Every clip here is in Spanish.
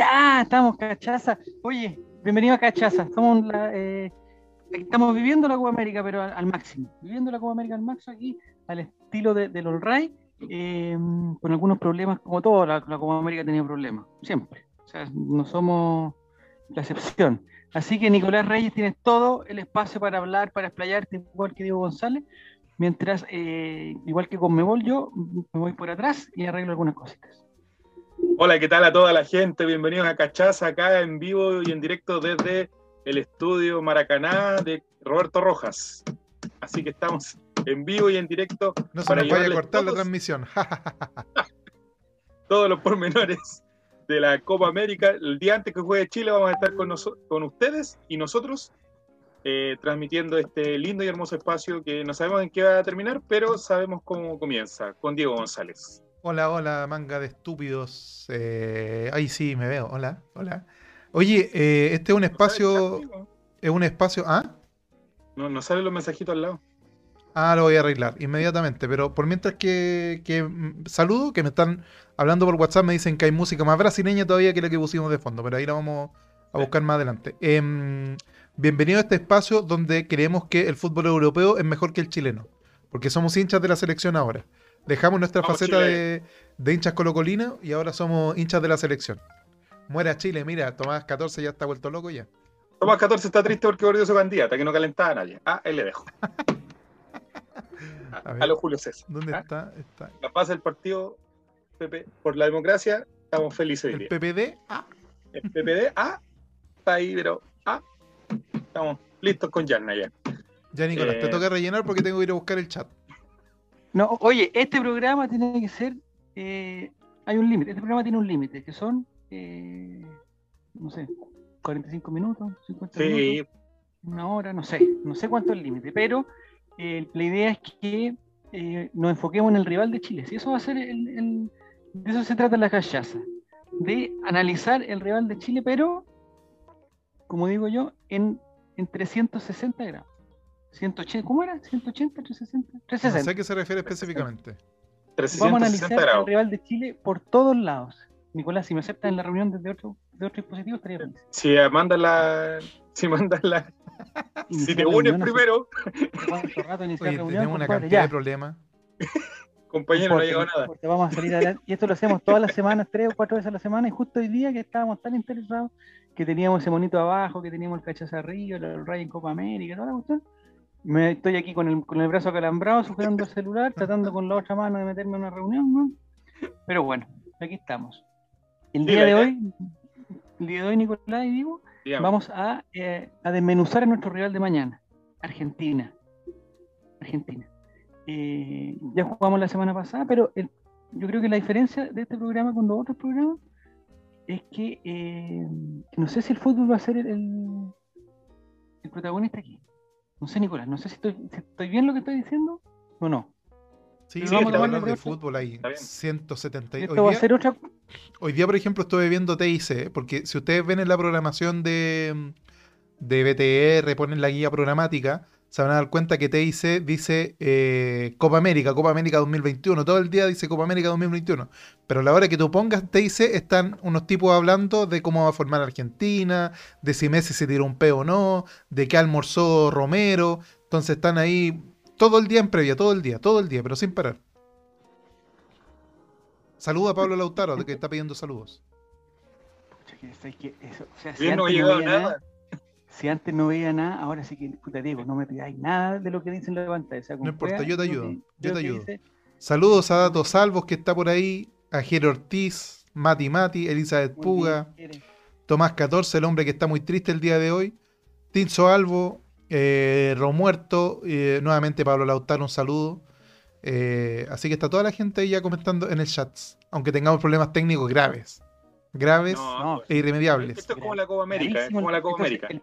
Ya, estamos, cachaza. Oye, bienvenido a Cachaza. Estamos, la, eh, estamos viviendo la Copa América, pero al, al, máximo. Viviendo la Copa América al máximo aquí, al estilo de, del All Right, eh, con algunos problemas, como todo, la, la Copa América ha tenido problemas, siempre. O sea, no somos la excepción. Así que Nicolás Reyes tienes todo el espacio para hablar, para explayarte, igual que Diego González, mientras, eh, igual que con Mebol, yo me voy por atrás y arreglo algunas cositas. Hola, ¿qué tal a toda la gente? Bienvenidos a Cachaza, acá en vivo y en directo desde el estudio Maracaná de Roberto Rojas. Así que estamos en vivo y en directo. No se para nos vaya a cortar todos, la transmisión. todos los pormenores de la Copa América. El día antes que juegue Chile vamos a estar con, con ustedes y nosotros eh, transmitiendo este lindo y hermoso espacio que no sabemos en qué va a terminar, pero sabemos cómo comienza, con Diego González. Hola, hola, manga de estúpidos. Eh, ahí sí, me veo. Hola, hola. Oye, eh, este es un espacio. Es un espacio. ¿Ah? No, no salen los mensajitos al lado. Ah, lo voy a arreglar inmediatamente. Pero por mientras que, que mm, saludo, que me están hablando por WhatsApp, me dicen que hay música más brasileña todavía que la que pusimos de fondo, pero ahí la vamos a buscar más adelante. Eh, bienvenido a este espacio donde creemos que el fútbol europeo es mejor que el chileno, porque somos hinchas de la selección ahora. Dejamos nuestra Vamos faceta de, de, hinchas colocolinos y ahora somos hinchas de la selección. Muera Chile, mira, Tomás 14 ya está vuelto loco ya. Tomás 14 está triste porque volvió su candidata, que no calentaba a nadie. Ah, él le dejo. a, a, a, los Julio César. ¿Dónde ¿Ah? está? está? La paz del partido PP, por la democracia, estamos felices. ¿El PPD? Ah. El PPD, ah, está ahí, pero ah, estamos listos con Yarna ya. Ya, Nicolás, eh... te toca rellenar porque tengo que ir a buscar el chat. No, oye, este programa tiene que ser. Eh, hay un límite. Este programa tiene un límite, que son. Eh, no sé, 45 minutos, 50 sí. minutos, una hora, no sé. No sé cuánto es el límite, pero eh, la idea es que eh, nos enfoquemos en el rival de Chile. Si eso va a ser el, el, de eso se trata la cachaza. De analizar el rival de Chile, pero, como digo yo, en, en 360 grados. 180, ¿cómo era? 180, 360, 360. No sé a qué se refiere específicamente. Vamos a analizar al rival de Chile por todos lados. Nicolás, si me aceptas en la reunión desde otro, de otro dispositivo, estaría feliz. Si manda la. Si manda la. si te unes primero. ¿Cuánto rato Oye, reunión, tenemos una cantidad ya. de problemas. Compañero, no, ha llegado nada. Vamos a salir adelante. Y esto lo hacemos todas las semanas, tres o cuatro veces a la semana. Y justo hoy día que estábamos tan interesados, que teníamos ese monito abajo, que teníamos el cachazo arriba, el Ray en Copa América, toda la cuestión. Me estoy aquí con el, con el brazo acalambrado, sujetando el celular, tratando con la otra mano de meterme en una reunión, ¿no? Pero bueno, aquí estamos. El día de hoy, el día de hoy, Nicolás y Digamos. vamos a, eh, a, desmenuzar a nuestro rival de mañana, Argentina. Argentina. Eh, ya jugamos la semana pasada, pero el, yo creo que la diferencia de este programa con los otros programas es que eh, no sé si el fútbol va a ser el, el, el protagonista aquí. No sé, Nicolás, no sé si estoy, si estoy bien lo que estoy diciendo o no. Sí, sí vamos a hablar de fútbol ahí. 170. Esto hoy, va día, a ser otra... hoy día, por ejemplo, estuve viendo TIC, porque si ustedes ven en la programación de, de BTR, ponen la guía programática, se van a dar cuenta que TIC dice eh, Copa América, Copa América 2021. Todo el día dice Copa América 2021. Pero a la hora que tú pongas TIC, están unos tipos hablando de cómo va a formar Argentina, de si Messi se tiró un peo o no, de qué almorzó Romero. Entonces están ahí todo el día en previa, todo el día, todo el día, pero sin parar. Saluda a Pablo Lautaro, de que está pidiendo saludos. Bien, no ha llegado nada si antes no veía nada, ahora sí que, puta Diego, no me pidáis nada de lo que dicen la pantalla. O sea, no importa, yo te ayudo, yo te ayudo. Dice... Saludos a Dato Salvos, que está por ahí, a Jero Ortiz, Mati Mati, Elizabeth muy Puga, bien, Tomás 14, el hombre que está muy triste el día de hoy, Tinzo Albo, eh, Romuerto, eh, nuevamente Pablo Lautaro, un saludo. Eh, así que está toda la gente ahí ya comentando en el chat, aunque tengamos problemas técnicos graves. Graves no, e irremediables. Esto es como la Copa América, es como la Copa América. El,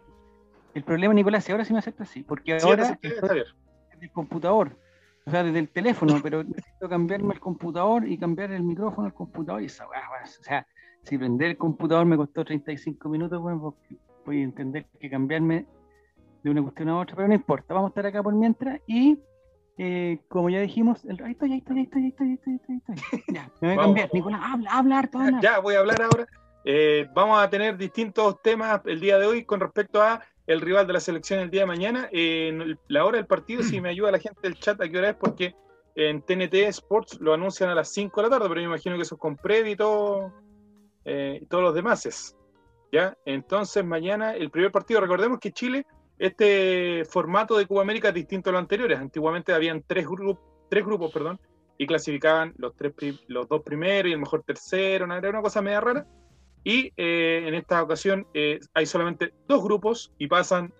el problema, Nicolás, y ahora sí me acepta así, porque sí, ahora desde el computador, o sea, desde el teléfono, pero necesito cambiarme el computador y cambiar el micrófono al computador y esa, o sea, si prender el computador me costó 35 minutos, bueno, voy a entender que cambiarme de una cuestión a otra, pero no importa, vamos a estar acá por mientras y eh, como ya dijimos, el, ahí estoy, ahí estoy, ahí estoy, ahí estoy, ahí estoy, ahí estoy, Ya, me voy a cambiar. Nicolás, habla, habla harto, habla. Ya, voy a hablar ahora. eh, vamos a tener distintos temas el día de hoy con respecto a el rival de la selección el día de mañana. Eh, la hora del partido, si me ayuda la gente del chat a qué hora es, porque en TNT Sports lo anuncian a las 5 de la tarde, pero me imagino que eso es con previo y todo, eh, todos los demás. es, ¿ya? Entonces, mañana el primer partido, recordemos que Chile, este formato de Copa América es distinto a los anteriores. Antiguamente habían tres, grupos tres grupos, perdón, y clasificaban los, tres los dos primeros y el mejor tercero, una, una cosa media rara. Y eh, en esta ocasión eh, hay solamente dos grupos y pasan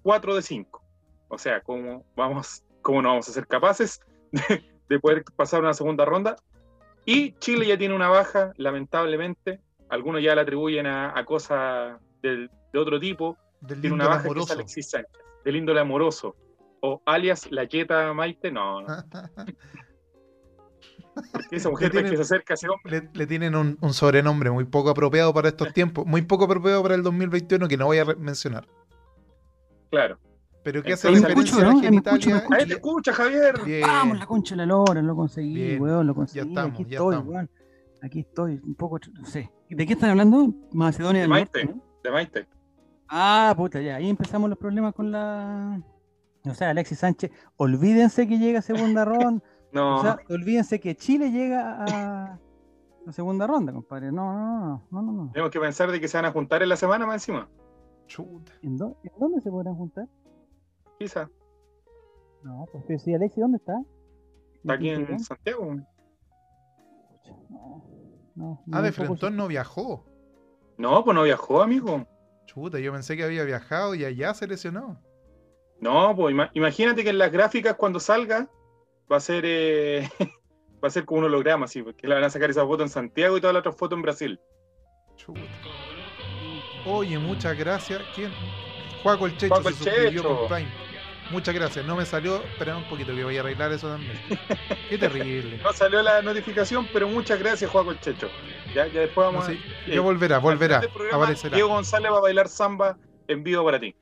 cuatro de cinco. O sea, ¿cómo, vamos, cómo no vamos a ser capaces de, de poder pasar una segunda ronda? Y Chile ya tiene una baja, lamentablemente. Algunos ya la atribuyen a, a cosas de otro tipo. Del Tiene una baja que es amoroso. Alexis Sánchez, del índole amoroso. O alias la Yeta Maite. No, no. Porque esa mujer tienen- se acerca a ese hombre. Le, le tienen un, un sobrenombre muy poco apropiado para estos tiempos, muy poco apropiado para el 2021 que no voy a mencionar. Claro. Pero que hace referencia a ¿no? Escucho, me genitalia. escucho. Ahí te escucha, Javier. Bien. Vamos, la concha de la lora, lo conseguí, Bien. weón, lo conseguí. estamos, aquí ya estoy, estamos. weón. Aquí estoy, un poco, no sé. ¿De qué están hablando? Macedonia De del Maite. Norte, ¿no? De Maite. Ah, puta, ya, ahí empezamos los problemas con la... O sea, Alexis Sánchez, olvídense que llega a segunda ronda. No, O sea, olvídense que Chile llega a la segunda ronda, compadre. No, no, no, no, no, no. tenemos que pensar de que se van a juntar en la semana más encima. Chuta. ¿En, dó- en dónde se podrán juntar? Quizá. No, pues pero sí, Alexis, ¿dónde está? Está aquí en Santiago. No, no, Ah, de Frentón no viajó. No, pues no viajó, amigo. Chuta, yo pensé que había viajado y allá se lesionó. No, pues ima- imagínate que en las gráficas cuando salga va a ser eh, va a ser como un holograma, así, porque le van a sacar esa foto en Santiago y toda la otra foto en Brasil. Chuta. Oye, muchas gracias. ¿Quién? Juaco el Checho Juaco se el suscribió Checho. con Prime. Muchas gracias. No me salió. Espera un poquito que voy a arreglar eso también. Qué terrible. No salió la notificación, pero muchas gracias, Juaco el Checho. Ya, ya después No vamos sé, a. ya volverá, volverá. programa, Aparecerá. Diego González va a bailar samba en vivo para ti.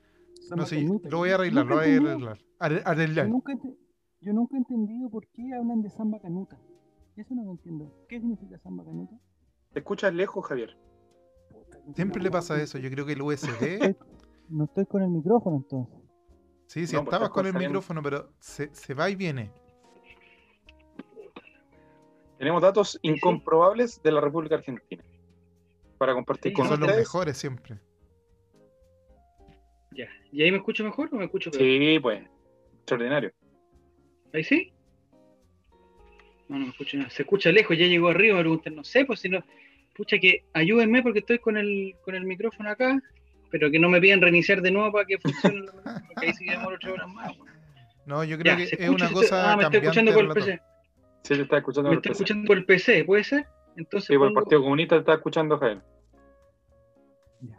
No, sí, lo voy a arreglar, lo Nunca voy a arreglar. Arreglar. nunca, yo nunca he entendido por qué hablan de samba canuta. Eso no lo entiendo. ¿Qué significa samba canuta? ¿Te escuchas lejos, Javier? Siempre le pasa eso. Yo creo que el USB. No estoy con el micrófono entonces. Sí, sí, No, pues estabas con el micrófono, pero se, se va y viene. Tenemos datos incomprobables de la República Argentina para compartir Sí, con Son los ustedes. mejores siempre. Ya. ¿Y ahí me escucho mejor o me escucho peor? Sí, pues, extraordinario. ¿Ahí sí? No, no me escucho nada. Se escucha lejos, ya llegó arriba, preguntan, no sé, pues si no. Pucha que ayúdenme porque estoy con el, con el micrófono acá, pero que no me piden reiniciar de nuevo para que funcione, porque ahí sí que demoro ocho horas más. No, yo creo Ya, que ¿se es escucha? una ¿Se- cosa Ah, me estoy escuchando por el. PC. Sí, te está escuchando. Me por PC. escuchando por el PC, ¿puede ser? Entonces Sí, por el Partido Comunista te está escuchando, Javier. Ya.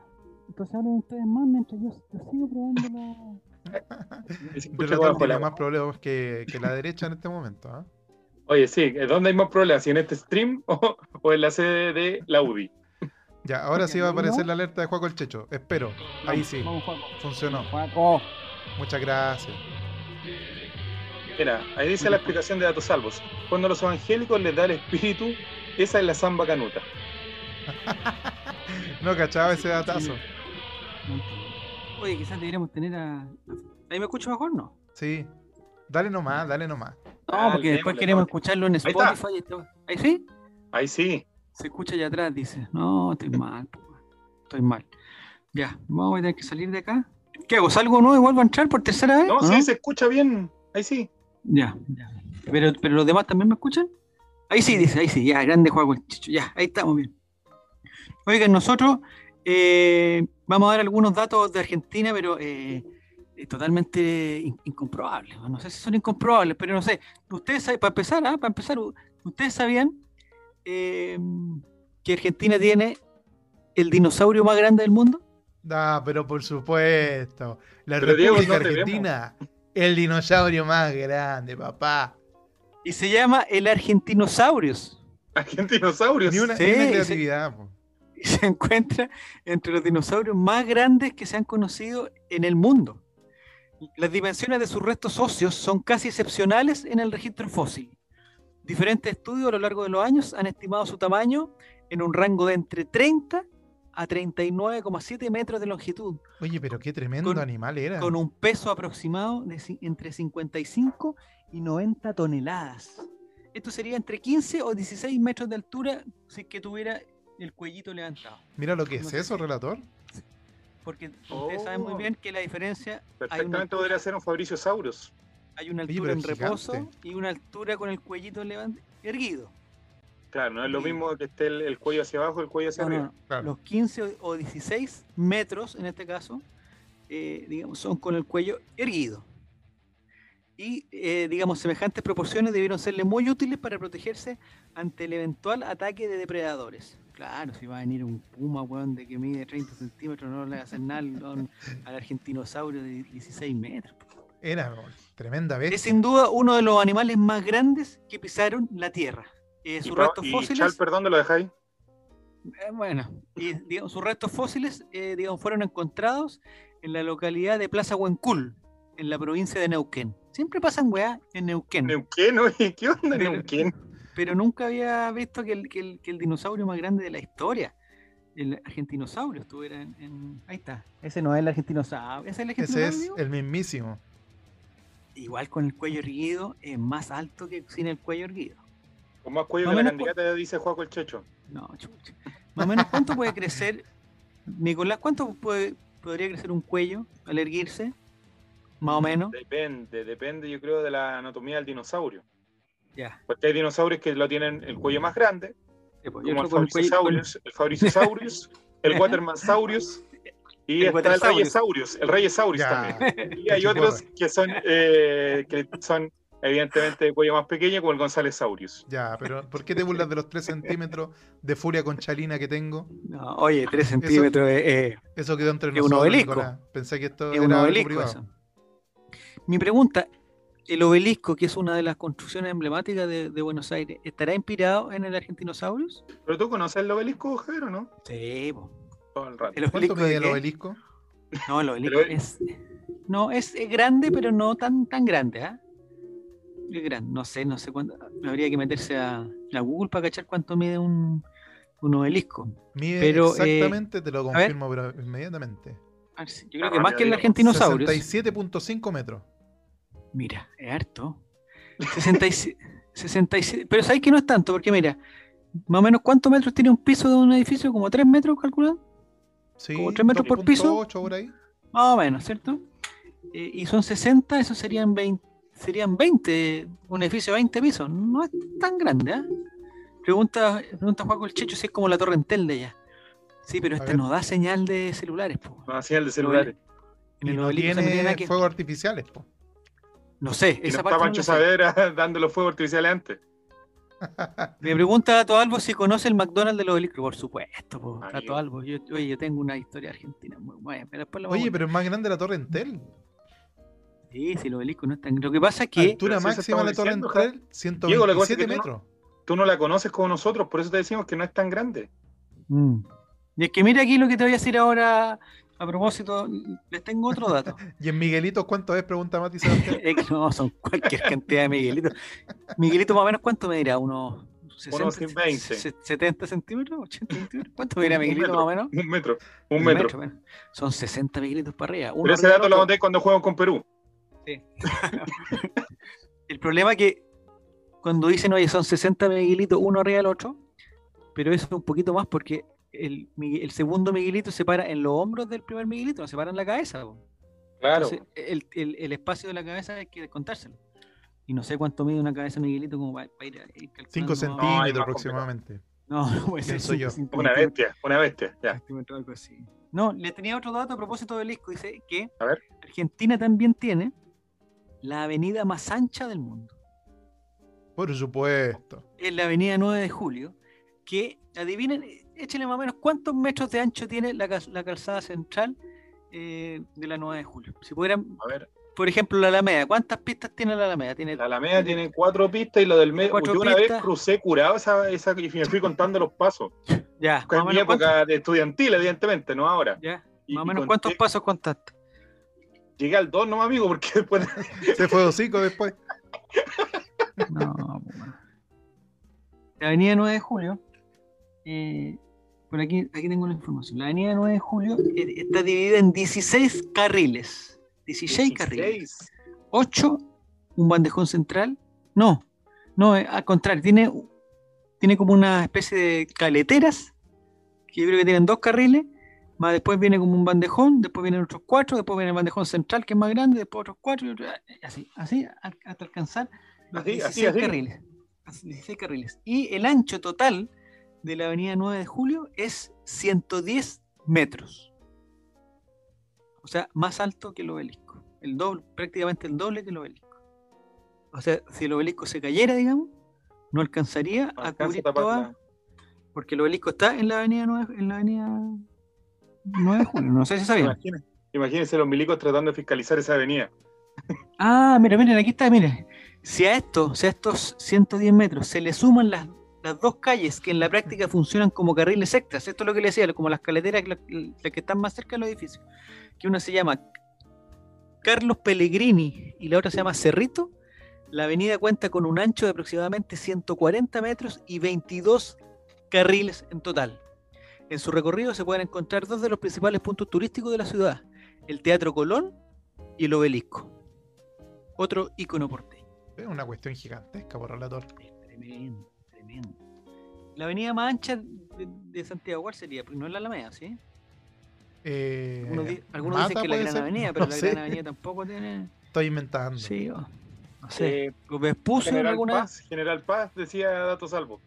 Entonces hablen ustedes más mientras yo, yo sigo probando la... Y se El escucha relator bajo tiene la- más problemas que, que la derecha en este momento. ¿ah? Oye, sí, ¿dónde hay más problemas? ¿Si en este stream o, o en la sede de la UDI? Ya, ahora sí va a aparecer la alerta de Juaco el Checho. Espero. Ahí sí, funcionó. Juaco. Muchas gracias. Mira, ahí dice la explicación de datos salvos. Cuando a los evangélicos les da el espíritu, esa es la samba canuta. No cachaba ese datazo. Oye, quizás deberíamos tener a... ¿Ahí me escucho mejor? No. Sí. Dale nomás, dale nomás. No, porque después queremos escucharlo en. Spotify. ¿Ahí sí? Ahí sí. Se escucha allá atrás, dice. No, estoy mal. Estoy mal. Ya, vamos a tener que salir de acá. ¿Qué hago? ¿Salgo no? ¿Igual va a entrar por tercera vez? No, ¿o sí, se escucha bien. Ahí sí. Ya, ya. Pero, pero los demás también me escuchan. Ahí sí, dice, ahí sí, ya, grande juego el chicho, ya, ahí estamos bien. Oigan, nosotros eh, vamos a dar algunos datos de Argentina, pero eh, totalmente in- incomprobables. No sé si son incomprobables, pero no sé. Ustedes saben, para empezar, ¿ah? para empezar, ¿ustedes sabían eh, que Argentina tiene el dinosaurio más grande del mundo? Ah, pero por supuesto. La Pero, Diego, República no Argentina, el dinosaurio más grande, papá. Y se llama el Argentinosaurios. Argentinosaurios. Ni una, Sí, ni una creatividad. Y se encuentra entre los dinosaurios más grandes que se han conocido en el mundo. Las dimensiones de sus restos óseos son casi excepcionales en el registro fósil. Diferentes estudios a lo largo de los años han estimado su tamaño en un rango de entre 30 a 39,7 metros de longitud, Oye, pero qué tremendo Con- animal era. con un peso aproximado de entre 55 y 90 toneladas. Esto sería entre 15 o 16 metros de altura si es que tuviera el cuellito levantado. Mira lo que es eso, relator. Porque ustedes saben muy Oh. bien que la diferencia hay una, Perfectamente podría ser un Fabricio Saurus. hay una altura en reposo y una altura con el cuellito levant- erguido. Claro, no es lo Sí. mismo que esté el, el cuello hacia abajo el cuello hacia No, arriba. no. Claro. Los 15 o- o 16 metros, en este caso, eh, digamos, son con el cuello erguido. Y, eh, digamos, semejantes proporciones debieron serle muy útiles para protegerse ante el eventual ataque de depredadores. Claro, si va a venir un puma, weón, de que mide 30 centímetros, no le va a hacer nada al, argentinosaurio de 16 metros. Era tremenda Es bestia. sin duda uno de los animales más grandes que pisaron la Tierra. Eh, Y, sus restos fósiles... Chal, perdón, ¿dónde lo dejáis? Eh, bueno, y digamos, sus restos fósiles eh, digamos, fueron encontrados en la localidad de Plaza Huencul, en la provincia de Neuquén. Siempre pasan weá en Neuquén, Neuquén, oye, ¿qué onda Neuquén? Pero nunca había visto que el, que, el, que el dinosaurio más grande de la historia, el argentinosaurio, estuviera en, en- Ahí está. Ese no es el argentinosaurio. ¿Ese es el Ese argentinosaurio? es el mismísimo. Igual con el cuello erguido, es más alto que sin el cuello erguido. Con más cuello Más que o la menos candidata dice Juaco el Checho. No, chucha. Más o menos, ¿cuánto puede crecer? Nicolás, ¿cuánto puede, podría crecer un cuello al erguirse? Más o menos. Depende, depende yo creo de la anatomía del dinosaurio. Porque hay dinosaurios que lo tienen el cuello más grande, Sí, pues, como el con el Fabriciosaurus, el Watermansaurus y El está el. Reyesaurus, el Reyesaurus también. Y hay otros que son, eh, que son evidentemente de cuello más pequeño, como el González Saurius. Ya, pero ¿por qué te burlas de los 3 centímetros de furia conchalina que tengo? No, oye, 3 centímetros es, es- Eso quedó entre Es un nosotros, obelisco. Pensé que esto es era un obelisco privado. eso. Mi pregunta, ¿el obelisco, que es una de las construcciones emblemáticas de, de Buenos Aires, estará inspirado en el Argentinosaurus? ¿Pero tú conoces el obelisco, Javier, o no? Sí, po. Todo el rato. ¿El ¿Cuánto obelisco de mide el obelisco? No, el obelisco obel- es... No, es, es grande, pero no tan, tan grande, ¿ah? Es grande, no sé, no sé cuánto. Habría que meterse a, a Google para cachar cuánto mide un, un obelisco. Mide Pero, eh, exactamente, te lo confirmo pero inmediatamente. A ver si- Yo creo Ah, que más que el mira, Argentinosaurus. 67.5 metros. Mira, es harto. 67, 67. Pero sabéis que no es tanto, porque mira, más o menos cuántos metros tiene un piso de un edificio, como 3 metros, calculan. Sí, Como tres metros por piso. 2.8 por ahí. Más o menos, ¿cierto? Eh, y son 60, eso serían 20, serían 20, un edificio de 20 pisos. No es tan grande, ¿ah? Pregunta, pregunta Juaco el Checho si es como la Torre Entel de allá. Sí, pero A este ver. no da señal de celulares, po. No, señal de celulares. En Y el no se me tiene tiene nada que- fuegos artificiales, po. No sé, Y esa no parte está no Pancho sé. Saavedra dando los fuegos artificiales antes. Me pregunta Tato Albo si conoce el McDonald's de los obeliscos. Por supuesto, po, Amigo. Tato Albo. Yo, oye, yo tengo una historia argentina muy buena. Pero después la Oye, a- pero es más grande la Torre Entel. Sí, sí, el obelisco no es tan... Lo que pasa es que... Altura si máxima de la Torre Entel, Diego, lo que pasa es 127 que tú no- metros. Tú no la conoces como nosotros, por eso te decimos que no es tan grande. Mm. Y es que mira aquí lo que te voy a decir ahora a propósito. Les tengo otro dato. ¿Y en Miguelitos cuánto es? Pregunta Mati Sebastián. Es que no, son cualquier cantidad de Miguelito. Miguelito más o menos, ¿cuánto me dirá? ¿Unos 60, Unos 20. se- 70 centímetros? ¿80 centímetros? ¿Cuánto me dirá Un Miguelito metro. más o menos? Un metro, un metro. bueno. Son 60 Miguelitos para arriba. uno Pero ese dato lo otro. noté cuando juegan con Perú. El problema es que cuando dicen, oye, son 60 Miguelitos uno arriba del otro, pero eso es un poquito más porque el, el segundo Miguelito se para en los hombros del primer Miguelito, no se para en la cabeza. po. Claro. Entonces, el, el- el espacio de la cabeza hay que contárselo. Y no sé cuánto mide una cabeza Miguelito como para, ir, a- ir 5 calculando más o menos. centímetros aproximadamente. No, no puede ser. Pienso yo. Una bestia, una bestia. Ya. centímetros, algo así. No, le tenía otro dato a propósito del disco. Dice que A ver. Argentina también tiene la avenida más ancha del mundo. Por supuesto. Es la avenida 9 de Julio. Que, adivinen, échenle más o menos cuántos metros de ancho tiene la, cal- la calzada central eh, de la 9 de Julio. Si pudieran, A ver, por ejemplo, la Alameda. ¿Cuántas pistas tiene la Alameda? Tiene la Alameda tiene cuatro pistas y lo del medio. Cuatro Yo una pistas. vez crucé curado esa, esa y me fui contando los pasos. Ya, en mi época de estudiantil, evidentemente, no ahora. ya, Y- más o menos conté- cuántos pasos contaste. Llegué al 2 nomás, amigo, porque después. Se fue hocico después. No, pues, bueno. La avenida 9 de Julio, eh, por aquí, aquí tengo la información. La avenida 9 de Julio eh, está dividida en 16 carriles. 16, carriles. 16. 8, un bandejón central. No, no, eh, al contrario, tiene, tiene como una especie de caleteras, que yo creo que tienen dos carriles, más después viene como un bandejón, después vienen otros cuatro, después viene el bandejón central, que es más grande, después otros cuatro, y otro- eh, así, así, hasta alcanzar los Así, 16 así, así. carriles. Así, 16 carriles. Y el ancho total de la avenida 9 de Julio es 110 metros. O sea, más alto que el obelisco. El doble, prácticamente el doble que el obelisco. O sea, si el obelisco se cayera, digamos, no alcanzaría a cubrir toda, porque el obelisco está en la avenida 9, en la avenida 9 de Julio. No sé si sabían. Imagínense, imagínense los milicos tratando de fiscalizar esa avenida. Ah, mira, miren, aquí está, miren. Si a esto, si a estos 110 metros se le suman las, las dos calles que en la práctica funcionan como carriles extras, esto es lo que le decía, como las caleteras la- las que están más cerca de los edificios, que una se llama Carlos Pellegrini y la otra se llama Cerrito, la avenida cuenta con un ancho de aproximadamente 140 metros y 22 carriles en total. En su recorrido se pueden encontrar dos de los principales puntos turísticos de la ciudad, el Teatro Colón y el Obelisco. Otro ícono porteño. Es una cuestión gigantesca por relator. Es tremendo, tremendo. La avenida más ancha de, de Santiago, ¿cuál sería? Porque no es la Alameda, ¿sí? Eh, Algunos, di- algunos Mata dicen que la Gran ser, Avenida, pero no la sé. Gran Avenida tampoco tiene. Estoy inventando. Sí, o- no sé. Eh, ¿Los Vespucio en General alguna? Paz, General Paz decía dato salvo.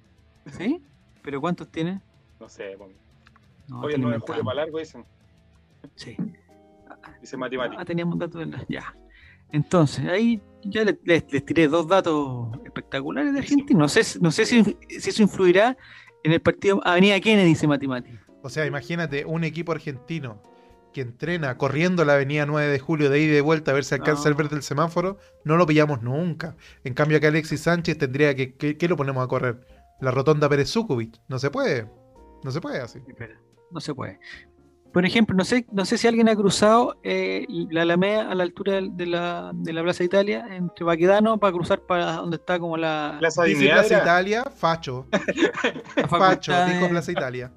¿Sí? ¿Pero cuántos tiene? No sé, bueno. No, hoy el están 9 de julio para largo dicen, Sí. dice matemática. Ah, teníamos datos de la... Ya. Entonces, ahí ya le- les, les tiré dos datos espectaculares de Argentina. No sé, no sé si, si eso influirá en el partido Avenida Kennedy, dice Matemática. O sea, imagínate un equipo argentino que entrena corriendo la avenida 9 de julio de ida y de vuelta a ver si alcanza el No. verde del semáforo, no lo pillamos nunca. En cambio, acá Alexis Sánchez tendría que. ¿Qué, qué lo ponemos a correr? La rotonda Pérez Zukovic. No se puede. No se puede así. No se puede. Por ejemplo, no sé, no sé si alguien ha cruzado eh, la Alameda a la altura de la, de la Plaza Italia, entre Baquedano, para cruzar para donde está como la, Plaza Dice Plaza Italia, Facho. Facho, dijo Plaza Italia.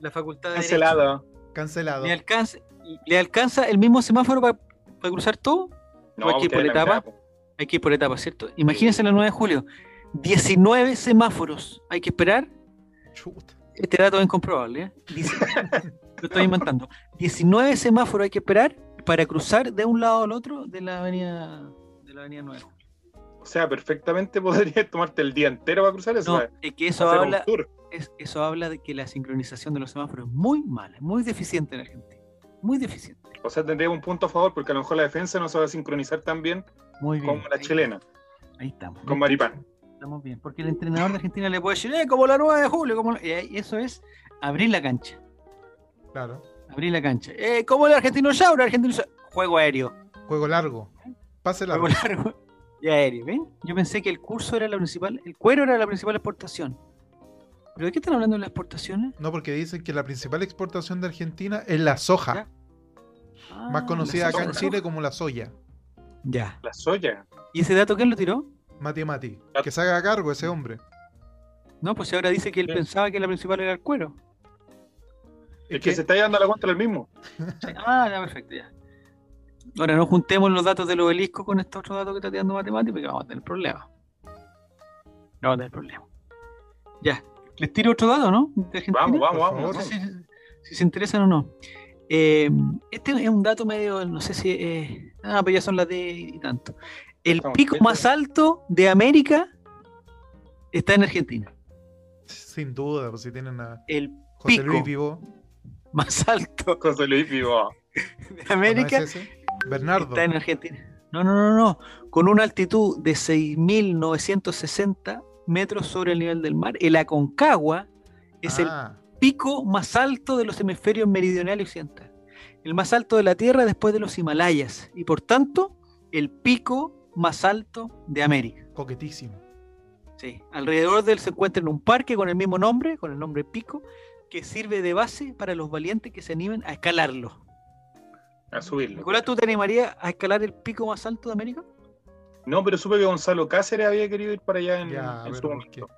la facultad de Derecho. cancelada. Cancelado. ¿Le alcanza, ¿Le alcanza el mismo semáforo para cruzar todo? No, Hay que ir por etapa. Hay que ir por etapas, ¿cierto? Imagínense la 9 de julio. 19 semáforos. Hay que esperar. Chuta. Este dato es incomprobable, ¿eh? Lo estoy inventando. 19 semáforos hay que esperar para cruzar de un lado al otro de la avenida, de la avenida 9 de julio. O sea, perfectamente podrías tomarte el día entero para cruzar eso. No, es que eso habla, es- eso habla de que la sincronización de los semáforos es muy mala, muy deficiente en Argentina. Muy deficiente. O sea, tendríamos un punto a favor porque a lo mejor la defensa no se va a sincronizar tan bien Muy bien. como la Ahí- chilena, Ahí estamos. con Maripán. Estamos bien. Porque el entrenador de Argentina le puede decir, eh, como la 9 de julio. Como la-". Y eso es abrir la cancha. Claro. Abrir la cancha. Eh, como el argentino Yaura, el argentino Yaura. Juego aéreo. Juego largo. Pase largo. Juego largo y aéreo. ¿Ven? Yo pensé que el curso era la principal, el cuero era la principal exportación. ¿Pero de qué están hablando de las exportaciones? No, porque dicen que la principal exportación de Argentina es la soja. Ya. Ah, Más conocida acá en. Chile como la soya. Ya. La soya. ¿Y ese dato quién lo tiró? Mati Mati. Que se haga cargo ese hombre. No, pues ahora dice que él Sí. pensaba que la principal era el cuero. Es que se está llevando a la cuenta el mismo. Ah, ya, perfecto, ya. Ahora no juntemos los datos del obelisco con estos otros datos que está tirando matemáticos porque vamos a tener problemas. Vamos a tener problemas. Ya. Les tiro otro dato, ¿no? De. Vamos, vamos, vamos. No sé si, si se interesan o no. Eh, este es un dato medio, no sé si. eh, ah, pero ya son las de y tanto. El Estamos pico más alto de América está en Argentina. Sin duda, pues si tienen a El José Pico. Luis Vivo. Más alto José Luis Vivo. de ¿no América es? Bernardo. está en Argentina. No, no, no, no. Con una altitud de 6.960 metros sobre el nivel del mar. El Aconcagua es el Ah, pico más alto de los hemisferios meridional y occidental. El más alto de la Tierra después de los Himalayas. Y por tanto, el pico más alto de América. coquetísimo. Sí. Alrededor de él se encuentra en un parque con el mismo nombre, con el nombre pico, que sirve de base para los valientes que se animen a escalarlo. A subirlo. Nicolás, ¿tú te animarías a escalar el pico más alto de América? No, pero supe que Gonzalo Cáceres había querido ir para allá en, Ya, en su ¿por momento.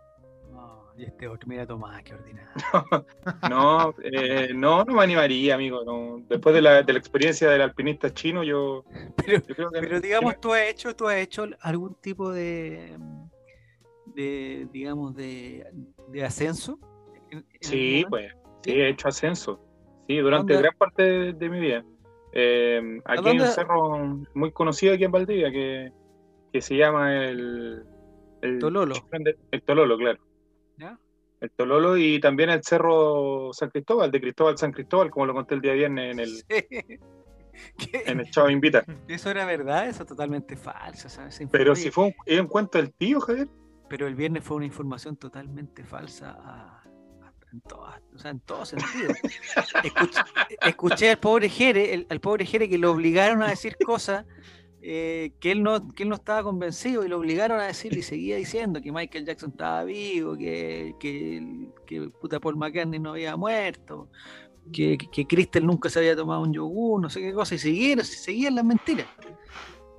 No, Y este otro, mira Tomás, qué ordinario. No, eh, no, no me animaría, amigo. no. Después de la, de la experiencia del alpinista chino, yo, Pero, yo creo que pero digamos, tú has hecho, tú has hecho algún tipo de, de digamos, de, de ascenso. En- Sí, pues, sí, he hecho ascenso. Sí, durante ¿Dónde? gran parte de, de mi vida. Eh, aquí hay un cerro muy conocido aquí en Valdivia que, que se llama el, el Tololo. De- el Tololo, claro. ¿Ya? El Tololo y también el cerro San Cristóbal, de Cristóbal San Cristóbal, como lo conté el día viernes en el, en el Chavo Invita. Eso era verdad, eso es totalmente falso. ¿sabes? Pero si fue un, cuento del tío, Javier. pero el viernes fue una información totalmente falsa a- en, todas, o sea, en todo sentido. Escuché, escuché al pobre Jere, el- al pobre Jere que lo obligaron a decir cosas eh, que, él no, que él no estaba convencido y lo obligaron a decir y seguía diciendo que Michael Jackson estaba vivo, que, que, que puta Paul McCartney no había muerto, que, que Crystal nunca se había tomado un yogur, no sé qué cosa, y siguieron, seguían las mentiras.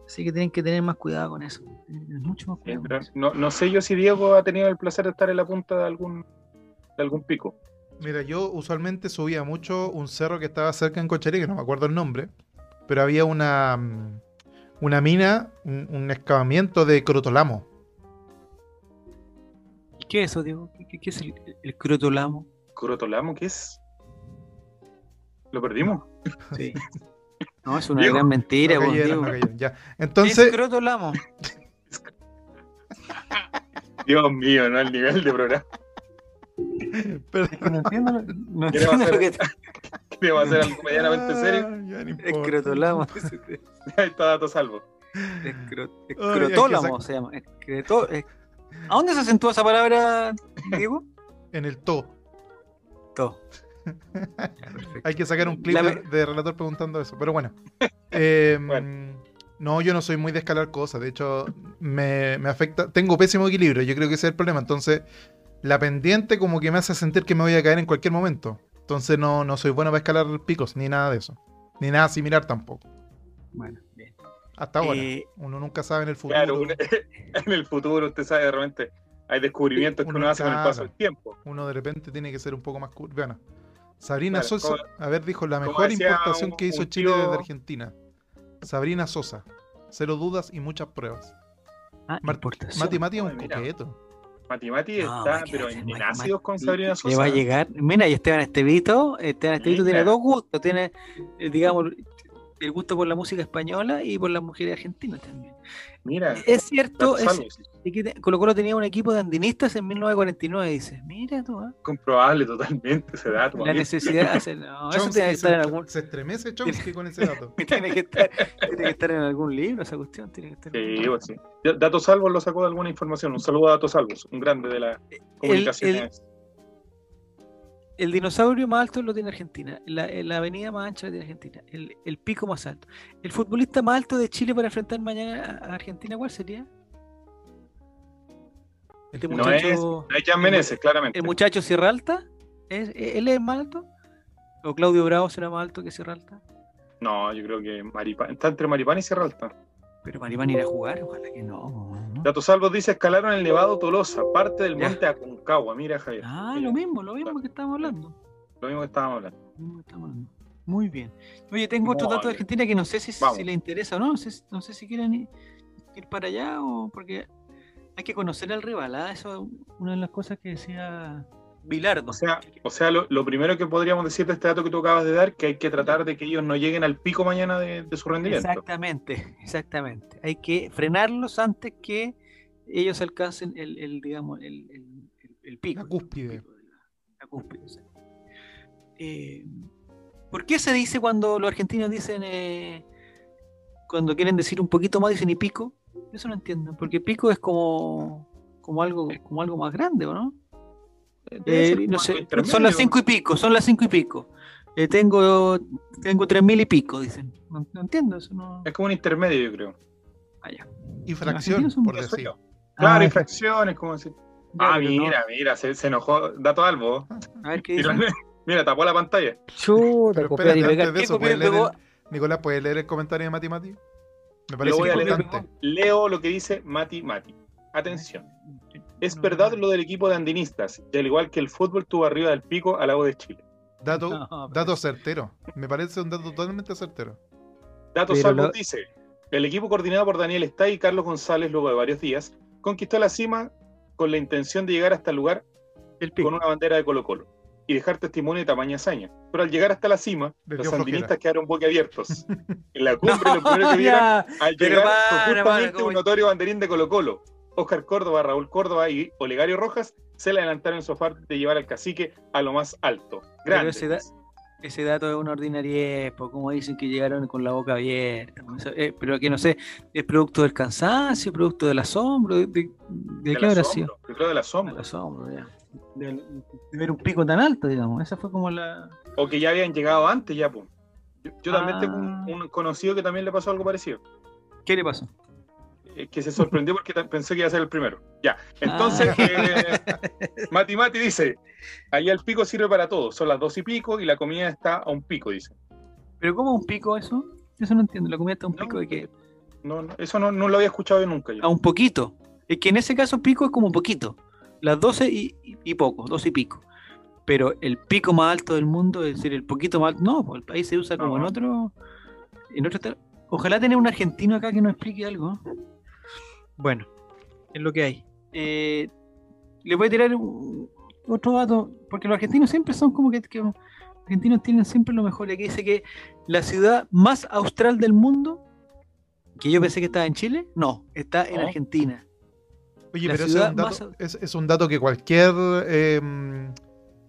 Así que tienen que tener más cuidado con eso. Mucho más Sí, cuidado. eso. no, no sé yo si Diego ha tenido el placer de estar en la punta de algún, algún pico. Mira, yo usualmente subía mucho un cerro que estaba cerca en Cocharí, que no me acuerdo el nombre, pero había una, mm, una mina, un, un excavamiento de crotolamo. ¿Y qué es eso, Diego? ¿Qué, es el, el crotolamo? ¿Crotolamo qué es? ¿Lo perdimos? Sí. No, es una Diego, gran mentira, No cayeron, Diego. no cayeron, ya. ¿Qué es Entonces, crotolamo? Dios mío, no al nivel de programa. Pero- No entiendo, lo- no ¿Qué le va a entiendo hacer? que Que va a ser algo medianamente serio. Ah, ya no es importa. crotolamo. Ahí está dato salvo. Que Escrotólamo se llama. Escreto- es- ¿A dónde se acentúa esa palabra, Diego? En el to. To. Hay que sacar un clip La de, relator preguntando eso. Pero bueno. Eh, Bueno. No, yo no soy muy de escalar cosas. De hecho, me, me afecta. Tengo pésimo equilibrio. Yo creo que ese es el problema. Entonces, la pendiente como que me hace sentir que me voy a caer en cualquier momento. Entonces, no, no soy bueno para escalar picos, ni nada de eso. Ni nada similar tampoco. Bueno, bien. Hasta ahora. Eh, Uno nunca sabe en el futuro. Claro, en el futuro usted sabe, de repente hay descubrimientos que Uno hace con el paso del tiempo. Uno de repente tiene que ser un poco más. Bueno, Sabrina Claro, Sosa, como- a ver, dijo la mejor importación un- que hizo Chile tío- desde Argentina. Sabrina Sosa. Cero dudas y muchas pruebas. ah. Mati Mati es un coqueto. Mati Mati No, está, Mati pero Mati, en, Mati en Mati. ácidos con Sabrina Sosa. Le va a llegar. Mira, y Esteban Estevito, Esteban Estevito tiene dos gustos. Tiene, eh, digamos, el gusto por la música española y por las mujeres argentinas también. Mira, Es cierto, es, te- Colo Colo tenía un equipo de andinistas en 1949, dice. Mira tú, ¿ah? comprobable totalmente ese dato. la necesidad de hacer. No, eso tiene que se, estar en algún. se estremece Chomsky con ese dato. Tiene que estar, tiene que estar en algún libro esa cuestión. Tiene que estar en Sí, pues sí. Dato Salvo lo sacó de alguna información. Un saludo a Dato Salvos, un grande de la comunicación. el- El dinosaurio más alto lo tiene Argentina. La, la avenida más ancha lo tiene Argentina. El, el pico más alto. El futbolista más alto de Chile para enfrentar mañana a Argentina, ¿cuál sería? Este No muchacho. es, no es Jan Meneses, claramente. ¿El muchacho Sierra Alta? ¿Es, ¿Él es más alto? ¿O Claudio Bravo será más alto que Sierra Alta? No, yo creo que Maripán, está entre Maripán y Sierra Alta. Pero Maripán irá a jugar, ojalá que no. ¿no? Dato Salvos dice escalaron el Nevado Tolosa, parte del monte Aconcagua. Mira, Javier. Ah, Mira, lo mismo, lo mismo que estábamos hablando. lo mismo que estábamos hablando. Lo mismo que estábamos hablando. Muy bien. Oye, tengo otro dato de. Argentina que no sé si, si le interesa o no. No sé, si- no sé si quieren ir, ir para allá o porque hay que conocer al rival. ¿ah? Eso es una de las cosas que decía Bilardo. O sea, o sea lo, lo primero que podríamos decir de este dato que tú acabas de dar, que hay que tratar de que ellos no lleguen al pico mañana de, de su rendimiento. Exactamente, exactamente. Hay que frenarlos antes que ellos alcancen el, el, digamos, el, el- el- el pico. La cúspide. El pico de la- la cúspide. Eh, ¿Por qué se dice cuando los argentinos dicen, eh, cuando quieren decir un poquito más, dicen y pico? Eso no entiendo, porque pico es como, como, algo, como algo más grande, ¿o no? Eh, no sé, son las cinco y pico, son las cinco y pico. Eh, tengo, tengo tres mil y pico, dicen. No, no entiendo eso, no. Es como un intermedio, yo creo. Vaya. Y fracción, argentinos son por decir. Claro, Ah, infracciones, como decir. ya, Ah, mira, mira, se, se enojó. Dato Albo. A ver qué Mira, dice. mira, tapó la pantalla. Chuta, Pero copiar y espérate, pegar. antes de ¿Qué eso, ¿puedes leer pegó? Nicolás, ¿puedes leer el comentario de Mati Mati? Me parece voy a leer, importante. leo lo que dice Mati Mati. Atención. Es No, verdad no. lo del equipo de andinistas, y al igual que el fútbol tuvo arriba del pico al lado de Chile. Dato, No, pero- dato certero. Me parece un dato totalmente certero. Pero Salvo lo- dice, el equipo coordinado por Daniel Stay y Carlos González luego de varios días, conquistó la cima con la intención de llegar hasta el lugar El pico. con una bandera de Colo Colo y dejar testimonio de tamaña hazaña. Pero al llegar hasta la cima, los sandinistas quedaron boquiabiertos. En la cumbre, lo primero que vieron Ya, al llegar para, fue justamente un notorio banderín de Colo Colo. Oscar Córdoba, Raúl Córdoba y Olegario Rojas se le adelantaron en su afán de llevar al cacique a lo más alto. Grande. ese da- Ese dato es una ordinariedad, po, como dicen que llegaron con la boca abierta. eh, pero que no sé, ¿es producto del cansancio, producto del asombro? ¿De, de- de Del qué habrá asombro, sido? Yo creo del Del asombro. asombro, ya. De ver un pico tan alto, digamos. Esa fue como la. O que ya habían llegado antes, ya, pues. Yo, yo también Ah. tengo un, un conocido que también le pasó algo parecido. ¿Qué le pasó? Eh, que se sorprendió porque pensé que iba a ser el primero. Ya. Entonces, Ah. eh, Mati Mati dice: Allá el pico sirve para todo. Son las dos y pico y la comida está a un pico, dice. ¿Pero cómo un pico eso? Eso no entiendo. ¿La comida está a un No. pico de qué? No, no, eso no, no lo había escuchado yo nunca. yo. A un poquito. Es que en ese caso pico es como poquito. Las 12 y, y, poco, 12 y pico. Pero el pico más alto del mundo, es decir, el poquito más alto, no, pues el país se usa como en otro. En otro Ojalá tener un argentino acá que nos explique algo. Bueno, es lo que hay. Eh, le voy a tirar un- otro dato, porque los argentinos siempre son como que, que los argentinos tienen siempre lo mejor. Y aquí dice que la ciudad más austral del mundo, que yo pensé que estaba en Chile, no, está en. Argentina. Oye, La pero ese es un, dato, más es, es un dato que cualquier eh,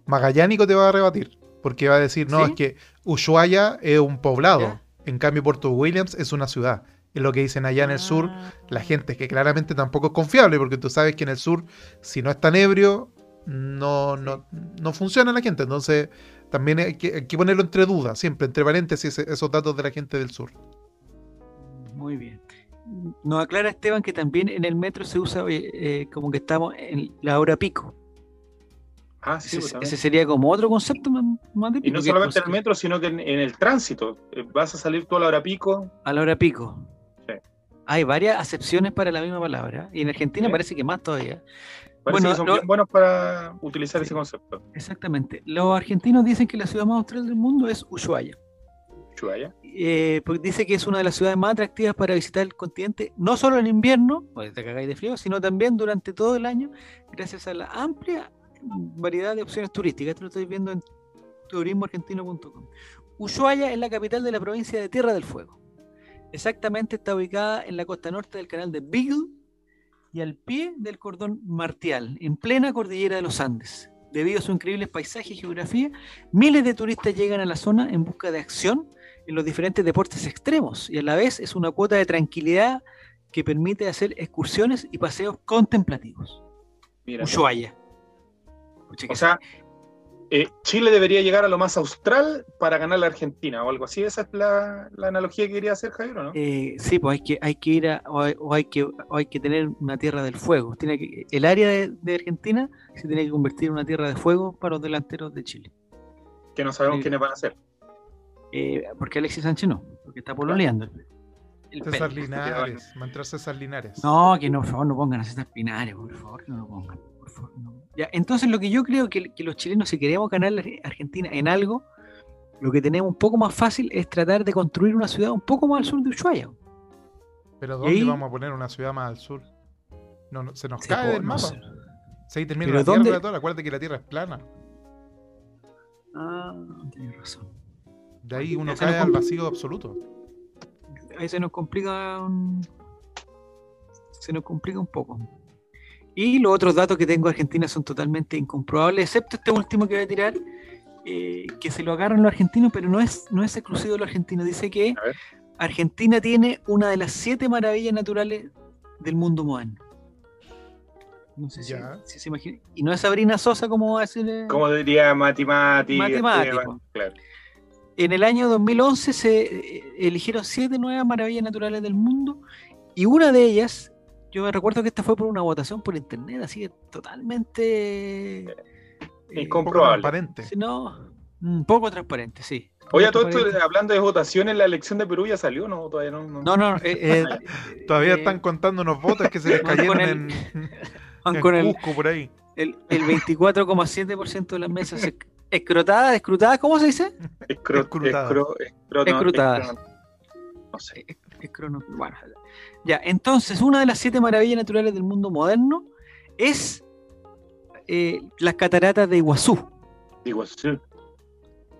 magallánico te va a rebatir. Porque va a decir, no, ¿Sí? es que Ushuaia es un poblado. Ya. En cambio, Puerto Williams es una ciudad. Es lo que dicen allá en el sur Ah. la gente, que claramente tampoco es confiable, porque tú sabes que en el sur, si no es tan ebrio, no, no, no funciona la gente. Entonces, también hay que, hay que ponerlo entre dudas, siempre, entre paréntesis, esos datos de la gente del sur. Muy bien. Nos aclara Esteban que también en el metro se usa eh, como que estamos en la hora pico. Ah, sí, ese, pues, ese sería como otro concepto más, más Y típico, no que solamente en el metro, sino que en, en el tránsito. Eh, Vas a salir toda la hora pico. A la hora pico. Hay varias acepciones para la misma palabra. Y en Argentina Sí. parece que más todavía. Parece Bueno, que son lo- bien buenos para utilizar Sí. ese concepto. Exactamente. Los argentinos dicen que la ciudad más austral del mundo es Ushuaia. Ushuaia. Eh, porque dice que es una de las ciudades más atractivas para visitar el continente, no solo en invierno, pues te cagáis de frío, sino también durante todo el año, gracias a la amplia variedad de opciones turísticas. Esto lo estoy viendo en turismoargentino.com. Ushuaia es la capital de la provincia de Tierra del Fuego. Exactamente está ubicada en la costa norte del canal de Beagle y al pie del cordón martial, en plena cordillera de los Andes. Debido a su increíbles paisajes y geografía, miles de turistas llegan a la zona en busca de acción en los diferentes deportes extremos y a la vez es una cuota de tranquilidad que permite hacer excursiones y paseos contemplativos. Mira. Ushuaia. Pucha sea, eh, Chile debería llegar a lo más austral para ganar la Argentina o algo así. Esa es la, la analogía que quería hacer Javier, ¿o ¿no? Eh, sí, pues hay que, hay que ir a, o hay, o hay que, o hay que tener una tierra del fuego. Tiene que, el área de, de Argentina se tiene que convertir en una tierra de fuego para los delanteros de Chile. que no sabemos sí. quiénes van a ser. Eh, porque Alexis Sánchez no, porque está pololeando. El César. Linares, entrar César Linares. No, que no, por favor, no pongan a César Pinares, por favor, que no lo pongan. No. Ya, entonces lo que yo creo que, que los chilenos, si queremos ganar la Argentina en algo, lo que tenemos un poco más fácil es tratar de construir una ciudad un poco más al sur de Ushuaia. Pero ¿dónde ahí- vamos a poner una ciudad más al sur? No, no, se nos cae del mapa. Se ahí termina la ¿dónde- Tierra toda. Acuérdate que la Tierra es plana. Ah, tienes razón. De ahí uno cae al vacío absoluto. ahí se nos complica un, se nos complica un poco. Y los otros datos que tengo de Argentina son totalmente incomprobables, excepto este último que voy a tirar, eh, que se lo agarran los argentinos, pero no es, no es exclusivo de los argentinos. Dice que. Argentina tiene una de las siete maravillas naturales del mundo moderno. No sé si, si se imagina. Y no es Sabrina Sosa como va a decirle. Como diría Mati. Matemático. Esteban, claro. En el año 2011 se eh, eligieron siete nuevas maravillas naturales del mundo y una de ellas, yo me recuerdo que esta fue por una votación por internet, así que totalmente... eh, Incomprobable. transparente. si no, un poco transparente, sí. Oye, a todo esto, Transparente. hablando de votaciones, la elección de Perú ya salió, ¿no? Todavía no. no. No, no, eh, eh, Todavía eh, están contándonos votos que se les cayeron el- en. Van En con el, Cusco, por ahí. el, el 24,7% de las mesas esc- escrotadas, escrutadas, ¿cómo se dice? Escro- Escrutada. escro- escroto- Escrutadas. escro- No sé. Es- es crono- bueno, ya, entonces una de las siete maravillas naturales del mundo moderno es eh, las cataratas de Iguazú. Sí.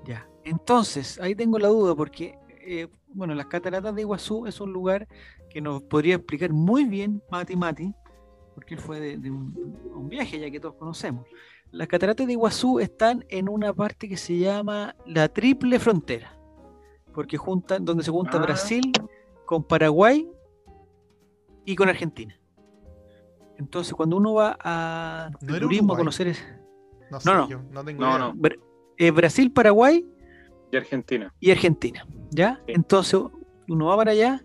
Ya, entonces ahí tengo la duda porque, eh, bueno, las cataratas de Iguazú es un lugar que nos podría explicar muy bien Mati Mati, porque él fue de, de un, un viaje ya que todos conocemos. Las cataratas de Iguazú están en una parte que se llama la triple frontera, porque juntan, donde se junta Ah. Brasil con Paraguay y con Argentina. Entonces, cuando uno va a ¿No turismo a conocer es, No sé, no. yo no tengo No, idea. no. Bra- eh, Brasil, Paraguay Y Argentina. y Argentina, ¿ya? Sí. Entonces uno va para allá,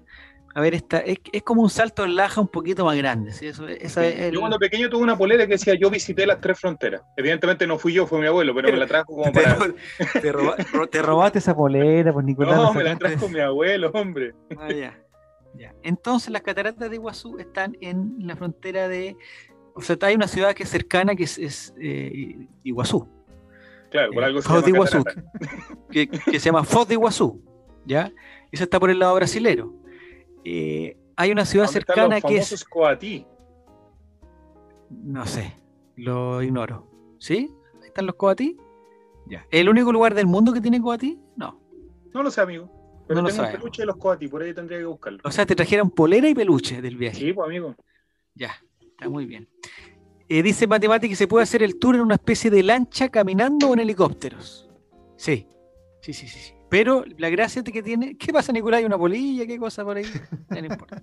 a ver, esta, es, es como un salto en laja un poquito más grande, ¿sí? Eso, esa es el- Yo cuando pequeño tuve una polera que decía yo visité las tres fronteras. Evidentemente no fui yo, fue mi abuelo, pero, me la trajo como te, para. ro- te roba- ro- te Te robaste esa polera, pues Nicolás. No, me la trajo mi abuelo, hombre. Ah, ya, ya. Entonces las cataratas de Iguazú están en la frontera de... O sea, hay una ciudad que es cercana que es, es, eh, Iguazú, Claro, por Eh, algo se Foz de llama Iguazú, que se llama Foz de Iguazú, ¿ya? Eso está por el lado brasilero. Eh, hay una ciudad ¿Dónde están cercana que es... Coatí? No sé, lo ignoro. ¿Sí? Ahí están los coatí. Ya. ¿El único lugar del mundo que tiene coatí? No. No lo sé, amigo. Pero No tengo un peluche de los Coatí, por ahí tendría que buscarlo. O sea, te trajeron polera y peluche del viaje. Sí, pues amigo. Ya, está muy bien. Eh, dice Matemática que se puede hacer el tour en una especie de lancha caminando o en helicópteros. Sí, sí, sí, sí. Pero la gracia que tiene. ¿Qué pasa, Nicolás? ¿Hay una polilla? ¿Qué cosa por ahí? No importa.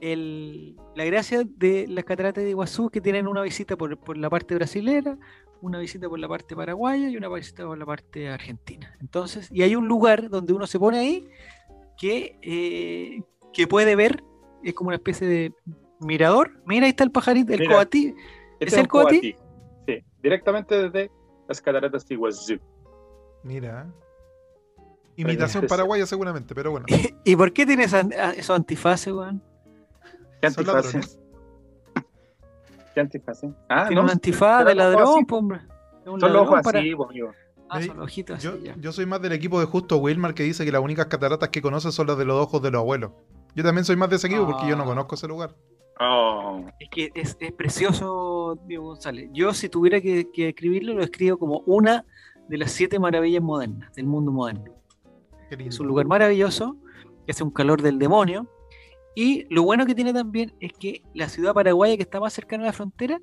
El- la gracia de las cataratas de Iguazú es que tienen una visita por, por la parte brasilera, una visita por la parte paraguaya y una visita por la parte argentina. Entonces, y hay un lugar donde uno se pone ahí que, eh, que puede ver, es como una especie de mirador. Mira, ahí está el pajarito, el Mira. coatí. Este el un Coatí? Sí, directamente desde las cataratas de Iguazú. Mira. Imitación paraguaya seguramente, pero bueno. ¿Y por qué tiene esa- esos antifaces, weón? ¿Qué ladrones. ¿Qué antifaz? Ah, Tiene no. un antifaz de ladrón, así. hombre. Son los ojos para- así, pues, amigo. Ah, son los ojitos así, Yo, ya. yo soy más del equipo de Justo Wilmar que dice que las únicas cataratas que conoce son las de los ojos de los abuelos. Yo también soy más de ese equipo porque yo no Ah. conozco ese lugar. Oh, Es que es, es precioso, Diego González. Yo, si tuviera que, que escribirlo, lo escribo como una de las siete maravillas modernas del mundo moderno. Es un lugar maravilloso, que hace un calor del demonio. Y lo bueno que tiene también es que la ciudad paraguaya que está más cercana a la frontera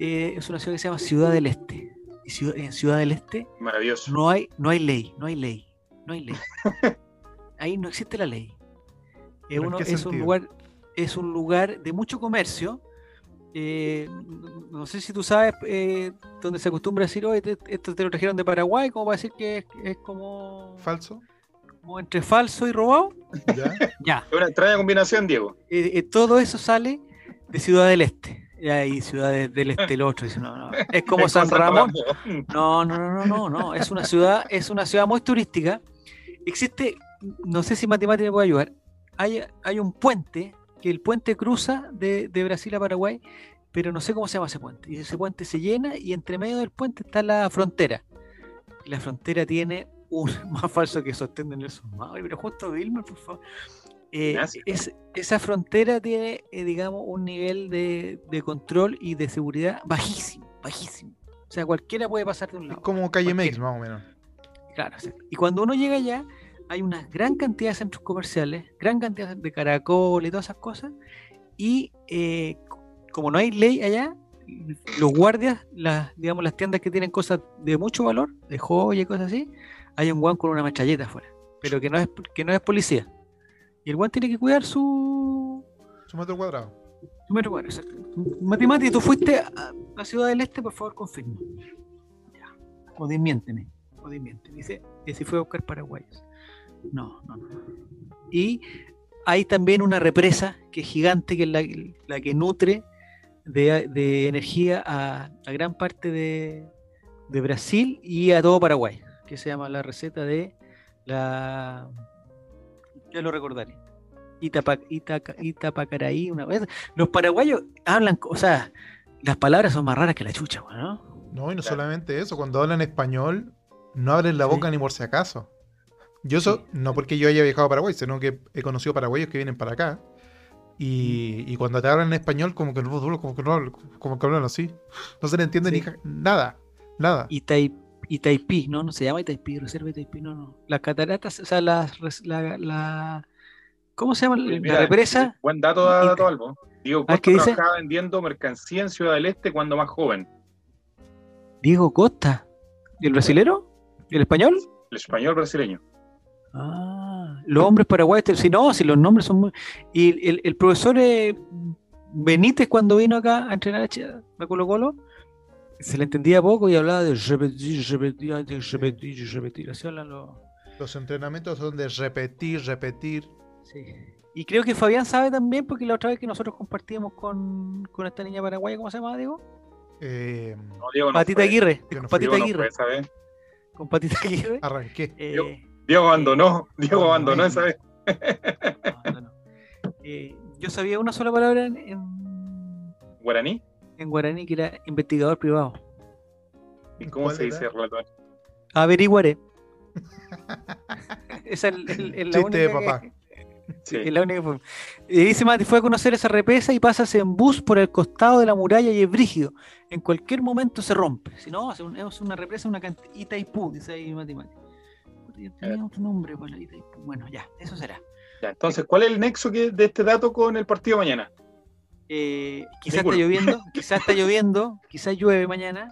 eh, es una ciudad que se llama Ciudad del Este. Y ciudad- en Ciudad del Este maravilloso. no hay, no hay ley, no hay ley, no hay ley. Ahí no existe la ley. Es, ¿Pero en uno- qué es un lugar, es un lugar de mucho comercio. eh, no- sé si tú sabes eh, donde se acostumbra a decir, oye, esto te lo trajeron de Paraguay, como para decir que es, es como, ¿Falso? Como entre falso y robado. ¿Ya? Ya, Es una extraña combinación, Diego. eh, eh, todo eso sale de Ciudad del Este. Y ahí Ciudad de- del Este el otro. dice, no, no. Es como Es San Ramón. Ramón. No, no, no, no, no, no. Es una ciudad, es una ciudad muy turística. Existe, no sé si Matemática me puede ayudar. Hay, hay un puente que el puente cruza de, de Brasil a Paraguay, pero no sé cómo se llama ese puente. Y ese puente se llena y entre medio del puente está la frontera. La frontera tiene un más falso que sostén de Nelson Mauri, pero justo Vilmer, por favor. Eh, Gracias. es- esa frontera tiene, eh, digamos, un nivel de, de control y de seguridad bajísimo, bajísimo. O sea, cualquiera puede pasar de un Es lado. como Calle. Mex, más o menos. Claro, o sea, y cuando uno llega allá, hay una gran cantidad de centros comerciales, gran cantidad de caracol y todas esas cosas, y eh, como no hay ley allá, los guardias, las, digamos, las tiendas que tienen cosas de mucho valor, de joya y cosas así, hay un guan con una metralleta afuera, pero que no es, que no es policía. Y el guan tiene que cuidar su, Su metro cuadrado. su metro cuadrado. Matemati, ¿tú fuiste a la Ciudad del Este? Por favor, confirma. O desmiénteme. O desmiénteme. Dice que si fue a buscar paraguayos. No, no, no. Y hay también una represa que es gigante, que es la, la que nutre de, de energía a, a gran parte de, de Brasil y a todo Paraguay, que se llama la receta de la... Ya lo recordaré. Itapa, Itaca- Itapacaraí, una vez. Los paraguayos hablan, o sea, las palabras son más raras que la chucha, weón, ¿no? No, y no Claro. solamente eso, cuando hablan español, no abren la Sí. boca ni por si acaso. Yo eso, no porque yo haya viajado a Paraguay, sino que he conocido paraguayos que vienen para acá. Y, y cuando te hablan en español, como que no, como que no hablan, como que hablan así. No se le entiende Sí. ni nada. Nada. Itai- Itaipí, no, no se llama Itaipí, Reserva Itaipí, no, no. Las cataratas, o sea, las, la, la- ¿cómo se llama? La Mira, represa. Buen dato, da- dato Albo. Diego Ah, Costa ¿qué dice? trabajaba vendiendo mercancía en Ciudad del Este cuando más joven. Diego Costa. ¿Y el brasilero? ¿Y el español? El español brasileño. Ah, los hombres paraguayos, si no, si los nombres son muy... Y el, el profesor eh, Benítez cuando vino acá a entrenar a Colo Colo, se le entendía poco y hablaba de repetir, repetir, repetir, repetir. Así hablan los... Los entrenamientos son de repetir, repetir. Sí. Y creo que Fabián sabe también, porque la otra vez que nosotros compartíamos con, con esta niña paraguaya, ¿cómo se llama, Diego? Eh, No, Diego no Patita fue. Aguirre. No con Patita Aguirre. fue. Con Patita Aguirre. arranqué. eh, Diego abandonó. Diego abandonó esa vez. no, no, no. Eh, yo sabía una sola palabra en, en, ¿Guaraní? En guaraní que era investigador privado. ¿Y cómo ¿Cuál se era? dice relator? Averiguaré. Esa es el- el- el- la de única que- papá. Sí. es la única forma. Y dice Mati, fue a conocer esa represa y pasas en bus por el costado de la muralla y es brígido. En cualquier momento se rompe. Si no, es un- es una represa, una cantidad. Itaipú, dice ahí Mati Mati. Tenía otro nombre para la Itaipú. Bueno, ya, eso será. Ya, entonces, ¿cuál es el nexo que- de este dato con el partido mañana? Eh, quizás está lloviendo, quizás está lloviendo, quizás llueve mañana.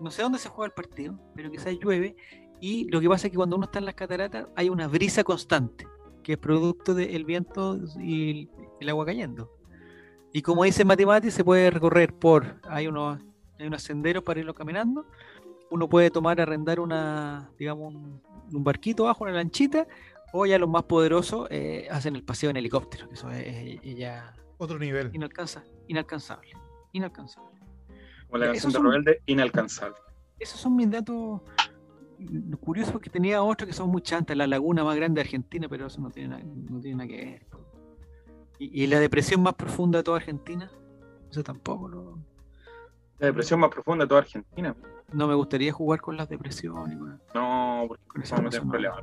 No sé dónde se juega el partido, pero quizás llueve. Y lo que pasa es que cuando uno está en las cataratas hay una brisa constante, que es producto del viento y el, agua cayendo. Y como dice Matimati, se puede recorrer por, hay unos, hay unos senderos para irlo caminando. Uno puede tomar, arrendar una, digamos, un, un barquito abajo, una lanchita, o ya los más poderosos eh, hacen el paseo en helicóptero, que eso es, es ya Otro nivel. Inalcanza, inalcanzable. Inalcanzable. Como la Ya, canción de Rebelde, inalcanzable. Esos son mis datos curiosos porque tenía otros que son muy chantas, la laguna más grande de Argentina, pero eso no tiene nada, no tiene nada que ver. Y, y la depresión más profunda de toda Argentina, eso tampoco lo- La depresión más profunda de toda Argentina. no me gustaría jugar con las depresiones. con- No, porque Con en cosa no. problemas.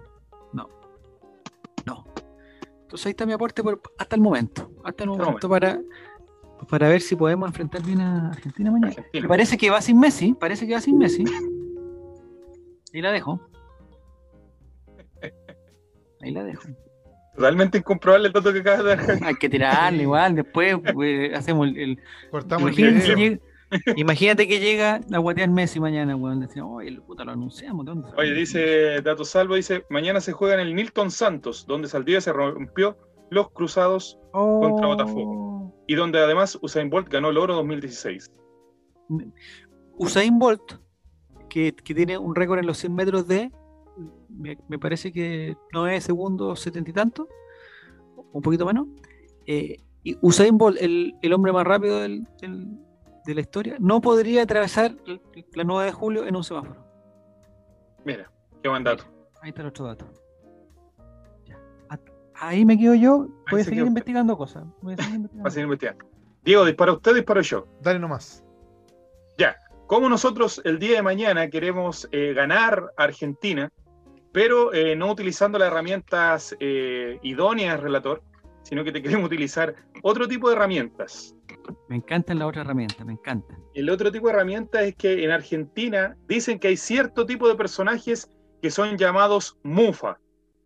No. Entonces ahí está mi aporte por- hasta el momento. Hasta el momento para, para ver si podemos enfrentar bien a Argentina mañana. Argentina. Me parece que va sin Messi, parece que va sin Messi. Ahí la dejo. Ahí la dejo. Totalmente incomprobable el dato que acabas de dar. Hay que tirarle igual, después pues, hacemos el... el- Cortamos el Imagínate, que llega a guatear Messi mañana, weón. Decimos, oye, puta, lo anunciamos. ¿de dónde salió?" Oye, dice Dato Salvo, dice, mañana se juega en el Nilton Santos, donde Saldivia se rompió los cruzados contra Oh. Botafogo. y donde además Usain Bolt ganó el oro 2016. Usain Bolt, que, que tiene un récord en los 100 metros de, me, me parece que 9 segundos, 70 y tanto, un poquito menos. eh, y Usain Bolt, el, el hombre más rápido del- del- de la historia, no podría atravesar la 9 de julio en un semáforo. Mira, qué buen dato. Ahí está el otro dato. Ya. Ahí me quedo yo. Voy a se seguir investigando cosas. Voy a seguir Va a investigando. seguir investigando. Diego, dispara usted, disparo yo. Dale nomás. Como nosotros el día de mañana queremos eh, ganar a Argentina, pero eh, no utilizando las herramientas eh, idóneas, relator, sino que te queremos utilizar otro tipo de herramientas. Me encantan las otras herramientas, me encantan. El otro tipo de herramienta es que en Argentina dicen que hay cierto tipo de personajes que son llamados mufa.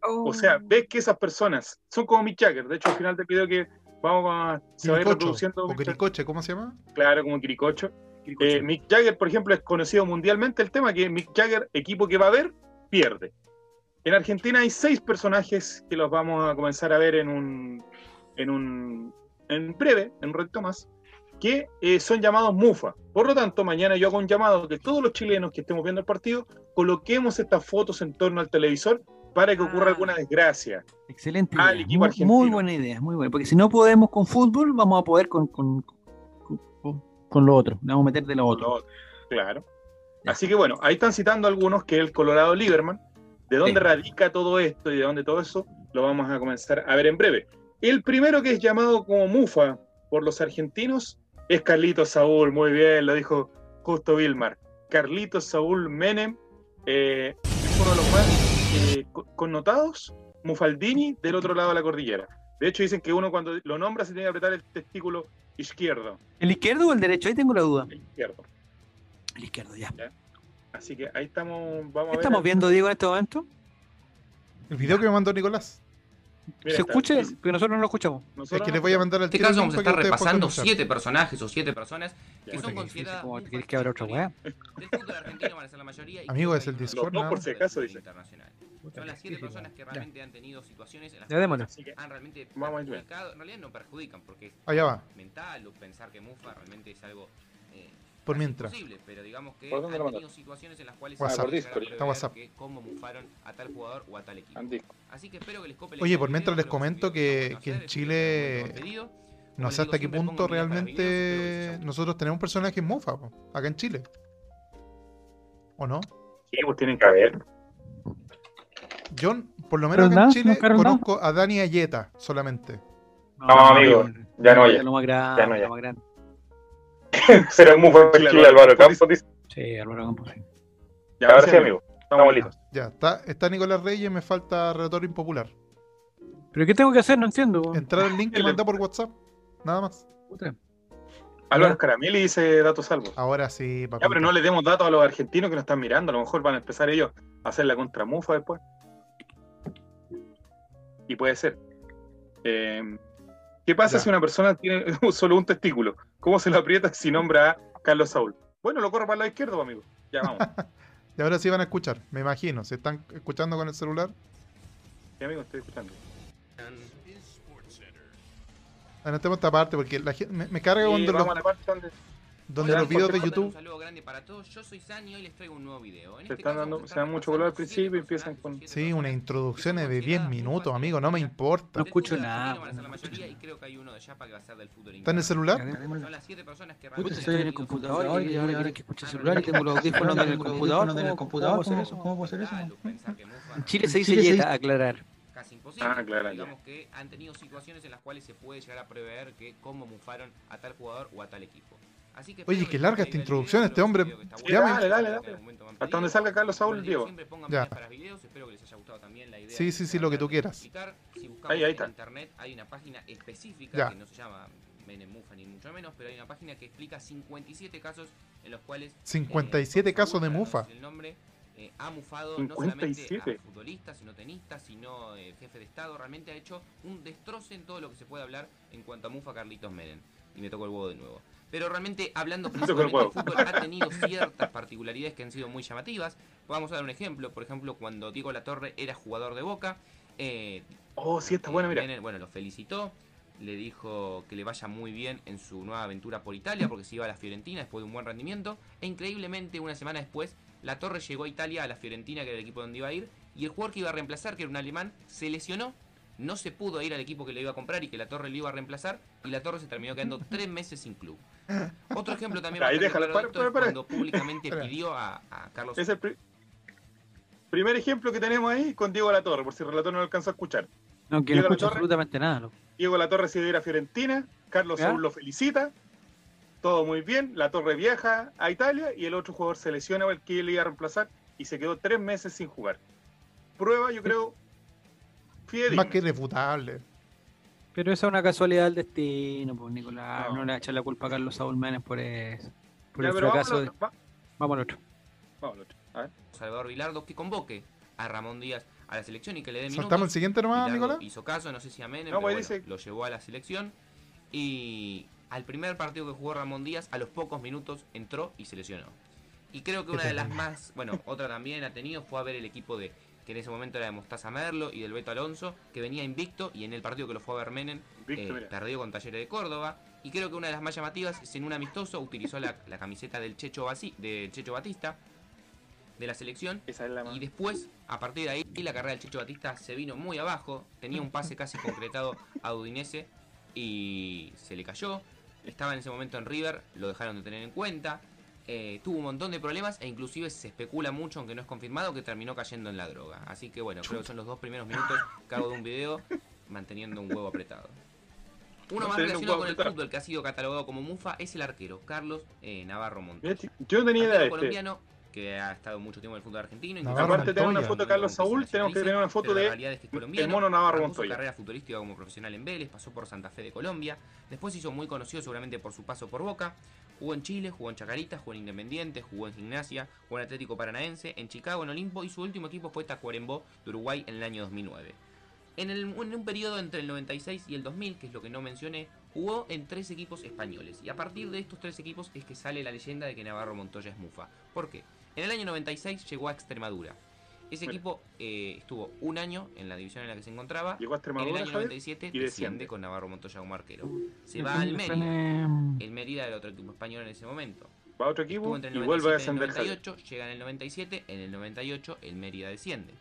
O sea, ves que esas personas son como Mick Jagger. De hecho, al final del video que vamos a, se va a ir reproduciendo, o Mick Jagger, Quiricoche, ¿cómo se llama? claro, como Quiricocho. Eh, Mick Jagger, por ejemplo, es conocido mundialmente el tema que Mick Jagger, equipo que va a ver, pierde. En Argentina hay seis personajes que los vamos a comenzar a ver en un, en un, en breve, en un ratito más, que eh, son llamados MUFA. Por lo tanto, mañana yo hago un llamado que todos los chilenos que estemos viendo el partido coloquemos estas fotos en torno al televisor para que ocurra Ah. alguna desgracia. Excelente. al idea. equipo muy, argentino. muy buena idea, muy buena. Porque si no podemos con fútbol, vamos a poder con, con, con, con- con lo otro. Vamos a meter de lo otro. Lo otro, Claro. Ya. Así que bueno, ahí están citando algunos que el Colorado Lieberman, de dónde Sí. radica todo esto y de dónde todo eso, lo vamos a comenzar a ver en breve. El primero que es llamado como Mufa por los argentinos es Carlitos Saúl. Muy bien, lo dijo justo Vilmar. Carlitos Saúl Menem, eh, es uno de los más eh, co- connotados, Mufaldini, del otro lado de la cordillera. De hecho, dicen que uno cuando lo nombra se tiene que apretar el testículo izquierdo. ¿El izquierdo o el derecho? Ahí tengo la duda. El izquierdo. El izquierdo, ya. Así que ahí estamos. Vamos a ¿Qué ver. estamos viendo, Diego, en este momento? El video que me mandó Nicolás. Mira, ¿Se escucha? dice- Porque nosotros no lo escuchamos. Es que les voy a mandar al En este caso vamos a estar que repasando siete personajes o siete personas que son que consideradas que querés fuertes que abra otra en weá. Del fútbol argentino van a ser la mayoría. y Amigo, es que el Discord, dos por si acaso, dice. internacional. Son las siete personas que realmente han tenido situaciones en las que han realmente perjudicado, en realidad no perjudican porque es Allá va, mental o pensar que Mufa realmente es algo por casi mientras. imposible, pero digamos que ¿Por dónde lo han tenido mandaste? situaciones en las cuales WhatsApp. se. Está WhatsApp. que cómo mufaron a tal jugador o a tal equipo. Así que espero que les cope Oye, por mientras les comento que, que en hacer, Chile no sé hasta qué punto videos, realmente guste. nosotros tenemos personajes mofa po, acá en Chile. ¿O no? sí, pues tienen que haber. Yo, por lo menos acá en Carol Dance, Chile, ¿no? Conozco a Dani Ayeta solamente. No, amigo, ya no, ya. Lo más grande. Ya no, ya. Será muy buen Chile Álvaro Campos, dice. Sí, Álvaro Campos. sí. Ya, Ahora sí, amigo. Estamos listos. Ya, está, está Nicolás Reyes, me falta Relator Impopular. ¿Pero qué tengo que hacer? No entiendo. Entrar al link que mandé por WhatsApp. Nada más. Puta. Álvaro Ya. Carameli dice datos salvos. Ahora sí, Ya, papito. pero no le demos datos a los argentinos que nos están mirando. A lo mejor van a empezar ellos a hacer la contramufa después. Y puede ser. Eh, ¿Qué pasa Ya. si una persona tiene solo un testículo? ¿Cómo se lo aprieta si nombra a Carlos Saúl? Bueno, lo corro para el lado izquierdo, amigo. Ya vamos. Y ahora sí van a escuchar, me imagino. Si están escuchando con el celular, Sí, amigo, estoy escuchando. anotemos esta parte porque la gente, me, me carga cuando, vamos los, a la parte donde donde Hola, los videos de YouTube Un saludo grande para todos. Yo soy Sani y hoy les traigo un nuevo video. En Se este están caso dando- vamos a se dan mucho color al principio y empiezan con- Sí, personajes introducciones de que son 10 consideradas minutos, amigo, no me importa. No escucho nada, argentino van a ser la no escucho mayoría y creo que hay uno de Yapa que va a ser del fútbol ¿Está en el celular? Estoy en el computador y ahora que escuche el celular y tengo los audífonos en el computador. en el ¿Cómo- computador, ¿Cómo puedo hacer eso? Chile se dice Chile se yeta, aclarar. casi imposible. Ah, claro, digamos que han tenido situaciones en las cuales se puede llegar a prever que cómo mufaron a tal jugador o a tal equipo. Así que Oye, qué que larga esta introducción, video, este hombre. dale, dale, dale. Hasta donde salga Carlos Saúl, Diego. siempre, pongan Ya. videos para videos, espero que les haya gustado también la idea. Sí, sí, sí, lo que tú quieras. Ahí, ahí en está. internet hay una página específica Ya. que no se llama Menem Mufa ni mucho menos, pero hay una página que explica 57 casos en los cuales 57 eh, casos de mufa. decir El nombre eh, ha mufado no solamente 57. a futbolistas, sino tenistas, sino eh, jefe de Estado. Realmente ha hecho un destroce en todo lo que se puede hablar en cuanto a mufa Carlitos Menem. Y me tocó el huevo de nuevo. Pero realmente, hablando tocó el fútbol, ha tenido ciertas particularidades que han sido muy llamativas. Vamos a dar un ejemplo. Por ejemplo, cuando Diego Latorre era jugador de Boca, eh, Oh, sí, está buena, mira. Menem, bueno, lo felicitó, le dijo que le vaya muy bien en su nueva aventura por Italia, porque se iba a la Fiorentina después de un buen rendimiento. E increíblemente, una semana después, la Torre llegó a Italia, a la Fiorentina, que era el equipo donde iba a ir, y el jugador que iba a reemplazar, que era un alemán, se lesionó. No se pudo ir al equipo que le iba a comprar y que la Torre le iba a reemplazar, y la Torre se terminó quedando tres meses sin club. Otro ejemplo también Ahí déjala, para, para, cuando públicamente pidió a, a Carlos Es el pri- primer ejemplo que tenemos ahí con Diego Latorre, por si el relator no lo alcanzó a escuchar. No, que Diego no Latorre. absolutamente nada. loco. Diego Latorre se iba a ir a Fiorentina, Carlos. Saúl lo felicita, todo muy bien, La Torre viaja a Italia y el otro jugador se lesiona el que le iba a reemplazar y se quedó tres meses sin jugar. Prueba, yo creo. Más que irrefutable. Pero esa es una casualidad del destino, pues Nicolás. No. No, le va a echar la culpa a Carlos Saúl Menes por eso. Por Ya, el fracaso. vámonos, de- va- Vamos al otro. vámonos al otro. A ver. Salvador Vilardo que convoque a Ramón Díaz a la selección y que le dé minutos. ¿Saltamos el siguiente nomás, Bilardo Nicolás? Hizo caso, no sé si a Menem, No, pero pues bueno, dice- lo llevó a la selección. Y al primer partido que jugó Ramón Díaz, a los pocos minutos entró y se lesionó. Y creo que una de las más, bueno, otra también ha tenido fue a ver el equipo de, que en ese momento era de Mostaza Merlo y del Beto Alonso, que venía invicto y en el partido que lo fue a ver Menem, eh, perdió con Talleres de Córdoba. Y creo que una de las más llamativas es en un amistoso utilizó la, la camiseta del Checho, Basi- de Checho Batista de la selección Esa es la más. y después, a partir de ahí, la carrera del Chicho Batista se vino muy abajo. Tenía un pase casi concretado a Udinese y se le cayó. Estaba en ese momento en River, lo dejaron de tener en cuenta. Eh, tuvo un montón de problemas e inclusive se especula mucho, aunque no es confirmado, que terminó cayendo en la droga. Así que bueno, creo que son los dos primeros minutos que hago de un video. manteniendo un huevo apretado. Uno más relacionado con el apretado. fútbol que ha sido catalogado como mufa es el arquero, Carlos eh, Navarro chi- Yo no tenía idea de este. colombiano que ha estado mucho tiempo en el fútbol argentino. Navarro Aparte de tener una Montoya. foto de Carlos Saúl, tenemos que tener una foto de es que el mono Navarro Arrancó su Montoya. carrera futurística como profesional en Vélez, pasó por Santa Fe de Colombia, después se hizo muy conocido seguramente por su paso por Boca, jugó en Chile, jugó en Chacarita, jugó en Independiente, jugó en Gimnasia, jugó en Atlético Paranaense, en Chicago, en Olimpo y su último equipo fue Tacuarembó de Uruguay en el año 2009. En, el- en un periodo entre el 96 y el 2000, que es lo que no mencioné, jugó en tres equipos españoles. Y a partir de estos tres equipos es que sale la leyenda de que Navarro Montoya es mufa. ¿Por qué? En el año 96 llegó a Extremadura. Ese equipo eh, estuvo un año en la división en la que se encontraba. Llegó a En el Extremadura, año Javier, 97 y desciende desciende. con Navarro Montoya como arquero. Se va al Mérida. Tiene- El Mérida era otro equipo español en ese momento. va a otro equipo entre el y vuelve a 97 y el descender. Javier. 98, llega en el 97, en el 98 el Mérida desciende.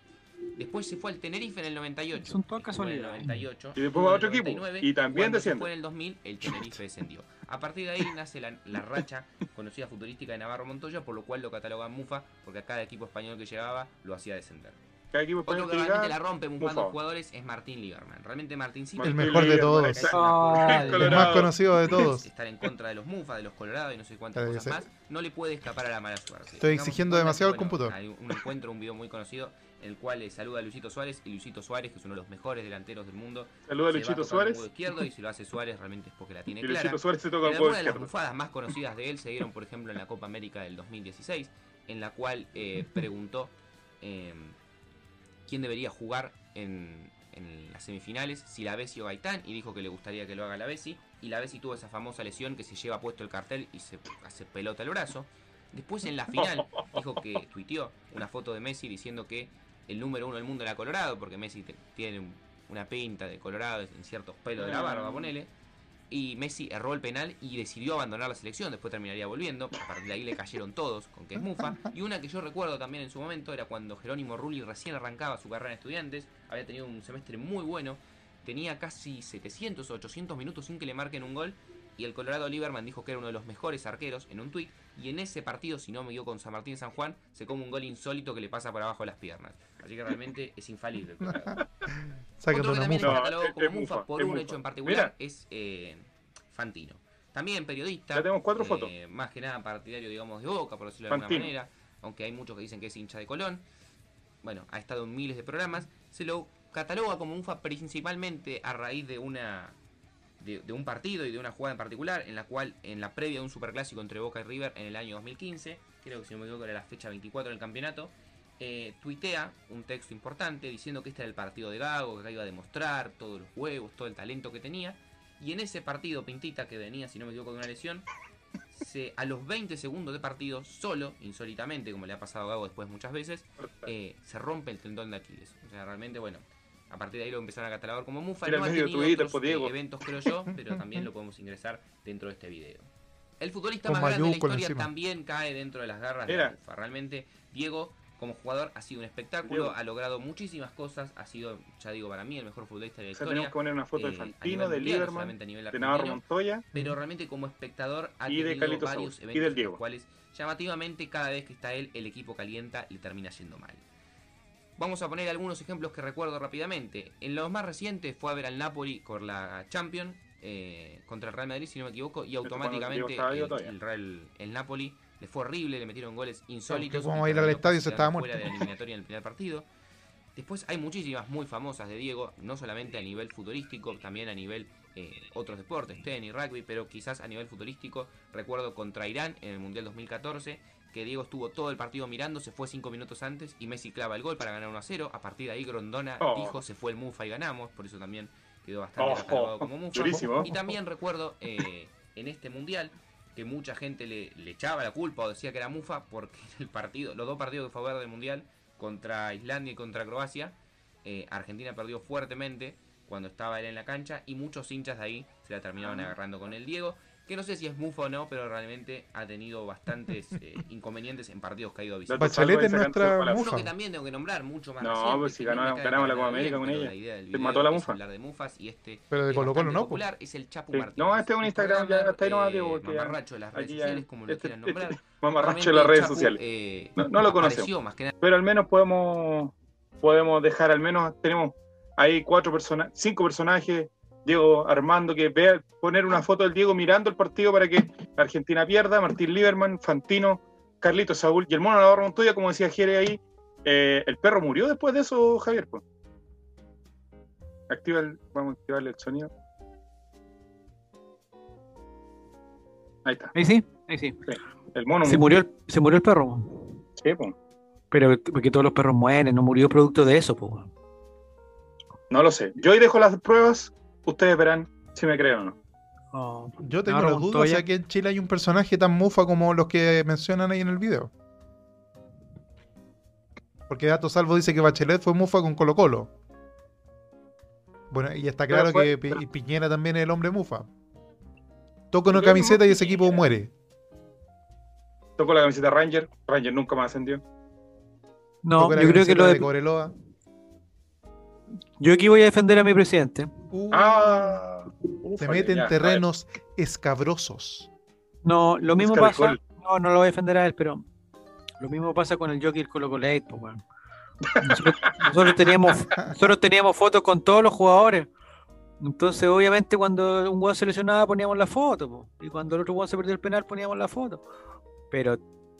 Después se fue al Tenerife en el 98. Son todas en el casualidades. 98, Y después va a otro el equipo, 99, y también desciende. fue en el 2000 el Tenerife descendió. A partir de ahí nace la, la racha conocida futurística de Navarro Montoya, por lo cual lo catalogan Mufa, porque a cada equipo español que llegaba lo hacía descender. Cada equipo Otro español que que realmente la rompe Mufado. jugadores es Martín Lieberman. Realmente Martíncito El Martín mejor de todos. Ah, El más conocido de todos. estar en contra de los Mufa, de los Colorados y no sé cuántas cosas más, no le puede escapar a la mala suerte. Estoy Tengamos exigiendo demasiado al computador. Hay un encuentro, un video muy conocido, el cual le saluda a Luisito Suárez y Luisito Suárez, que es uno de los mejores delanteros del mundo. Saluda a el Suárez. izquierdo y si lo hace Suárez realmente es porque la tiene Y clara. Luchito Suárez se toca el algunas de las bufadas más conocidas de él se dieron, por ejemplo, en la Copa América del 2016, en la cual eh, preguntó eh, quién debería jugar en, en las semifinales, si la Bessi o Gaitán, y dijo que le gustaría que lo haga la Bessi, y la Bessi tuvo esa famosa lesión que se lleva puesto el cartel y se hace pelota el brazo. Después en la final dijo que tuiteó una foto de Messi diciendo que el número uno del mundo era Colorado, porque Messi te- tiene un- una pinta de Colorado en ciertos pelos de la barba, ponele. Y Messi erró el penal y decidió abandonar la selección, después terminaría volviendo. A partir de ahí le cayeron todos con que es mufa. Y una que yo recuerdo también en su momento era cuando Jerónimo Rulli recién arrancaba su carrera en estudiantes, había tenido un semestre muy bueno, tenía casi 700 o 800 minutos sin que le marquen un gol. Y el Colorado Lieberman dijo que era uno de los mejores arqueros en un tuit. Y en ese partido, si no me equivoco, con San Martín San Juan, se come un gol insólito que le pasa por abajo de las piernas. Así que realmente es infalible el Colorado. Sácate Otro que también es catalogado como es mufa mufa, por un mufa. hecho en particular Mira. es eh, Fantino. También periodista. Ya tenemos cuatro eh, fotos. Más que nada partidario, digamos, de Boca, por decirlo de alguna manera. Aunque hay muchos que dicen que es hincha de Colón. Bueno, ha estado en miles de programas. Se lo cataloga como mufa principalmente a raíz de una de, de un partido y de una jugada en particular, en la cual en la previa de un superclásico entre Boca y River en el año 2015, creo que si no me equivoco era la fecha 24 del campeonato, eh, tuitea un texto importante diciendo que este era el partido de Gago, que acá iba a demostrar todos los huevos, todo el talento que tenía. Y en ese partido, Pintita, que venía, si no me equivoco, de una lesión, se, a los 20 segundos de partido, solo, insólitamente, como le ha pasado a Gago después muchas veces, eh, se rompe el tendón de Aquiles. O sea, realmente, bueno, a partir de ahí lo empezaron a catalogar como mufa. Era no el ha tenido Twitter, otros, pues, Diego. eh, eventos, creo yo, pero también lo podemos ingresar dentro de este video. El futbolista Con más grande de la historia encima. también cae dentro de las garras de la mufa. Realmente, Diego, como jugador, ha sido un espectáculo, Diego. ha logrado muchísimas cosas, ha sido, ya digo, para mí el mejor futbolista de la O sea, historia. tenemos que poner una foto de eh, Fantino, de Lieberman, de Navarro Montoya. pero realmente como espectador ha Y de tenido varios Saúl, y eventos del en Diego. los cuales llamativamente cada vez que está él el equipo calienta y termina yendo mal. Vamos a poner algunos ejemplos que recuerdo rápidamente. En los más recientes fue a ver al Napoli con la Champions eh, contra el Real Madrid, si no me equivoco, y automáticamente el, el Real- el Napoli le fue horrible, le metieron goles insólitos. como y ir al estadio se estaba fuera muerto. de la eliminatoria en el primer partido. Después hay muchísimas muy famosas de Diego, no solamente a nivel futbolístico, también a nivel eh, otros deportes, tenis, rugby, pero quizás a nivel futbolístico. Recuerdo contra Irán en el Mundial 2014, que Diego estuvo todo el partido mirando, se fue cinco minutos antes y Messi clava el gol para ganar 1 a 0. A partir de ahí Grondona Oh. dijo se fue el Mufa y ganamos, por eso también quedó bastante Oh, catalogado como Mufa. durísimo. Y también recuerdo eh, en este mundial que mucha gente le, le echaba la culpa o decía que era Mufa porque el partido, los dos partidos que fue a ver del mundial contra Islandia y contra Croacia, eh, Argentina perdió fuertemente cuando estaba él en la cancha y muchos hinchas de ahí se la terminaban Ah. agarrando con el Diego, que no sé si es Mufa o no, pero realmente ha tenido bastantes eh, inconvenientes en partidos que ha ido a visitar. Bachelet es nuestra mufa. Uno que también tengo que nombrar, mucho más No, reciente, pues si ganó- ganamos la Copa América con pero ella. La idea del Se video mató la mufa. hablar de mufas y este Pero de Colo Colo no, po. popular, es el Chapu Sí. Martínez. No, este es un Instagram, ya hasta ahí nomás, Diego, mamarracho de las redes sociales, como lo este- quieran nombrar. este- Mamarracho en las redes Chapu, sociales. eh, No- no lo conocemos. Pero al menos podemos podemos dejar, al menos tenemos hay cuatro personas, cinco personajes, Diego Armando, que vea poner una foto del Diego mirando el partido para que Argentina pierda, Martín Lieberman, Fantino, Carlito Saúl y el mono Navarro Montoya, como decía Jere ahí, eh, el perro murió después de eso, Javier. pues. Activa el, vamos a activarle el sonido. Ahí está. Ahí sí, ahí sí. El mono Se murió el, se murió el perro. Sí, pues. Pero porque todos los perros mueren, no murió producto de eso, pues. No lo sé. Yo ahí dejo las pruebas. Ustedes verán si me creen o no. Oh, Yo tengo dudas Montoya. si aquí en Chile hay un personaje tan mufa como los que mencionan ahí en el video. Porque Dato Salvo dice que Bachelet fue mufa con Colo Colo. Bueno, y está claro fue- que Pi- pero- Piñera también es el hombre mufa. Toca una camiseta y ese equipo muere. Tocó la camiseta Ranger. Ranger nunca más ascendió. No, la yo creo que lo de de, Cobreloa. yo aquí voy a defender a mi presidente. Uh, Ah, se ufale, mete en ya, terrenos escabrosos. No, lo mismo Busca pasa. No, no lo voy a defender a él, pero lo mismo pasa con el jockey del Colo Colo pues, weón. Nosotros, nosotros teníamos, nosotros teníamos fotos con todos los jugadores. Entonces, obviamente, cuando un jugador se lesionaba, poníamos la foto. po. Y cuando el otro jugador se perdió el penal, poníamos la foto. Pero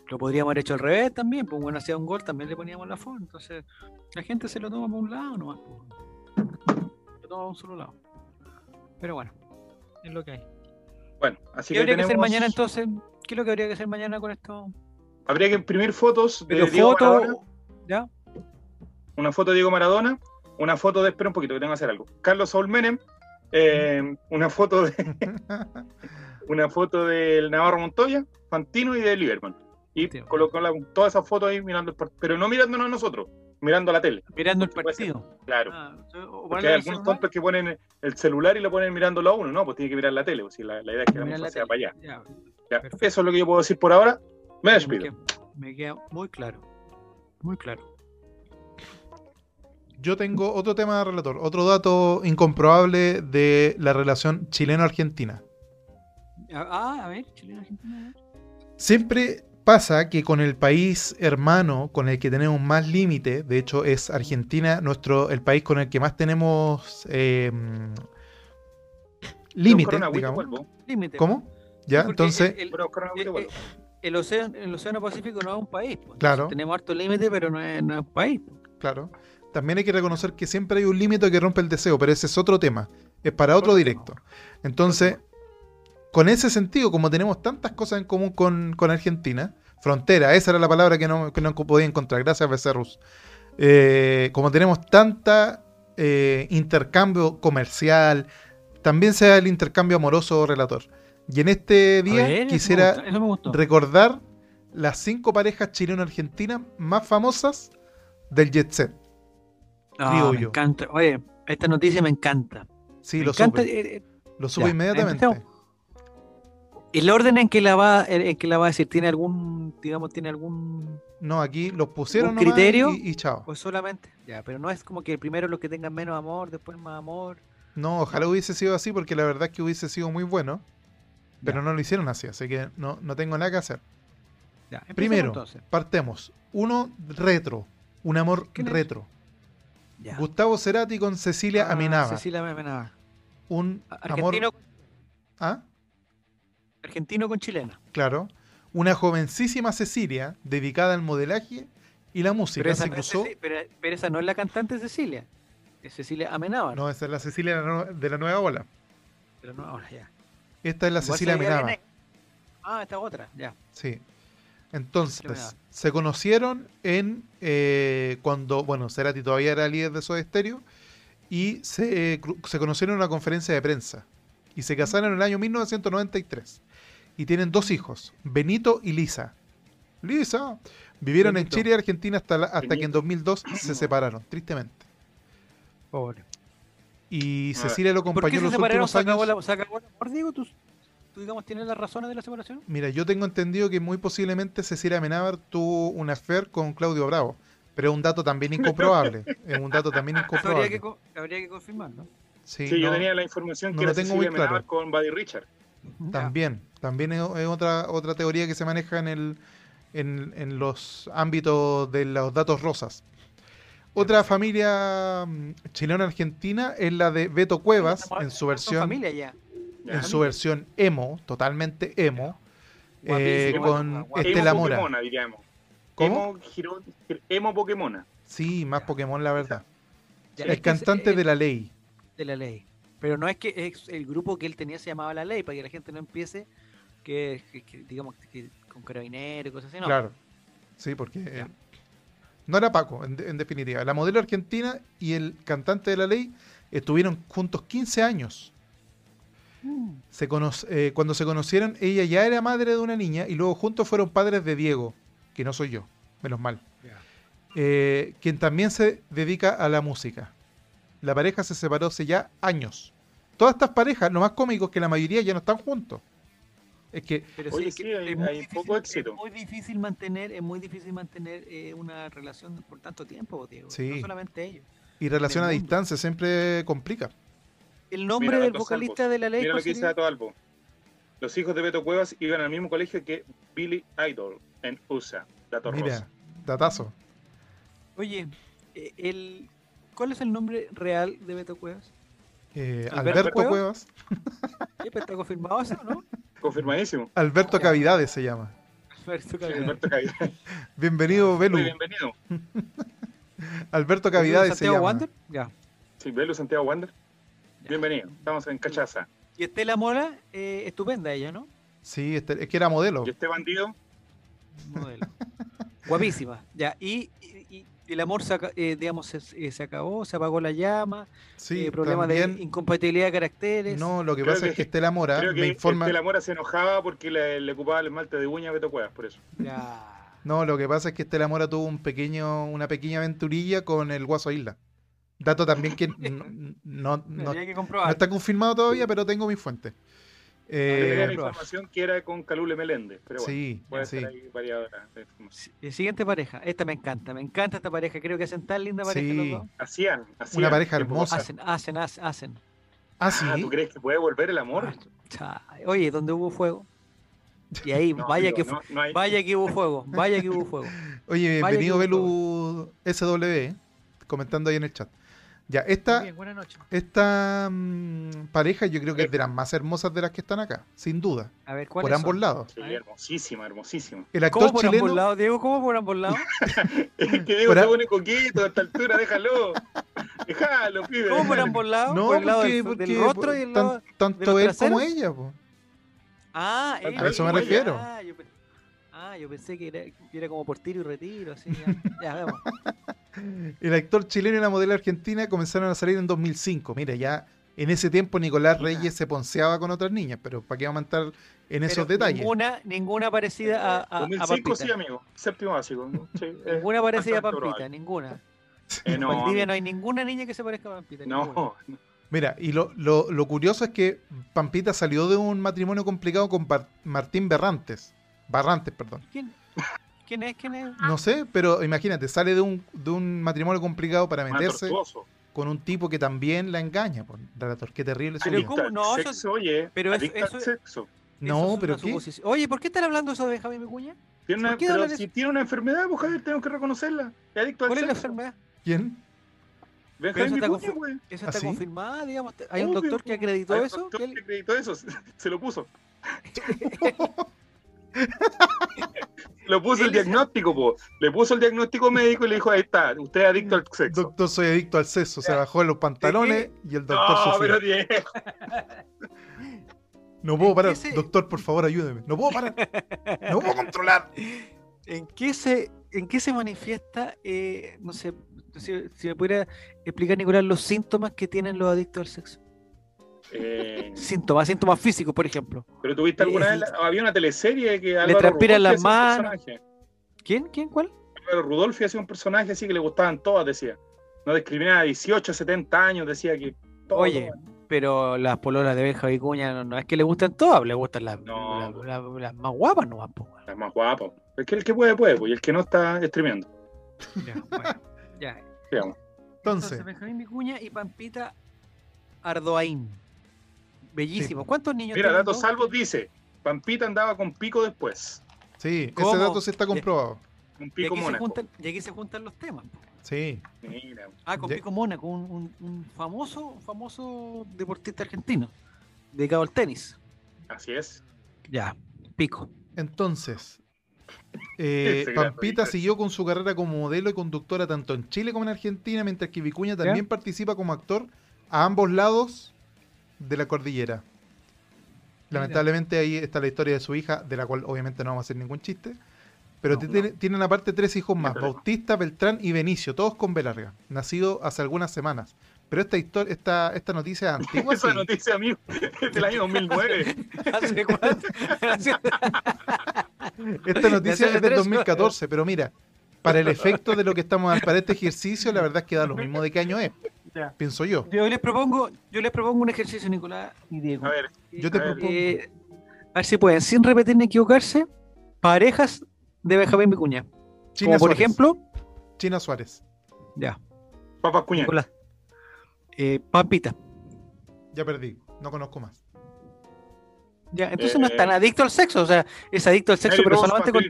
lo podríamos haber hecho al revés también. Pues bueno, hacía un gol, también le poníamos la foto. Entonces, la gente se lo toma por un lado nomás. po. Toma por un solo lado. Pero bueno, es lo que hay. Bueno, así ¿Qué que habría que hacer tenemos- mañana entonces? ¿Qué es lo que habría que hacer mañana con esto? Habría que imprimir fotos de Pero Diego Maradona, foto. ¿Ya? una foto de Diego Maradona, una foto de, espera un poquito que tengo que hacer algo. Carlos Saúl Menem, eh, una foto de una foto del Navarro Montoya, Fantino y de Lieberman. Y colocó todas esas fotos ahí mirando el partido, pero no mirándonos a nosotros, mirando la tele, Mirando el partido. claro. Ah, o Porque hay algunos celular. tontos que ponen el celular y lo ponen mirándolo a uno, no, pues tiene que mirar la tele, pues si la, la idea es que la la sea para allá. Ya, Ya, Perfecto. Eso es lo que yo puedo decir por ahora. Me me, despido. queda, me queda muy claro. Muy claro. Yo tengo otro tema, relator, otro dato incomprobable de la relación chileno-argentina. Ah, a ver, chileno argentino. a ver. Siempre pasa que con el país hermano con el que tenemos más límite, de hecho es Argentina, nuestro el país con el que más tenemos eh, límite, digamos. ¿Cómo? Ya, entonces, el, buscar una agüita, el- océano, el océano Pacífico no es un país. pues. Claro. Tenemos harto límite, pero no es, no es un país. pues. claro, también hay que reconocer que siempre hay un límite que rompe el deseo, pero ese es otro tema, es para otro Otro directo. Entonces, con ese sentido, como tenemos tantas cosas en común con, con Argentina, frontera, esa era la palabra que no, que no podía encontrar, gracias Becerrus. Eh, como tenemos tanta eh, intercambio comercial, también sea el intercambio amoroso relator. Y en este día ver, eso me quisiera me recordar las cinco parejas chileno-argentinas más famosas del jet set. Ah, me encanta. Oye, esta noticia me encanta. Sí, me lo encanta. supe. eh, eh, Lo supe ya, inmediatamente. empecemos. El orden en que la va, en que la va a decir, ¿tiene algún, digamos, tiene algún No, aquí los pusieron ¿Un nomás criterio? y, y chao. Pues solamente, ya, pero no es como que primero los que tengan menos amor, después más amor. No, ojalá hubiese sido así porque la verdad es que hubiese sido muy bueno, pero Ya. no lo hicieron así, así que no, no tengo nada que hacer. Ya, Primero, entonces. partemos. Uno, retro. Un amor retro. Ya. Gustavo Cerati con Cecilia Ah. Cecilia Amenábar. Un Argentino, amor... ¿Ah? Argentino con chilena. Claro. Una jovencísima Cecilia dedicada al modelaje y la música. Pero esa, Se no es cruzó... Pero, pero esa no es la cantante Cecilia. Es Cecilia Amenábar. No, esa es la Cecilia de la nue- de la nueva ola. Ya. Esta es la Igual Cecilia Amenábar. Ah, esta otra, ya. Sí. Entonces, se conocieron en eh, cuando, bueno, Cerati todavía era líder de Soda Stereo y se, cru- se conocieron en una conferencia de prensa y se casaron en el año 1993 y tienen dos hijos, Benito y Lisa. Lisa. Vivieron en. Chile y Argentina hasta, la- hasta que en Benito. 2002 se separaron, tristemente. Pobre. Y. Cecilia lo ¿Por acompañó qué en se los separaron? últimos ¿Se acabó, años. la, se acabó el amor, Diego? ¿Tú, tú, digamos, tienes las razones de la separación? Mira, yo tengo entendido que muy posiblemente Cecilia Amenábar tuvo un affair con Claudio Bravo, pero es un dato también incomprobable. es un dato también Eso habría incomprobable. que, habría que confirmarlo. Sí, Sí, yo no, tenía la información no que lo era tengo Cecilia muy claro. Con Buddy Richard. También, también es, es otra, otra teoría que se maneja en, el, en, en los ámbitos de los datos rosas. Otra familia mm, chilena-argentina es la de Beto Cuevas en su versión familia ya. Ya. en su versión emo, totalmente emo, eh, con. Estela Emo Mora. Pokémona, diríamos. ¿Cómo? Emo, Giro- emo Pokémona. Sí, más Pokémon, la verdad. Ya, El es que es- cantante es de la ley. de la ley. Pero no es que es el grupo que él tenía se llamaba La Ley, para que la gente no empiece que, que- que, digamos que con carabineros y cosas así. No. Claro. Sí, porque eh, no era Paco, en, de- en definitiva. La modelo argentina y el cantante de la ley estuvieron juntos 15 años. Mm. Se cono- eh, cuando se conocieron, ella ya era madre de una niña y luego juntos fueron padres de Diego, que no soy yo, menos mal. Eh, quien también se dedica a la música. La pareja se separó hace ya años. Todas estas parejas, lo más cómico es que la mayoría ya no están juntos. Es que Pero Oye, es sí, que hay- es muy hay difícil- poco éxito. Es muy difícil mantener, es muy difícil mantener eh, una relación por tanto tiempo, Diego. Sí. No solamente ellos. y relación a distancia siempre complica. El nombre Mira, del vocalista de la ley. Mira lo ¿cuál que dice? Dato Albo. Los hijos de Beto Cuevas iban al mismo colegio que Billy Idol en USA. Dato Mira, Rosa. datazo. Oye, eh, el, ¿cuál es el nombre real de Beto Cuevas? Eh, ¿Alberto Alberto Cuevas? Sí, pero está confirmado eso, ¿no? Confirmadísimo. Alberto Ya. Cavidades se llama. Alberto Cabrera. Alberto Cavidad. Bienvenido, Belu. Muy bienvenido. Alberto Cavidades se Santiago llama. Wander? Ya. Sí, Belu Santiago Wander. Ya. Bienvenido. Estamos en Cachaza. Y Estela Mora, eh, estupenda ella, ¿no? Sí, este- es que era modelo. Y este bandido, Modelo. Guapísima. Ya, y el amor, se, aca- eh, digamos, se, eh, se acabó, se apagó la llama, Sí, eh, problemas también. de incompatibilidad de caracteres. No, lo que Creo pasa es que- Estela Mora creo me que informa. Estela Mora se enojaba porque le, le ocupaba el esmalte de uña a Beto Cuevas, por eso. Ya. No, lo que pasa es que Estela Mora tuvo un pequeño, una pequeña aventurilla con el Guaso Isla. Dato también que no, no- no- que no comprobar. está confirmado todavía, pero tengo mi fuente. Eh, la información que era con Calule Meléndez, pero bueno, sí, puede sí. ser ahí variadora de información. Sí, eh, Siguiente pareja. Esta me encanta. Me encanta esta pareja. Creo que hacen tan linda pareja los Sí. dos. Hacían, hacían. Una pareja hermosa. Hacen, hacen, hacen, hacen. Ah, sí. Ah, ¿tú crees que puede volver el amor? Cha- Oye, donde hubo fuego. Y ahí, No, vaya, amigo, que, no, no hay- vaya que hubo fuego. Vaya que hubo fuego. Oye, bienvenido Belu SW, eh, comentando ahí en el chat. Ya, esta, bien, esta mm, pareja yo creo que es de las más hermosas de las que están acá, sin duda, A ver, ¿cuál por ambos lados. Sí, hermosísima, hermosísima. El ¿Cómo actor por ambos chileno, lados, Diego? ¿Cómo por ambos lados? Es que Diego Por a- se pone coquito a esta altura, déjalo. Déjalo, pibe. ¿Cómo por ambos lados? no, por el lado porque, del, porque del rostro y el tan- lado... tanto él como traseros? ella, po. Ah, A él, eso me refiero. Ah, yo, ah, yo pensé que era, que era como por tiro y retiro, así. Ya, ya vemos. El actor chileno y la modelo argentina comenzaron a salir en 2005. Mira, ya en ese tiempo Nicolás Mira. Reyes se ponceaba con otras niñas, pero ¿para qué vamos a entrar en esos Pero detalles? Ninguna, ninguna parecida a, a, a 2005 Pampita. sí, amigo. Séptimo básico. Sí, Ninguna parecida a Pampita, probable. ninguna. Eh, En no, Valdivia no hay ninguna niña que se parezca a Pampita. ninguna. no, Mira, y lo, lo- lo curioso es que Pampita salió de un matrimonio complicado con Martín Berrantes. Barrantes, perdón. ¿Quién, ¿Quién es? ¿Quién es? No sé, pero imagínate, sale de un, de un matrimonio complicado para meterse con un tipo que también la engaña. Por, relator, qué terrible su Pero vida. ¿cómo? No, al eso- sexo, oye, pero eso- adicta eso- sexo. Eso No, es pero ¿qué? Oye, ¿por qué están hablando eso de Javi Micuña? Tiene ¿Por una, pero si eso? tiene una enfermedad, pues Javier, tenemos que reconocerla. Es adicto al ¿Cuál es la sexo. enfermedad? ¿Quién? Jaime eso está güey. Eso ¿Ah, está sí? confirmada, digamos. Hay un doctor que acreditó Hay un eso. doctor que él- que acreditó eso, se- se lo puso. lo puso el diagnóstico, po. Le puso el diagnóstico médico y le dijo, ahí está, usted es adicto al sexo. Doctor, soy adicto al sexo. Se bajó los pantalones y el doctor no, sufrió. pero Diego. No puedo parar. Doctor, por favor, ayúdeme. No puedo parar. No puedo controlar. ¿En qué se, en qué se manifiesta, eh, no sé, si, si me pudiera explicar, Nicolás, los síntomas que tienen los adictos al sexo? Eh, Síntomas, síntomas físicos, por ejemplo. pero tuviste alguna Es- vez, había una teleserie que Álvaro transpiran las manos. personaje. ¿Quién? ¿Quién? ¿Cuál? Álvaro Rudolfi hacía un personaje así que le gustaban todas, decía. No discriminaba a 18, 70 años, decía que todo, Oye, todo. pero las pololas de Benja Vicuña no, no es que le gusten todas, le gustan las, No. las, las- las más guapas nomás. po, weón. las más guapas. Es que el que puede, puede, pues, y el que no está streameando. Ya, bueno, ya. Digamos. Entonces, Benjamín Vicuña y Pampita Ardoaín. Bellísimo. ¿Cuántos niños Mira, Datos? Salvos dice, Pampita andaba con pico después. sí, ese dato sí está comprobado. Un Y pico aquí, se mónaco. juntan, y aquí se juntan los temas. Sí. Mira, Ah, con Ya. Pico Mónaco, un, un- un famoso, un famoso deportista argentino, dedicado al tenis. así es. Ya, Pico. Entonces, eh, Pampita siguió con su carrera como modelo y conductora tanto en Chile como en Argentina, mientras que Vicuña también participa como actor a ambos lados de la cordillera. Lamentablemente ahí está la historia de su hija, de la cual obviamente no vamos a hacer ningún chiste. Pero No, no. tienen aparte tres hijos más. Bautista, Beltrán y Benicio, todos con B larga, nacido hace algunas semanas. Pero esta historia, esta, esta noticia es antigua, Esa sí. noticia, amigo, es del año 2009. ¿Hace cuánto? Esta noticia es del tres 2014, pero mira, para el efecto de lo que estamos para este ejercicio, la verdad es que da lo mismo de qué año es, Ya. pienso yo. Yo les propongo, yo les propongo un ejercicio, Nicolás y Diego. A ver, Yo te A ver. propongo. Eh, a ver si pueden, sin repetir ni equivocarse, parejas de Benjamín Vicuña. China Como por Suárez. ejemplo, China Suárez. ya, Papas Cuña. Nicolás. Eh, Pampita. Ya perdí, no conozco más. Ya, entonces no es tan Eh, adicto al sexo, o sea, es adicto al sexo, pero solamente con,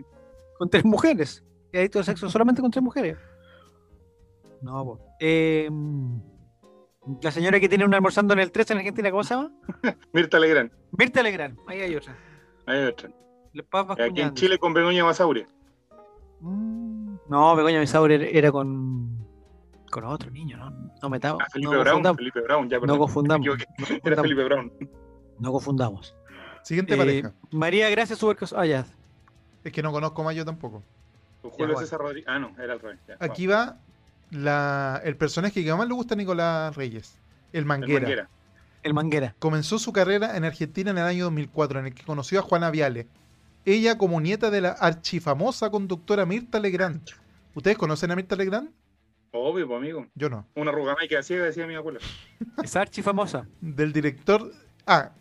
con tres mujeres. Es adicto al sexo solamente con tres mujeres. No, po. Eh, la señora que tiene un almorzando en el 3 en Argentina, ¿cómo se llama? Mirta Legrand. Mirta Legrand, ahí hay otra. Ahí hay otra. Papas Aquí en. Chile con Begoña Basauri. Mm, No, Begoña Misaur era, era con con otro niño, ¿no? No metamos. Ah, Felipe no Brown. confundamos. Felipe Brown, ya, No confundamos. No Era confundamos. Felipe Brown. No confundamos. Siguiente Eh, pareja. María Gracia Supercos. Ah, ya. Es que no conozco más yo tampoco. Julio. César Rodríguez. Ah, no, era el rey. ya, Aquí va la, el personaje que más le gusta a Nicolás Reyes, el Manguera. El Manguera. Comenzó su carrera en Argentina en el año 2004, en el que conoció a Juana Viale. Ella como nieta de la archifamosa conductora Mirta Legrand. ¿Ustedes conocen a Mirta Legrand? Obvio, pues, amigo. Yo no. Una rugamaica ciega, decía mi abuela. Es archi famosa. Del director... Ah,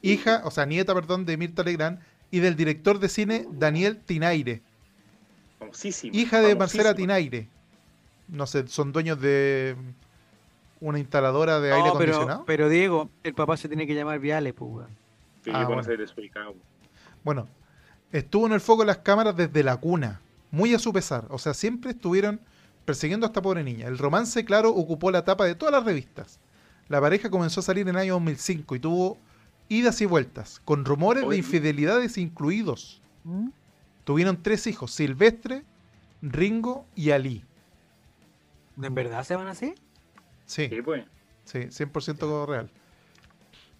hija, o sea, nieta, perdón, de Mirta Legrand y del director de cine Daniel Tinaire. Famosísima. Hija de famosísima. Marcela Tinaire. No sé, son dueños de una instaladora de aire No, acondicionado. pero Diego, el papá se tiene que llamar Viale, pues. Sí, Ah, bueno, bueno. ser desubicado. Bueno, estuvo en el foco de las cámaras desde la cuna, muy a su pesar. O sea, siempre estuvieron persiguiendo a esta pobre niña. El romance, claro, ocupó la tapa de todas las revistas. La pareja comenzó a salir en el año 2005 y tuvo idas y vueltas, con rumores de infidelidades incluidos. ¿Mm? Tuvieron tres hijos, Silvestre, Ringo y Ali. ¿En verdad se van así? Sí, Sí, pues. sí, 100% real.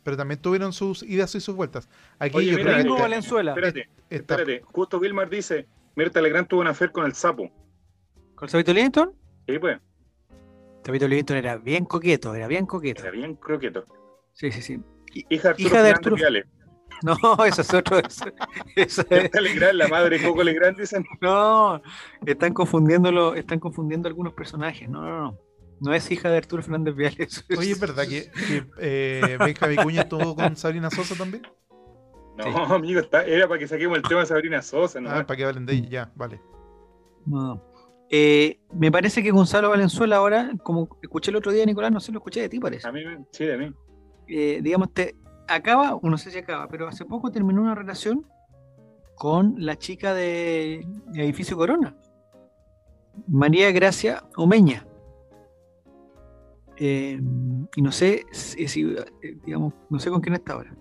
Pero también tuvieron sus idas y sus vueltas. Aquí Oye, yo mira, creo Ringo que Valenzuela. Espérate. Justo Vilmar dice, Mirta Legrand tuvo una afer con el sapo. ¿Con Sabito Livingston? Sí, pues. Sabito Livingston era bien coqueto, era bien coqueto. Era bien croqueto. Sí, sí, sí. Hija de Arturo Hija de Arturo-. No, eso es otro. Eso, eso es- Legrand, la madre de Coco Legrand, dicen. no, están confundiéndolo, están confundiendo algunos personajes. No, no, no. No es hija de Arturo Fernández Vial. eso es- Oye, ¿es verdad que, que eh, Benja Vicuña estuvo con Sabrina Sosa también? No, Sí. amigo, está, era para que saquemos el tema de Sabrina Sosa. ¿no? Ah, para que hablen de ella, ya, vale. No. Eh, me parece que Gonzalo Valenzuela ahora, como escuché el otro día, Nicolás, no sé, lo escuché de ti, parece. A mí, sí, de mí. Eh, digamos, te acaba, o no sé si acaba, pero hace poco terminó una relación con la chica de Edificio Corona, María Gracia Omeña. Eh, y no sé si, si, eh, digamos, no sé con quién está ahora.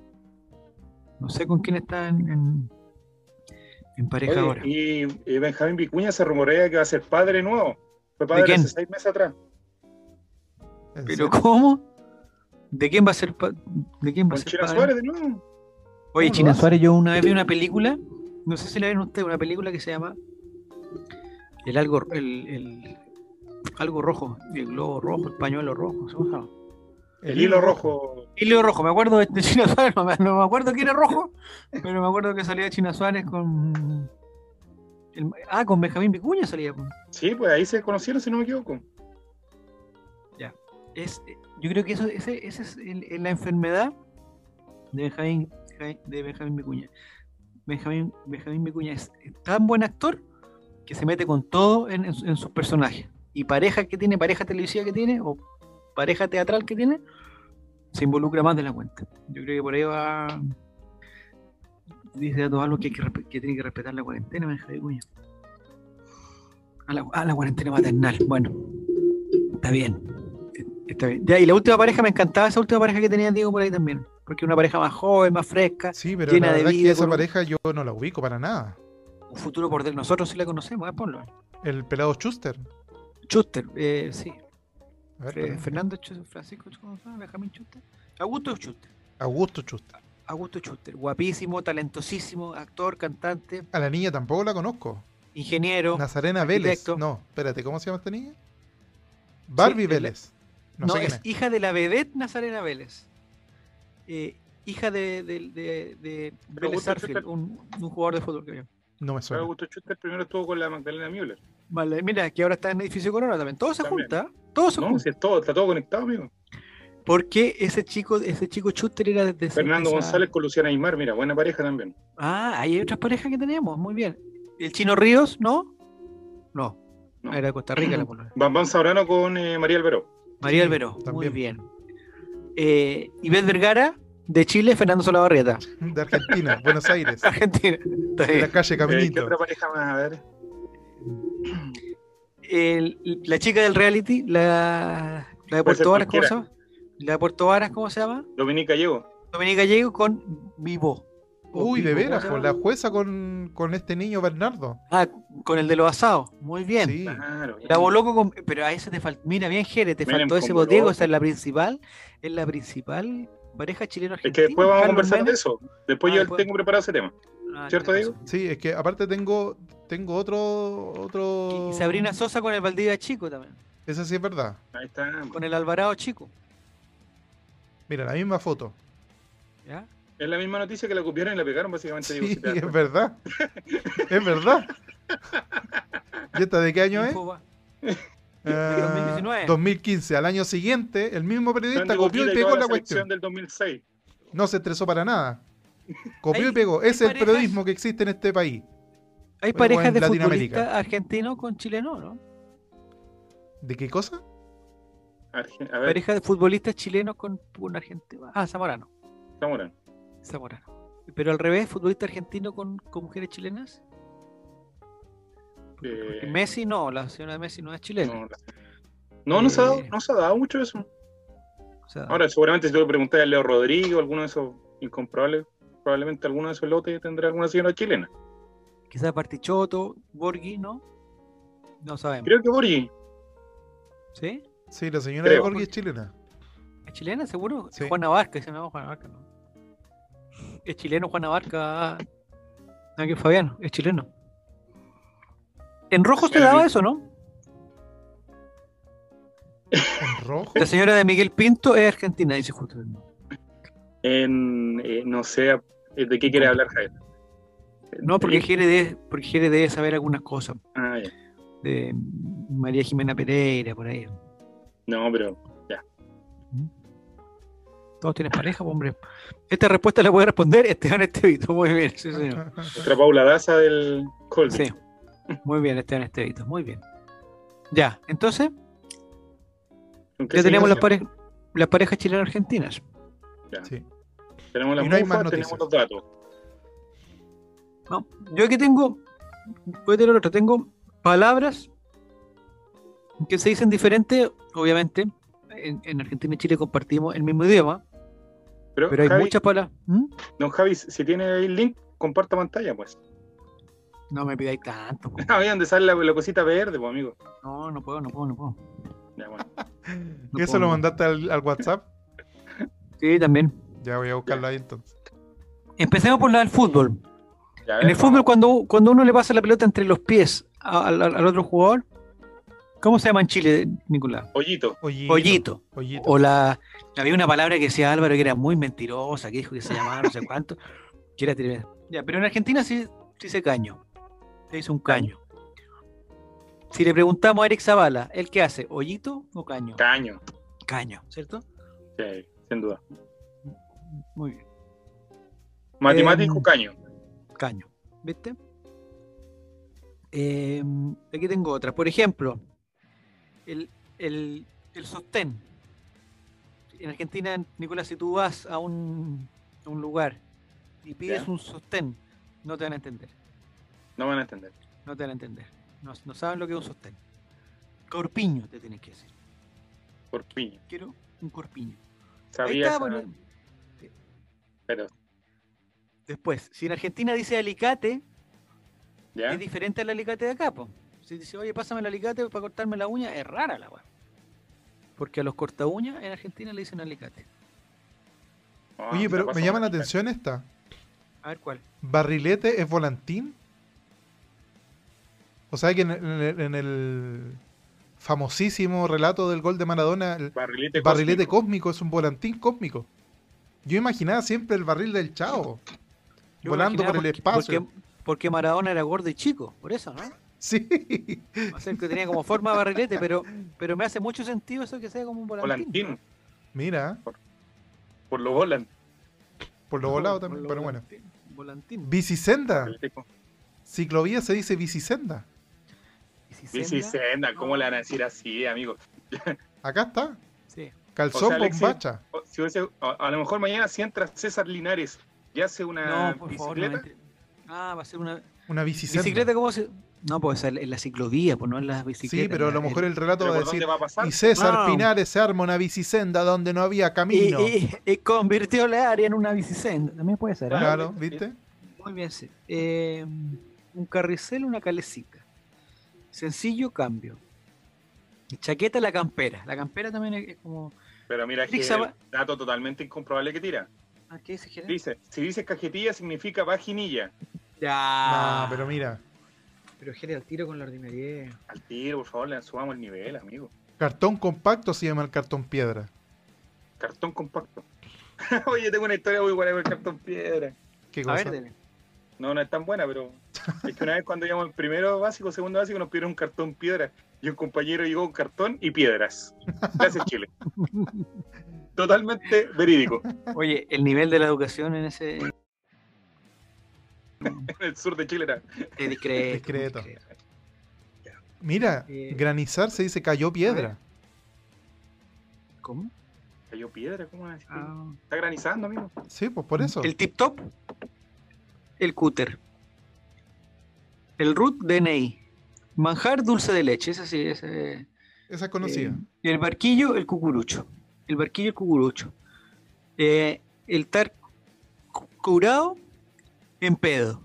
No sé con quién está en, en, en pareja Oye, ahora. y, y Benjamín Vicuña se rumorea que va a ser padre nuevo. Fue padre quién? hace seis meses atrás. ¿En ¿Pero cómo? ¿De quién va a ser pa- ¿De quién va a Con ser padre? Suárez de nuevo. Oye, ¿Cómo lo China? Suárez, yo una vez vi una película, no sé si la ven ustedes, una película que se llama El algo, el, el- algo rojo, el globo rojo, el pañuelo rojo, ¿cómo se llama? El, hilo rojo. Hilo rojo, me acuerdo de, China Suárez, no me, no me acuerdo que era rojo, pero me acuerdo que salía China Suárez con... el- ah, con Benjamín Vicuña salía. Sí, pues ahí se conocieron, si no me equivoco. Es, yo creo que eso, ese, esa es la enfermedad de Benjamín, de Benjamín Vicuña. Benjamín, Benjamín Vicuña es, tan buen actor que se mete con todo en, en su- en sus personajes. Y pareja que tiene, pareja televisiva que tiene, o pareja teatral que tiene, se involucra más de la cuenta. Yo creo que por ahí va. Dice a todos algo que, que, tiene que respetar la cuarentena, Benjamín Vicuña. A la cuarentena maternal. Bueno, está bien. Está bien. Ya, y la última pareja me encantaba esa última pareja que tenía Diego por ahí también. Porque una pareja más joven, más fresca, Sí, pero Llena la de es vida, que esa un- pareja yo no la ubico para nada. un futuro por delante. Nosotros sí la conocemos, ¿eh? Ponlo. El pelado Schuster. Schuster, eh, sí. A ver, espera. Fernando Schuster, Francisco ¿cómo se llama? Benjamín Schuster. Augusto Schuster. Augusto Schuster. Augusto Schuster. Guapísimo, talentosísimo, actor, cantante, A la niña tampoco la conozco. ingeniero. Nazarena Vélez. No, espérate, ¿cómo se llama esta niña? Barbie Vélez. No, No, sé quién es es. hija de la vedette Nazarena Vélez. Eh, hija de, de, de, de Vélez Schuster. un, un jugador de fútbol que había. No me suena. Augusto Schuster primero estuvo con la Magdalena Müller. Vale, mira, que ahora está en edificio Corona también. Todo se También. junta, todo se No, junta. si es todo, está todo conectado, amigo. Porque ese chico, ese chico Schuster era desde Fernando esa- González con Luciana Aymar, mira, buena pareja también. Ah, hay otras parejas que tenemos, muy bien. ¿El Chino Ríos, no? No, No. era de Costa Rica la. Bambán Sabrano con eh, María Alberó. María Sí, Alberó, muy también. bien. Eh, Ivette Vergara, de Chile, Fernando Solabarrieta, De Argentina, Buenos Aires. Argentina. Está De la calle Eh, ¿Qué Caminito. otra pareja más? A ver. El- la chica del reality, la, la de Puerto Varas, ¿cómo se llama? La de Puerto Varas, ¿cómo se llama? Dominica Gallego. Dominica Gallego con Vivo. Uy, de veras, ¿cómo por se la jueza con, con este niño Bernardo. Ah, con el de los asados. Muy bien. Sí. Claro. La Boloco con. Pero a ese te faltó. Mira, bien, Jere, te Miren, faltó ese con botego. Esa es la principal. Es la principal pareja chileno Es argentina. que después vamos a conversar de eso. Después Ah, yo después. tengo preparado ese tema. Ah, ¿Cierto, Diego? Sí, es que aparte tengo, tengo otro, otro. Y Sabrina Sosa con el Valdivia Chico también. Esa sí es verdad. Ahí está. Con el Alvarado Chico. Mira, la misma foto. ¿Ya? Es la misma noticia que la copiaron y la pegaron, básicamente. Sí, si te das es verdad. es verdad. ¿Y esta de qué año es? Info va- Ah, 2019. 2015. Al año siguiente, el mismo periodista copió y pegó la cuestión. del 2006. No se estresó para nada. Copió y pegó. es el parejas- periodismo que existe en este país. Hay parejas de Latinoamérica. futbolistas argentinos con chilenos, ¿no? ¿De qué cosa? Arge- A ver, Pareja de futbolistas chilenos con un argentino. Ah, Zamorano. Zamorano. Zamorano. Pero al revés, futbolista argentino con, con mujeres chilenas. Porque- Eh, Messi no, la señora de Messi no es chilena. No, la- no, no se, ha dado, Eh. no se ha dado mucho eso. O sea, Ahora, seguramente si tú le preguntas a Leo Rodrigo, alguno de esos incomprobables, probablemente alguno de esos lotes tendrá alguna señora chilena. quizás Partichoto, Borghi, ¿no? No sabemos. Creo que Borgi. ¿Sí? Sí, la señora Creo. de Borghi es chilena. ¿Es chilena, seguro? Sí. Juana Barca, se llama Juana Barca, ¿no? Es chileno Juana Barca. Ah, que Fabián, es chileno. En rojo se daba eso, ¿no? ¿En rojo? La señora de Miguel Pinto es argentina, dice justo. En, eh, no sé eh, de qué quiere hablar Javier. No, porque debe, porque Jere debe saber algunas cosas. ah, ya. De María Jimena Pereira, por ahí. No, pero Todos tienen pareja, pues, hombre. Esta respuesta la puede responder Esteban Estevito. Muy bien, sí, señor. nuestra Paula Daza del Colby. Sí. Muy bien, Esteban Estevito. Muy bien. Ya, entonces, ¿Con qué ya tenemos las, signo? pare- las parejas chilenas argentinas. Ya. Sí. Tenemos las no tenemos los datos. No, yo aquí tengo, voy a tener otra, tengo palabras que se dicen diferentes, obviamente. En, en Argentina y Chile compartimos el mismo idioma, Pero, pero hay Javi, muchas palabras. ¿Mm? don Javi, si tiene ahí el link, comparta pantalla, pues. No me pidáis tanto. po. Ah, donde sale la, la cosita verde, pues, amigo. No, no puedo, no puedo, no puedo. Ya, bueno. No ¿Y eso puedo, lo no. mandaste al, al WhatsApp? Sí, también. Ya voy a buscarlo ahí entonces. Empecemos por la del fútbol. Ya, a En ver, el fútbol, cuando, cuando uno le pasa la pelota entre los pies a- al, al- al otro jugador, ¿cómo se llama en Chile, Nicolás? Hoyito. Hoyito. Pollito. Hoyito. O la. Había una palabra que decía Álvaro que era muy mentirosa, que dijo que se llamaba no sé cuánto. Que era tremenda. Ya, pero en Argentina sí, sí se caño. Se dice un caño. Si le preguntamos a Eric Zavala, ¿el qué hace? ¿Hoyito o caño? Caño. Caño, ¿cierto? Sí, sin duda. Muy bien. Matemático, Em, caño. Caño. ¿Viste? Eh, aquí tengo otra. Por ejemplo, el, el, el sostén. En Argentina, Nicolás, si tú vas a un, a un lugar y pides Ya. un sostén, no te van a entender. No van a entender. No te van a entender. No, no saben lo que es un sostén. Corpiño te tienes que decir. Por piña. Quiero un corpiño. Sabía está, esa- bueno. pero Después, si en Argentina dice alicate, ya. es diferente al alicate de acá, po. Si dice, oye, pásame el alicate para cortarme la uña, es rara la weá. Porque a los corta uñas en Argentina le dicen alicate. No, Oye, pero me llama la atención esta. A ver cuál. ¿Barrilete es volantín? O sea que en el, en el famosísimo relato del gol de Maradona, el Barrilete, barrilete cósmico. cósmico es un volantín cósmico. Yo imaginaba siempre el barril del chavo. Yo volando por el porque- espacio. Porque, porque Maradona era gordo y chico, por eso, ¿no? Sí. O sea, que tenía como forma de barrilete, pero, pero me hace mucho sentido eso que sea como un volantín. Volantín. Mira, Por lo volan. por lo volado Por también, lo pero bueno. volantín, cósmico. Ciclovía se dice bicisenda. Bici senda, ¿cómo le van a decir así, amigo? Acá está. Sí. Calzón O sea, bombacha. Si a, a lo mejor mañana si entra César Linares y hace una No, por favor, no bicicleta, Ah, va a ser una. Una bicisenda. ¿Bicicleta cómo se.? No, pues en en la ciclovía, pues no en las bicicletas. Sí, pero a lo mejor el relato ¿pero va a decir. va a pasar? Y César No. Pinares se arma una bicisenda donde no había camino. y- y convirtió la área en una bicicenda. También puede ser. ¿ah? Claro, ¿viste? Muy bien, sí. Eh, un carricel, una calecica. Sencillo cambio. Chaqueta, la campera. La campera también es, como. Pero mira, que el dato totalmente incomprobable que tira. ¿Ah, ¿Qué dice? Dice, si dice cajetilla significa vaginilla. Ya. No, pero mira. Pero Gerard, al tiro con la ordinariedad. Al tiro, por favor, le subamos el nivel, amigo. Cartón compacto se llama el cartón piedra. Cartón compacto. Oye, tengo una historia muy buena con el cartón piedra. ¿Qué A cosa? ver, dele. No, no es tan buena, pero es que una vez cuando íbamos en primero básico, segundo básico, nos pidieron un cartón piedra. Y un compañero llegó con cartón y piedras. Gracias, Chile. Totalmente verídico. Oye, el nivel de la educación en ese. En el sur de Chile era. Es discreto. Discreto. discreto. Mira, Eh, granizar se dice cayó piedra. ¿Cómo? Cayó piedra, ¿cómo? Ah. Está granizando, amigo. Sí, pues por eso. El tip top, el cúter. El root DNI. Manjar dulce de leche, ese sí, ese. Esa es conocida. Eh, el barquillo, el cucurucho. El barquillo, el cucurucho. Eh, el cu- curado en pedo.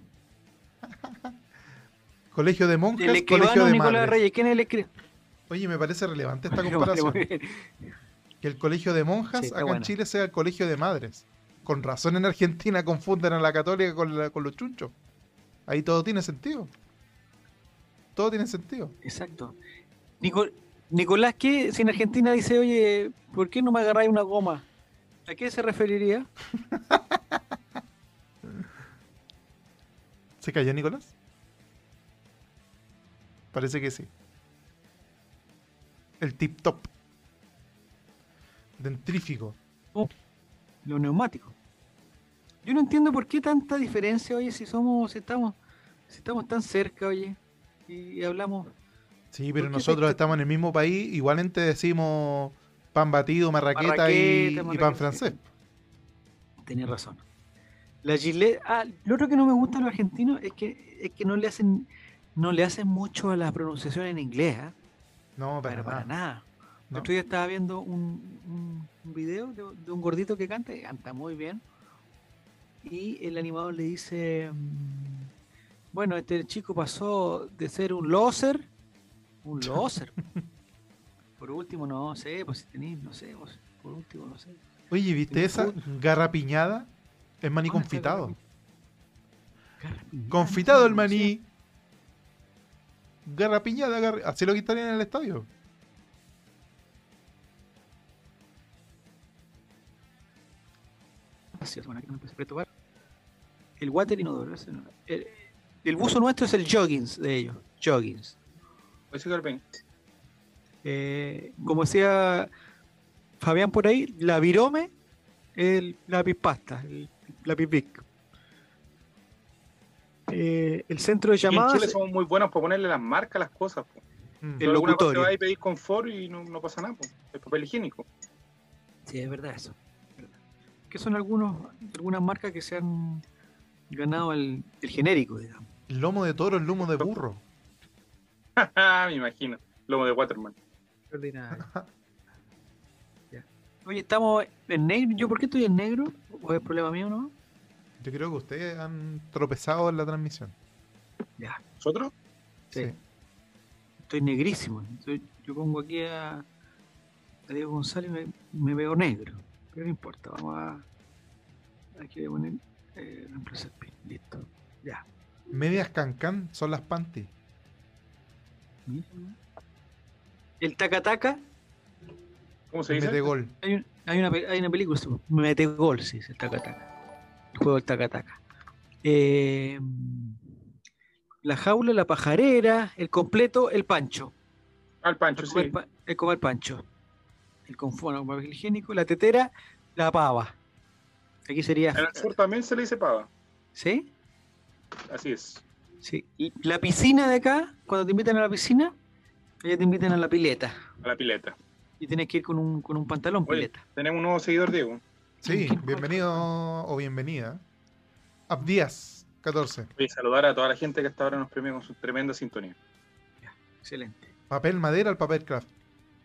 Colegio de monjas, El colegio de Nicolás madres. Oye, me parece relevante esta comparación. Que el colegio de monjas Sí, acá en. Chile sea el colegio de madres. Con razón en Argentina confunden a la católica con, la- con los chunchos. Ahí todo tiene sentido. Todo tiene sentido. Exacto. Nico- Nicolás, ¿qué? Si en Argentina dice, oye, ¿por qué no me agarráis una goma? ¿A qué se referiría? ¿Se cayó Nicolás? Parece que sí. El tip top. Dentrífico. Los neumáticos. Yo no entiendo por qué tanta diferencia, oye, si somos, si estamos, si estamos tan cerca, oye, y hablamos. Sí, pero ¿Por qué nosotros te- estamos en el mismo país. Igualmente decimos pan batido, marraqueta, Marraqueta, y, y pan francés. Tenía razón. La Gillette, ah, lo otro que no me gusta de los argentinos es que, es que no le hacen, no le hacen mucho a la pronunciación en inglés, ¿ah? No, para Pero para nada. nada. El No. otro día estaba viendo un, video de, de un gordito que canta, y canta muy bien. Y el animador le dice, mm, bueno, este chico pasó de ser un loser, un loser. por último, no sé, pues si tenéis, no sé, pues, por último, no sé. Oye, ¿viste esa? Garrapiñada. Es maní ¿Dónde está confitado. Garrapiñada, Confitado el maní. Garrapiñada, garra- así lo quitarían en el estadio. Gracias, bueno, aquí no me empecé a preocupar. El water inodoro. El, el buzo nuestro es el joggings de ellos. Joggings. Eh, como decía Fabián por ahí, la virome, el lápiz pasta, el lápiz Bic. Eh, el centro de en llamadas, Chile somos muy buenos por ponerle las marcas a las cosas. po. Mm. El alguna cosa va y pedís confort y no, no pasa nada. po. El papel higiénico. sí, es verdad eso. Que son algunos, algunas marcas que se han ganado el, el genérico, digamos. El lomo de toro, el lomo de burro. Me imagino. Lomo de Waterman. Ordinario. Oye, estamos en negro. ¿Yo por qué estoy en negro? ¿O es problema mío, no? Yo creo que ustedes han tropezado en la transmisión. Ya. ¿Nosotros? Sí. Sí. Estoy negrísimo. Estoy- yo pongo aquí a, a Diego González y me, me veo negro. Pero no importa, vamos a. Aquí voy a poner. Eh, reemplazar pin. Listo. Ya. Medias cancán son las panties. El taca-taca. ¿Cómo se dice? Mete gol. Hay, un- hay, una, hay una película, se llama Mete Gol, sí, es el taca-taca. El juego del taca-taca. Eh, la jaula, la pajarera, el completo, el pancho. Al Pancho, El comer, sí. pa- el comer pancho. El conforme papel higiénico, la tetera, la pava. Aquí sería. En el sur también se le dice pava. ¿Sí? Así es. Sí. Y la piscina de acá, cuando te invitan a la piscina, ellos te invitan a la pileta. A la pileta. Y tienes que ir con un, con un pantalón Oye. pileta. Tenemos un nuevo seguidor, Diego. Sí, bienvenido o bienvenida. Abdías, 14. Voy a saludar a toda la gente que hasta ahora nos premia con su tremenda sintonía. Excelente. Papel madera al papel craft.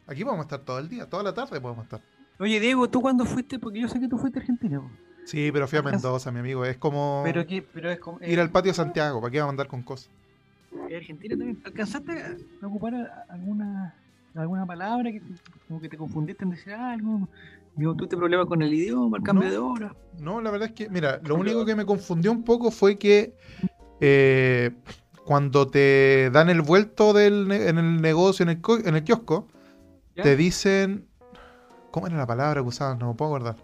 Aquí vamos a estar todo el día, toda la tarde podemos estar. Oye, Diego, ¿tú cuándo fuiste? Porque yo sé que tú fuiste a Argentina. Sí, pero fui a Mendoza, mi amigo. Es como Pero, que, pero es como. ir al patio Santiago. ¿Para qué vamos a andar con cosas? ¿Es Argentina también. ¿Alcanzaste a ocupar alguna, alguna palabra que te- como que te confundiste en decir algo? Digo, ¿Tú te problemas con el idioma, el cambio No. de hora? No, la verdad es que, mira, lo único que me confundió un poco fue que eh, cuando te dan el vuelto del, en el negocio, en el, en el kiosco, ¿Ya? te dicen. ¿Cómo era la palabra que usaban? No me puedo acordar.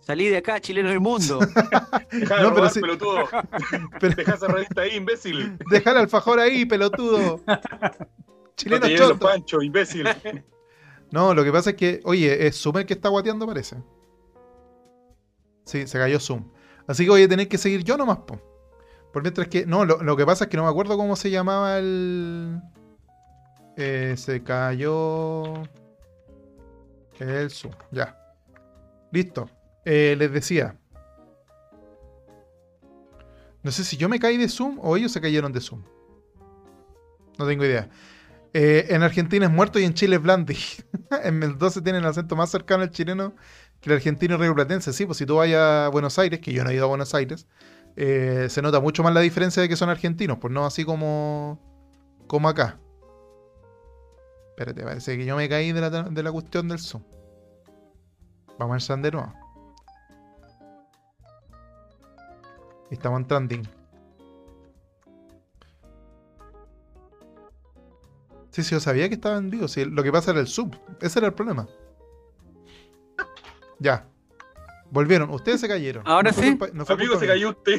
Salí de acá, chileno del mundo. Deja de No, pero sí- pelotudo. Pero- Deja esa revista ahí, imbécil. Deja el alfajor ahí, pelotudo. No los chonto. panchos, imbécil. No, lo que pasa es que, oye, es Zoom el que está guateando, parece. Sí, se cayó Zoom. Así que, oye, tenéis que seguir yo nomás, po. Por mientras que, no, lo, lo que pasa es que no me acuerdo cómo se llamaba el. Eh, se cayó. El Zoom, ya. Listo. Eh, les decía. No sé si yo me caí de Zoom o ellos se cayeron de Zoom. No tengo idea. Eh, en Argentina es muerto y en Chile es blandi. en Mendoza tienen el acento más cercano al chileno que el argentino rioplatense. Sí, pues si tú vayas a Buenos Aires, que yo no he ido a Buenos Aires, eh, se nota mucho más la diferencia de que son argentinos, pues no así como, como acá. Espérate, parece que yo me caí de la, de la cuestión del Zoom. Vamos a entrar de nuevo. Estamos en trending. Sí, sí, yo sabía que estaba en vivo. sí, lo que pasa era el sub. Ese era el problema. Ya. Volvieron. Ustedes se cayeron. Ahora fue sí. no fue Amigo, se cayó usted.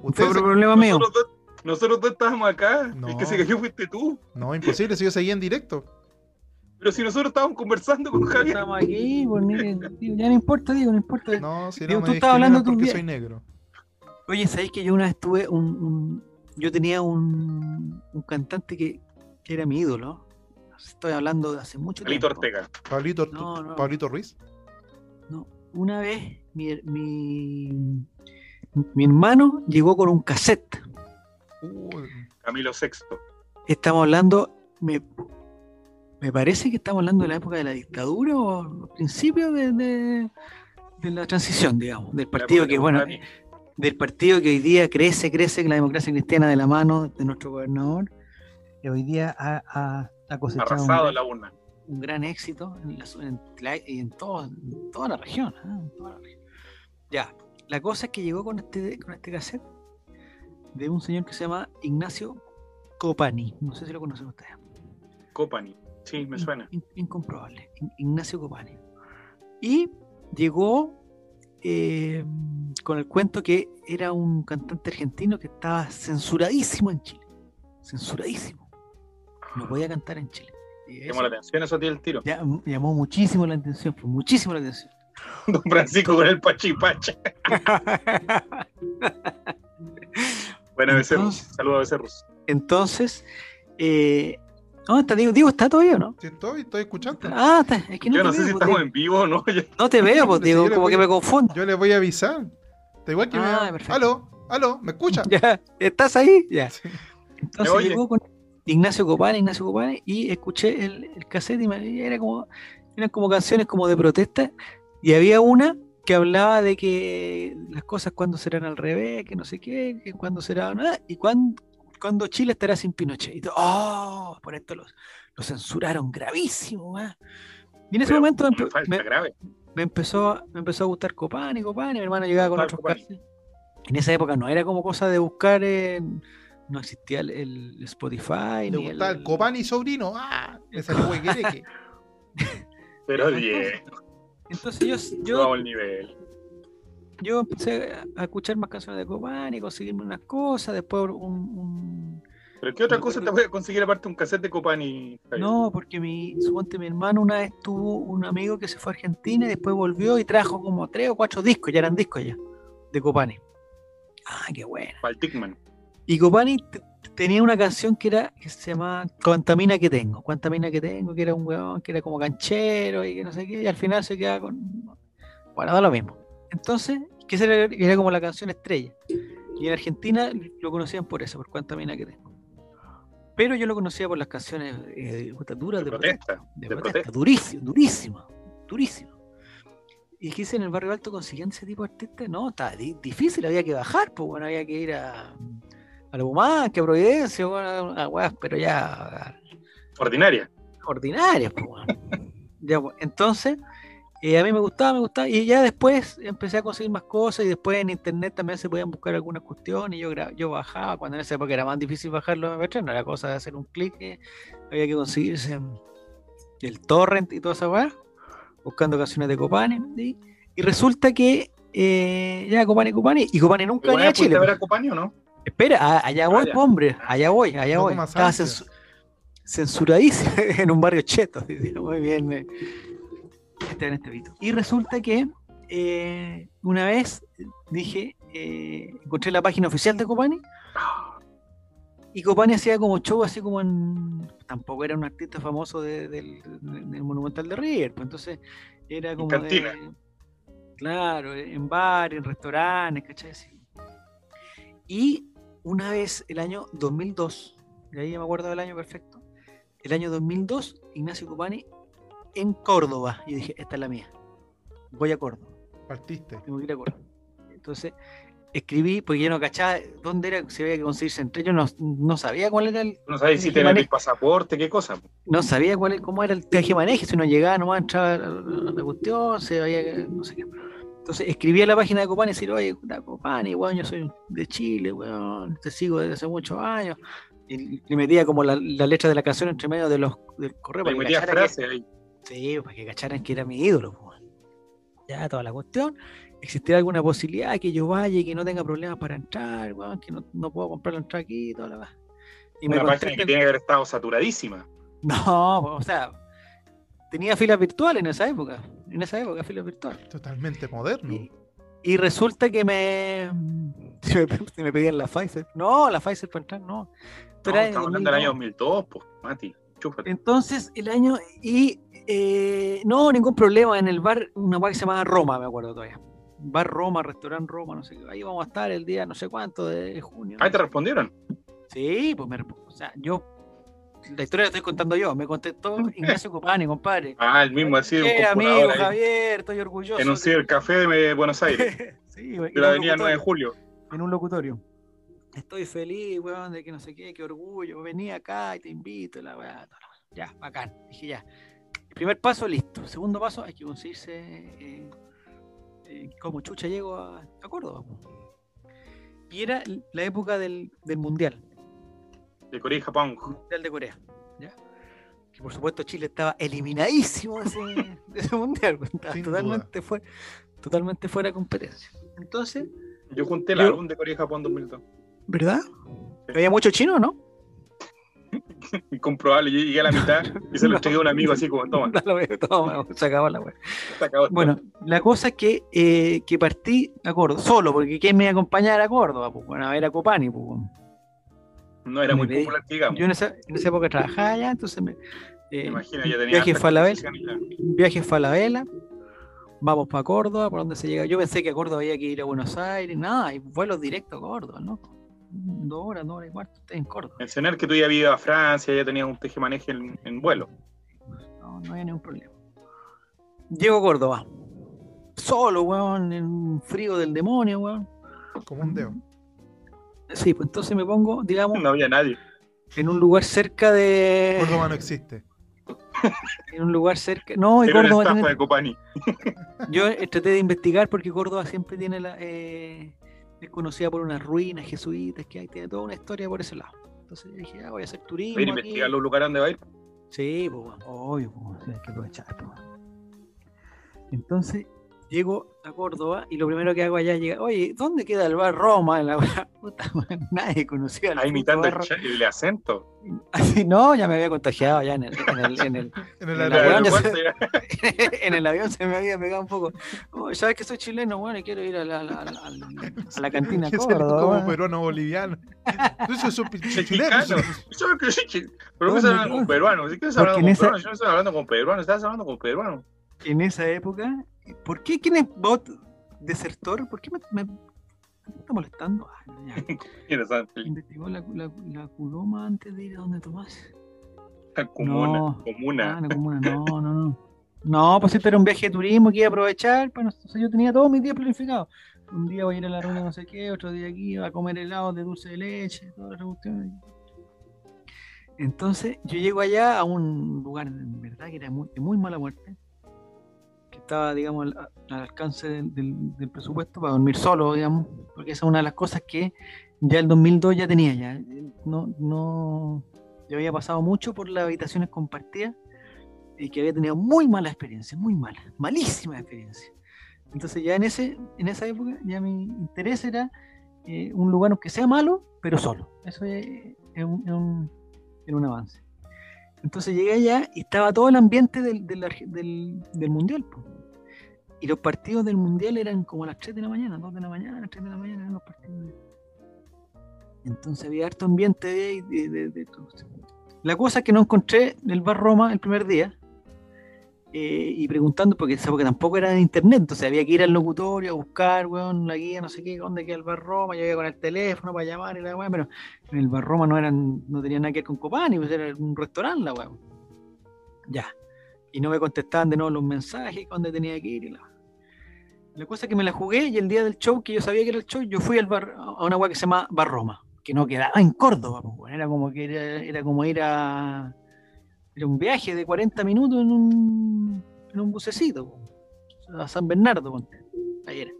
Fue Ustedes se- problema mío. Nosotros dos, nosotros dos estábamos acá. No. El que se cayó fuiste tú. No, imposible. Si yo seguía en directo. Pero si nosotros estábamos conversando con Javier. Estamos aquí, pues, ya no importa, digo, no importa. No, si Digo, no tú me estabas hablando porque soy negro. Oye, ¿sabéis que yo una vez tuve un, un- yo tenía un, un cantante que, que era mi ídolo? Estoy hablando de hace mucho Alito tiempo. Ortega. Pablito, No, no. Pablito Ruiz. No, una vez mi, mi, mi hermano llegó con un cassette. Uh, Camilo VI. Estamos hablando, me, me parece que estamos hablando de la época de la dictadura o los principios de, de- de la transición, digamos, del partido que, bueno, del partido que hoy día crece, crece, la democracia cristiana de la mano de nuestro gobernador, que hoy día ha, ha- ha cosechado un, Arrasado la urna. un gran éxito en, la, en, la- y en todo- en toda la región. En toda la región. Ya, la cosa es que llegó con este, con este cassette de un señor que se llama Ignacio Copani. No sé si lo conocen ustedes. Copani. Sí, me suena. In- incomprobable. In- Ignacio Copani. Y llegó eh, con el cuento que era un cantante argentino que estaba censuradísimo en Chile. Censuradísimo. No podía cantar en Chile. Llamó la atención eso a ti el tiro. ya- llamó muchísimo la atención, fue muchísimo la atención. Don Francisco con el pachipacha. Buena Becerrus. Entonces- Saludos a Becerrus. Entonces, eh, ¿dónde está Diego? Diego está todavía, o ¿no? Sí, estoy, estoy escuchando. Ah, está, es que no Yo no sé veo, si pues, estamos Diego. en vivo o no. No te veo, pues le como voy- que me confundo. Yo les voy a avisar. Da igual que Ah, me. perfecto. Aló, aló, ¿me escuchan? Ya, ¿estás ahí? Ya. ¿Me Entonces llegó con, Ignacio Copani, Ignacio Copani, y escuché el, el cassette y me- y era como, eran como canciones como de protesta, y había una que hablaba de que las cosas cuando serán al revés, que no sé qué, que cuando será nada, y cuando, cuando Chile estará sin Pinochet. Y todo, ¡oh! Por esto los, los censuraron gravísimo, ¿ah? Y en ese Pero momento empe- me, me empezó, me empezó a gustar Copani, Copani, mi hermano llegaba con otros. En esa época no era como cosa de buscar en- no existía el, el Spotify Le ni gustaba el Copani sobrino. ¡Ah! Me salió huequereque. Pero bien, Entonces yo, subamos yo, el nivel. yo empecé a escuchar más canciones de Copani, conseguirme unas cosas, después un, un- ¿Pero qué otra cosa te voy a conseguir aparte de un cassette de Copani? Javier? No, porque mi, suponte mi hermano una vez tuvo un amigo que se fue a Argentina y después volvió y trajo como tres o cuatro discos, ya eran discos ya, de Copani. Ah, qué bueno. Para el Tickman. Y Copani tenía una canción que era que se llamaba Cuánta mina que tengo, Cuánta mina que tengo, que era un weón que era como canchero y que no sé qué, y al final se queda con. Bueno, da lo mismo. Entonces, que esa era, era como la canción estrella. Y en Argentina lo conocían por eso, por Cuánta mina que tengo. Pero yo lo conocía por las canciones eh, duras De de, protesta. protesta. De de protesta, protesta. durísimo, durísimo, durísimo. Y que en el barrio alto conseguían ese tipo de artistas, no, estaba di- difícil, había que bajar, pues bueno, había que ir a, a la Bumanque, a Providencia, bueno, pero ya Ordinaria. ordinarias, pues bueno. Ya, pues, entonces, eh, a mí me gustaba, me gustaba, y ya después empecé a conseguir más cosas, y después en internet también se podían buscar algunas cuestiones, y yo, yo bajaba, cuando en esa época era más difícil bajar los MP3, no era cosa de hacer un clic, eh, había que conseguirse el torrent y toda esa weá, buscando canciones de Copani, y, y resulta que eh, ya Copani, Copani, y Copani nunca ¿Alguna venía a Chile. pues. a Copani o no? Espera, allá voy, hombre, allá voy, allá voy. Estaba censu- censuradísimo en un barrio cheto. Muy bien. eh, Este en este vito. Y resulta que eh, una vez dije, eh, encontré la página oficial de Copani y Copani hacía como show así como en... Tampoco era un artista famoso de- del, del Monumental de River, pues entonces era como de... Claro, en bares, en restaurantes, ¿cachai? Y una vez, el año 2002, de ahí ya me acuerdo del año perfecto, el año 2002, Ignacio Copani en Córdoba. Y dije, esta es la mía. Voy a Córdoba, Partiste. tengo que ir a Córdoba. Entonces, escribí, porque yo no cachaba dónde era, si había que conseguirse entre ellos, no, no sabía cuál era el, No sabes si manejo. el pasaporte, qué cosa. no sabía cuál, cómo era el viaje maneje, si uno llegaba nomás entraba la, la cuestión, se había que- no sé qué. Entonces escribí a la página de Copani y decir, oye, Copani, weón, yo soy de Chile, weón, te sigo desde hace muchos años. Y le metía como la, la letra de la canción entre medio de los del correo Le metía cacharan que, frase ahí. sí, para que cacharan que era mi ídolo. weón. Ya, toda la cuestión. ¿Existirá alguna posibilidad que yo vaya y que no tenga problemas para entrar, weón, que no, no puedo comprar la entrada aquí y toda la Y me Una página que tiene que haber estado saturadísima. no, o sea, tenía filas virtuales en esa época. En esa época, filas virtuales. Totalmente moderno. Y, y resulta que me, se me. se me pedían la Pfizer. No, la Pfizer para entrar, no. Estamos hablando del año 2002. 2002, pues, Mati. Chúfate. Entonces, el año. Y. eh, no, ningún problema. En el bar, una bar que se llamaba Roma, me acuerdo todavía. Bar Roma, restaurante Roma, no sé qué. Ahí vamos a estar el día no sé cuánto de junio. Ahí te respondieron. Sí, pues me. O sea, yo. La historia la estoy contando yo. Me contestó Ignacio Copani, compadre. Ah, el mismo así, Eh, amigo ahí, Javier, estoy orgulloso. en un de- cibercafé de Buenos Aires, sí, de la avenida 9 de julio. en un locutorio. Estoy feliz, weón, de que no sé qué, qué orgullo. Vení acá y te invito, la weá. toda la weá. Ya, bacán. Dije ya. El primer paso, listo. Segundo paso, hay que conseguirse eh, eh, cómo chucha llego a, a Córdoba. Y era la época del, del Mundial, De Corea y Japón. Mundial de Corea. ¿ya? Que por supuesto Chile estaba eliminadísimo de ese, de ese Mundial. Estaba totalmente, fuera, totalmente fuera de competencia. Entonces, Yo junté el Yo- álbum de Corea y Japón 2002. ¿verdad? ¿Había mucho chino, no? Incomprobable, yo llegué a la mitad y se lo entregué a un amigo así como, toma, toma, se acabó la wea. Bueno, la cosa es que, eh, que partí a Córdoba, solo, porque ¿quién me iba a acompañar a Córdoba? Pues, bueno, a ver a Copani. Pues. No era muy me popular digamos. Yo en esa, en esa época trabajaba allá, entonces me. Me eh, imagino, ya tenía viaje hartas Falabella. conversaciones ya. viaje en Falabella, vamos para Córdoba, por donde se llega. Yo pensé que a Córdoba había que ir a Buenos Aires, nada, y vuelos directos a Córdoba, ¿no? dos horas, dos horas y cuarto, estoy en Córdoba. Mencionar que tú ya habías ido a Francia, ya tenías un tejemaneje en, en vuelo. No, no había ningún problema. Llego a Córdoba. Solo, weón, en un frío del demonio, weón. Como un dedo. Sí, pues entonces me pongo, digamos, No había nadie. en un lugar cerca de. Córdoba no existe. En un lugar cerca. No, y Córdoba estafa tiene- de Copani. Yo eh, traté de investigar porque Córdoba siempre tiene la. eh, es conocida por unas ruinas jesuitas que hay, tiene toda una historia por ese lado. Entonces yo dije, ah, voy a hacer turismo. Ven a aquí. investigar los lugares donde va a ir. Sí, pues, obvio, pues, hay que aprovechar. pues. Entonces, llego a Córdoba y lo primero que hago allá es llegar, oye, ¿dónde queda el bar Roma? En la puta, weón, nadie conocía el Ah, puto imitando el, el acento. Así, no, ya me había contagiado ya en el, en el, en el, En ya ya- en avión se me había pegado un poco. Oh, ¿Sabes que soy chileno? Bueno, y quiero ir a la, a la- a la- a la cantina Córdoba. como peruano boliviano. Yo creo que sí, chi- Pero ¿Dónde, qué estás hablando weón? con peruanos. ¿Sí que estás Porque hablando en con peruanos? Yo no estoy hablando con peruanos, estás hablando con peruanos. En esa época, ¿por qué quién es bot desertor? ¿Por qué me, me- me está molestando? Ah. Investigó la, la, la culoma antes de ir a donde Tomás. La comuna. No. Comuna. Ah, la comuna, no, no, no. No, pues esto era un viaje de turismo que iba a aprovechar. Pues, o sea, yo tenía todos mis días planificados. Un día voy a ir a la reunión no sé qué, otro día aquí a comer helado de dulce de leche, toda la cuestión. Entonces, yo llego allá a un lugar, en verdad, que era muy, de muy mala muerte, estaba, digamos, al, al alcance del, presupuesto para dormir solo, digamos, porque esa es una de las cosas que ya el 2002 ya tenía, ya. No, no, yo había pasado mucho por las habitaciones compartidas y que había tenido muy mala experiencia, muy mala, malísima experiencia. Entonces ya en ese, en esa época ya mi interés era eh, un lugar que sea malo, pero solo. Eso es, un, un- un avance. Entonces llegué allá y estaba todo el ambiente del, del, mundial. Y los partidos del mundial eran como a las 3 de la mañana, 2 de la mañana, 3 de la mañana eran los partidos. Entonces había harto ambiente de, de- todo. La cosa es que no encontré el bar Roma el primer día. eh, y preguntando, porque época tampoco era de internet, entonces había que ir al locutorio a buscar, weón, la guía, no sé qué, dónde queda el bar Roma, yo iba con el teléfono para llamar y la weón, pero en el bar Roma no eran, no tenía nada que ver con Copani, pues era un restaurante la weón. Ya. Y no me contestaban de nuevo los mensajes, dónde tenía que ir y la La cosa es que me la jugué y el día del show, que yo sabía que era el show, yo fui al bar, a una weá que se llama Bar Roma, que no quedaba en Córdoba, pues, era como que era, era como ir a era un viaje de 40 minutos en un, en un bucecito, po. a San Bernardo. Ahí era.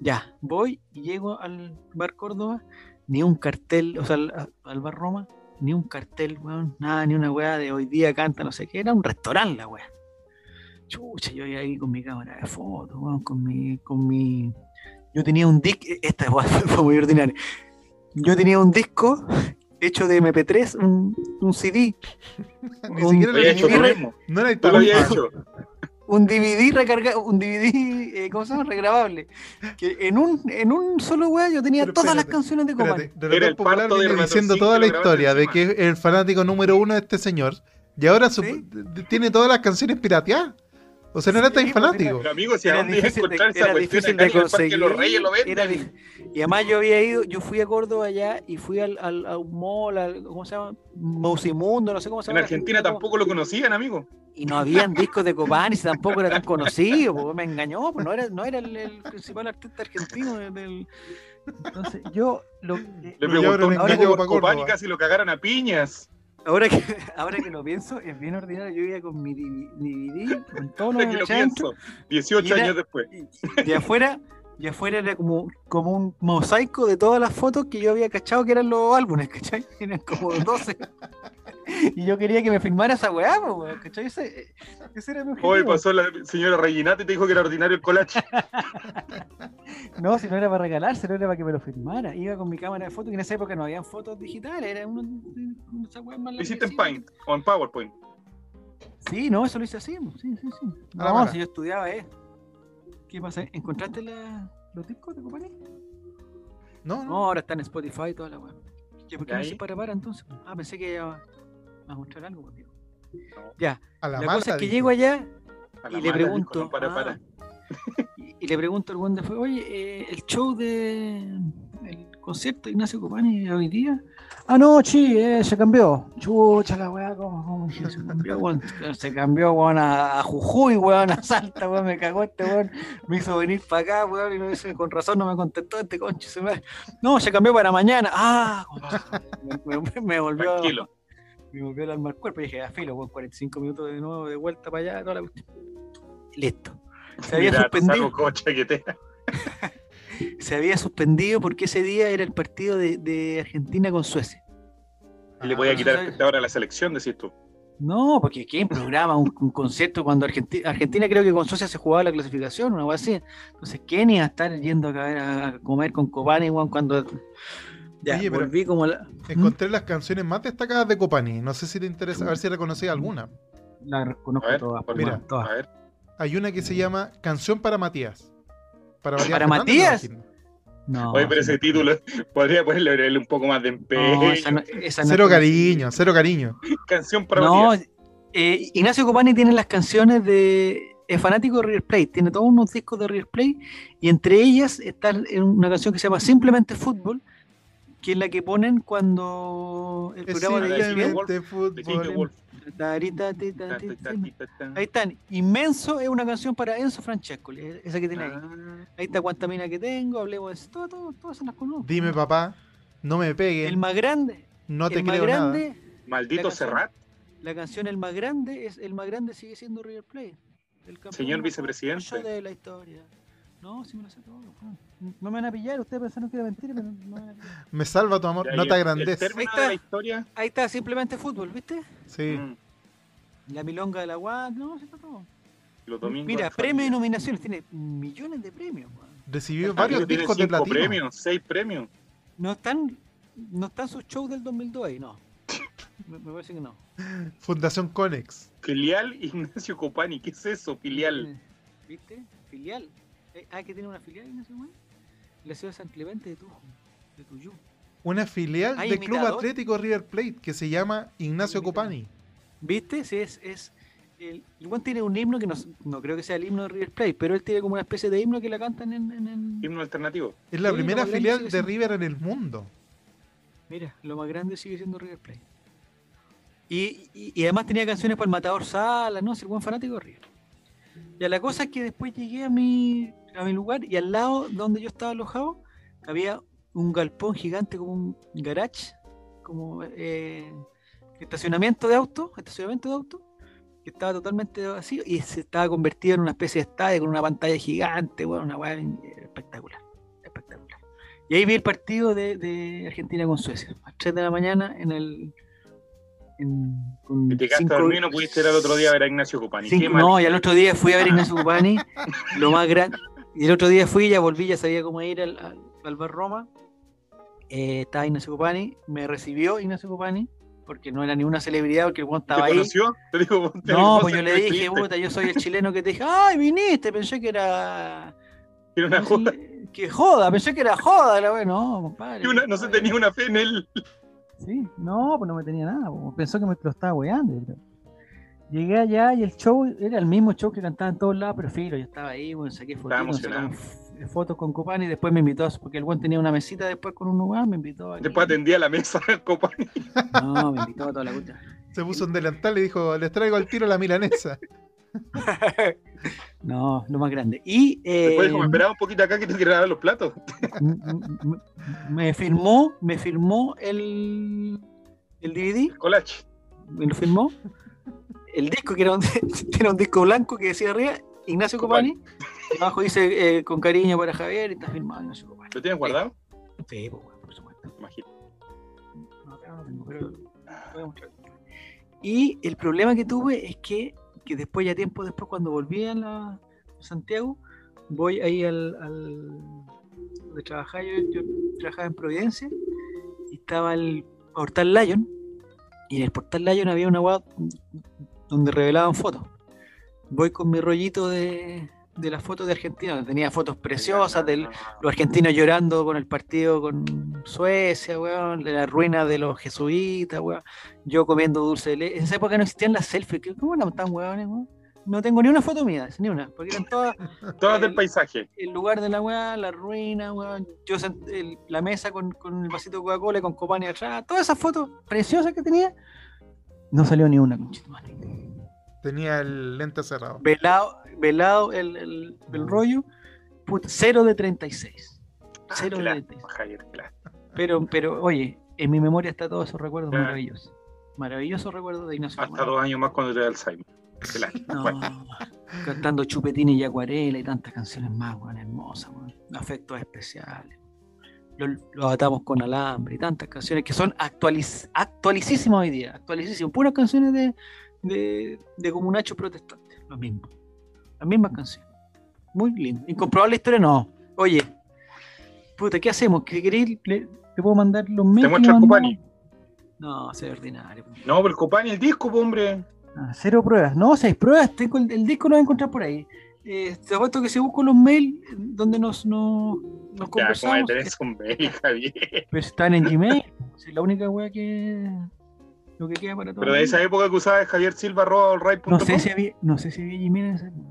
Ya, voy y llego al bar Córdoba, ni un cartel, o sea, al, al bar Roma, ni un cartel, weón, nada, ni una weá de hoy día canta, no sé qué, era un restaurante la weá. Chucha, yo iba ahí con mi cámara de fotos, con mi, con mi. Yo tenía un disco, esta weá fue muy ordinaria. Yo tenía un disco hecho de MP3, un, un CD, Ni Un- siquiera Lo había hecho mismo. No era lo hecho. un DVD recargado, un DVD, eh, ¿cómo se llama? Regrabable. Que en un, en un solo weá yo tenía Pero todas las canciones de de Era el parto de diciendo toda la historia de que es el fanático número uno de este señor y ahora su- ¿Sí? tiene todas las canciones pirateadas. O sea, no era Sí, tan pues, fanático. Pero amigo, si a Era difícil de- esa era difícil de en conseguir. los Reyes lo era y además yo había ido, yo fui a Córdoba allá y fui al, al, a un mall, al- ¿cómo se llama? Mousimundo, no sé cómo se En llama. Argentina tampoco lo conocían, amigo. Y no habían discos de Copani, si tampoco era tan conocido, pues, me engañó, pues no era, no era el, el principal artista argentino de- del... Entonces yo lo, Le preguntó ahora por Copani Córdoba. casi lo cagaron a piñas. Ahora que ahora que lo pienso, es bien ordinario, yo iba con mi DVD, con todo lo que lo que adentro, pienso. 18 Mira, años después. de afuera, y afuera era como, como un mosaico de todas las fotos que yo había cachado que eran los álbumes, ¿cachai? Eran como 12. Y yo quería que me firmara esa weá, ¿cachai? Ese, ese era mi objetivo. Hoy pasó la señora Reginata y te dijo que era ordinario el colache. No, si no era para regalarse, no era para que me lo firmara. Iba con mi cámara de fotos, que en esa época no habían fotos digitales, era uno, esa weá más Lo hiciste en Paint o en PowerPoint. Sí, no, eso lo hice así, sí, sí, sí. A la No, si yo estudiaba, ¿eh? ¿Qué pasa? ¿Encontraste la, los discos de compañía? No, No, no. ahora está en Spotify y toda la weá. ¿Y por qué ¿Y no se para para entonces? Ah, pensé que iba a mostrar algo, pues, tío. No. Ya, A la, la, mala. cosa es que llego allá A y le mala, pregunto. dijo, no, para, ah, para. y, y le pregunto al buen de fue, oye, eh, el show de. el concierto de Ignacio Copani hoy día. Ah, no, sí, eh, se cambió. Chucha la weá, ¿cómo, cómo dije? Se cambió, weón. Se cambió, weón, a, a Jujuy, weón, a Salta, weón, me cagó este weón. Me hizo venir para acá, weón, y me dice, con razón no me contestó este. Se me... No, se cambió para mañana. Ah, me, me- me volvió. Tranquilo. Me volvió el alma al cuerpo y dije, ah, filo, weón, 45 minutos de nuevo de vuelta para allá, toda la cuestión. Listo. Se había Mira, suspendido salgo con chaquetera. se había suspendido porque ese día era el partido de, de Argentina con Suecia. Y le voy a Ah, quitar ahora a la selección, decís tú. No, porque ¿quién programa un, un concierto cuando Argentina, Argentina creo que con Suecia se jugaba la clasificación, una cosa así? Entonces, ¿quién iba a estar yendo a, a comer con Copani cuando ya Oye, pero- volví como la, Encontré las canciones más destacadas de Copani. No sé si te interesa, a ver si reconocías alguna. la reconozco todas, mira, weón, todas. A ver, Hay una que se llama Canción para Matías. Para Matías. ¿Para Fernández, Matías? me imagino. No, oye, pero ese título podría ponerle un poco más de empeño. no, esa no- esa no Cero es cariño, cero cariño. Canción para No, Matías. eh, Ignacio Copani tiene las canciones de. Es fanático de River Plate, tiene todos unos discos de River Plate y entre ellas está una canción que se llama Simplemente Fútbol, que es la que ponen cuando el Es programa de. Wolf, simplemente de. Wolf. Ahí están. Inmenso es una canción para Enzo Francesco, esa que tiene ahí. Ah, Ahí está cuánta mina que tengo, hablemos de eso, todo, todo, todas esas las conozco. Dime, papá, no me El peguen, más grande, no te el más creo nada. grande, Maldito La canción- Serrat, La canción El más grande es el más grande sigue siendo River Plate. El campeón Señor más vicepresidente. de la historia. No, si me lo sé todo. weón. No me van a pillar, ustedes pensaron que era mentira, pero no me van a pillar. Me salva tu amor, no te agrandes. Ahí está. la historia. Ahí está, simplemente fútbol, ¿viste? Sí. mm, La milonga de la UAC, no, se está todo. los domingos. Mira, de premios y nominaciones, tiene millones de premios. weón. Recibió varios tiene discos de platino. premios, seis premios. No están, no están sus shows del 2002 ahí, no. Me, me parece que no. Fundación Conex. Filial Ignacio Copani, ¿qué es eso? Filial. ¿Viste? Filial. Eh, ah, que tiene una filial, Ignacio Copani? La ciudad de San Clemente de Tujo, de Tuyú. Una filial ¿Hay del Club? Atlético River Plate que se llama Ignacio. Copani. ¿Viste? Sí, es, es el, el tiene un himno que no, no creo que sea el himno de River Plate, pero él tiene como una especie de himno que la cantan en, en, en- Himno alternativo. Es la Sí, primera filial de River en el mundo. Mira, lo más grande sigue siendo River Plate. Y, y- y además tenía canciones para el Matador Sala, ¿no? Es el buen fanático de River. Ya la cosa es que después llegué a mi, a mi lugar y al lado donde yo estaba alojado había un galpón gigante como un garage, como eh, estacionamiento de autos, estacionamiento de autos, que estaba totalmente vacío y se estaba convertido en una especie de estadio con una pantalla gigante, bueno, una weá espectacular, espectacular. Y ahí vi el partido de, de Argentina con Suecia, a las 3 de la mañana en el... En, con te cinco- dormido y no pudiste ir al otro día a ver a Ignacio Copani. cinco- no, y al otro día fui a ver a Ignacio Copani, lo más grande. Y el otro día fui, ya volví, ya sabía cómo ir al, al, al bar Roma. Eh, estaba Ignacio Copani, me recibió Ignacio Copani, porque no era ni una celebridad, porque el ¿Te estaba ahí. conoció? Te digo, te No, pues yo le te dije, puta, yo soy el chileno que te dije, ay, viniste, pensé que era. Era una ¿cómo joda. se- Que joda, pensé que era joda, la no, compadre. Una- no se tenía una fe en él. Sí, no, pues no me tenía nada, pensó que me lo estaba weando. Llegué allá y el show era el mismo show que cantaba en todos lados, pero filo, yo estaba ahí, bueno, saqué fotos, fotos con Copani y después me invitó, a- porque el buen tenía una mesita después con un lugar, me invitó a Después atendía la mesa Copani. No, me invitó a toda la cucha. Se puso un delantal y dijo, les traigo al tiro la milanesa. No, lo más grande. Y eh, Después dijo, me esperaba un poquito acá que te quiero lavar los platos. me firmó, me firmó el, el DVD, Colache. me lo firmó. El disco, que era un, era un disco blanco que decía arriba, Ignacio Copani. Y abajo dice eh, con cariño para Javier y está firmado Ignacio Copani. ¿Lo tienes guardado? Sí, pues, bueno, por supuesto. Imagino. No, acá no tengo, pero voy a mostrar. Y el problema que tuve es que, que después, ya tiempo después, cuando volví a, la, a Santiago, voy ahí al, al donde trabajaba yo, yo trabajaba en Providencia, y estaba el Portal Lion, y en el Portal Lion había una web donde revelaban fotos. Voy con mi rollito de, de las fotos de Argentina, tenía fotos preciosas del, los argentinos llorando con el partido con Suecia, weón, de la ruina de los jesuitas, weón. Yo comiendo dulce de leche. En esa época no existían las selfies. ¿qué- ¿Cómo eran tan weones, weón? no tengo ni una foto mía, ni una, porque eran todas Todas del El- paisaje. el lugar de la weá, la ruina, weón. Yo el- la mesa con, con el vasito de Coca-Cola y con Copani atrás, todas esas fotos preciosas que tenía, no salió ni una, conchetumare. Tenía el lente cerrado. Velado, velado el, el, el rollo, puta, 0 de 36. Ah, 0 qué de lástima, 36. Javier, qué lástima. Pero, pero, oye, en mi memoria está todos esos recuerdos Ah. maravillosos. Maravillosos recuerdos de Ignacio. Hasta dos años más cuando te da Alzheimer. No, Bueno, cantando chupetines y acuarela y tantas canciones más, weón, hermosas, weón. Afectos especiales. Los lo atamos con alambre y tantas canciones que son actualiz actualicísimas hoy día, actualicísimas. Puras canciones de, de, de comunachos protestantes, lo mismo. Las mismas canciones. Muy lindo. Incomprobable historia, no. Oye, puta, ¿qué hacemos? ¿Qué queréis? ¿Le, le puedo mandar los mails? ¿Te le el? Copani? No, se ve ordinario. No, pero el Copani, el disco, po, hombre. Ah, cero pruebas. No, seis pruebas. Tengo el, el disco lo voy a encontrar por ahí. Eh, te apuesto que si busco los mails eh, donde nos, nos, nos Ya, como conversamos, tenés un mail, Javier. pues están en Gmail. Es la única wea que. Lo que queda para todo. Pero de esa época que usaba Javier Silva, No sé si había, no sé si había Gmail en esa época.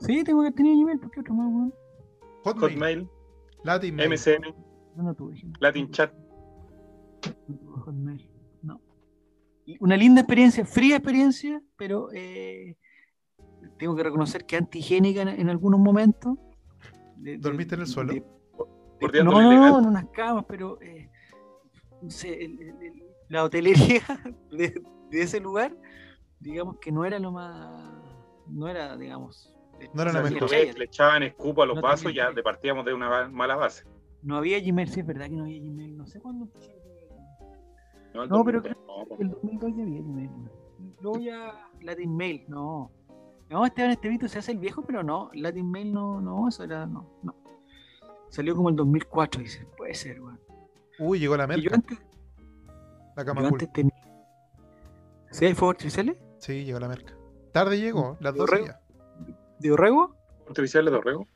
Sí, tengo que tener Gmail, ¿por qué otro más, weón? Hotmail, Hotmail, Latin Mail. Yo no tuve Gmail. Latin Chat. No tuve Hotmail, no. Una linda experiencia, fría experiencia, pero eh, tengo que reconocer que antihigiénica en, en algunos momentos. De- de- ¿Dormiste en el suelo? de- no, ilegal. en unas camas, pero eh, no sé, el- el- el- la hotelería de, de ese lugar, digamos que no era lo más, no era, digamos, No era O la sea, mejor. le echaban escupo a los No vasos, tenía ya partíamos de una mala base. no había Gmail, sí es verdad que no había Gmail, no sé cuándo. No, el No, pero 2002, no, po. El 2002 ya había Gmail. Luego ya Latin Mail, no. No, Esteban Estevito se hace el viejo, pero no, Latin Mail no, no, eso era, no, no. Salió como el 2004, dice, puede ser, weón. Uy, llegó la Y yo merca. antes, La yo cama cool. antes tenía... ¿Sí hay fuegos artificiales? Sí, llegó la merca. Tarde llegó, las 12 Dorrego. ya. ¿De Orrego? Artificiales de Orrego.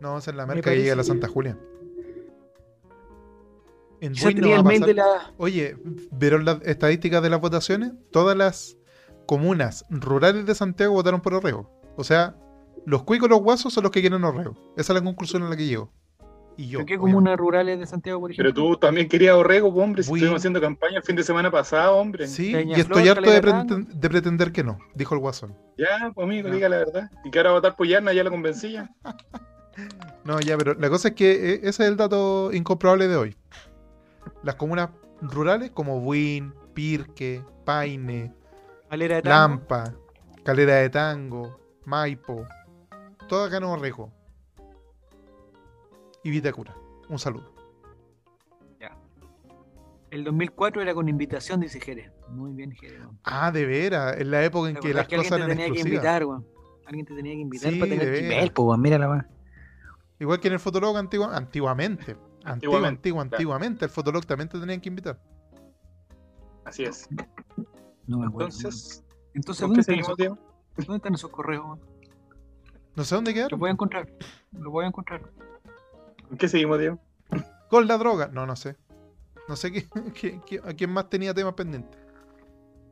No, es la Me merca que llega a la Santa Julia. En Quizá Buin no va el a mail pasar- de la... Oye, ¿vieron las estadísticas de las votaciones? Todas las comunas rurales de Santiago votaron por Orrego. O sea, los cuicos y los guasos son los que quieren Orrego. Esa es la conclusión a la que llego. Y yo. ¿De qué comunas rurales de Santiago, por ejemplo? Pero tú también querías Orrego, hombre. Si Uy. estuvimos haciendo campaña el fin de semana pasado, hombre. Sí, Peñaflor, y estoy harto de, Calera preten- de pretender que no, dijo el guasón. Ya, pues amigo, No. diga la verdad. Y que ahora va a votar por Yarna, ya lo convencí ya. No, ya, pero la cosa es que eh, ese es el dato incomprobable de hoy. Las comunas rurales como Buin, Pirque, Paine, Valera de Tango. Lampa, Calera de Tango, Maipo, todas ganó Orrego. Y Vitacura. Un saludo. El 2004 era con invitación, dice Jerez. Muy bien, Jerez. Ah, de veras, en la época en ¿Te que las que cosas alguien te eran tenía que exclusivas. invitar, weón? Alguien te tenía que invitar Sí, para tener. Gmail, pues, weón. Mira la weón. Igual que en el Fotolog antigua- antiguamente. Antiguo, Antiguamente, antiguo, claro. antiguamente. El Fotolog también te tenían que invitar. Así es. No me acuerdo. Entonces. Entonces, ¿con ¿dónde qué están, esos? ¿dónde están esos correos? No sé dónde quedaron. voy a encontrar. Los voy a encontrar. ¿Con qué seguimos, Diego? Con la droga. No, no sé. No sé qué, qué- qué- a quién más tenía temas pendientes.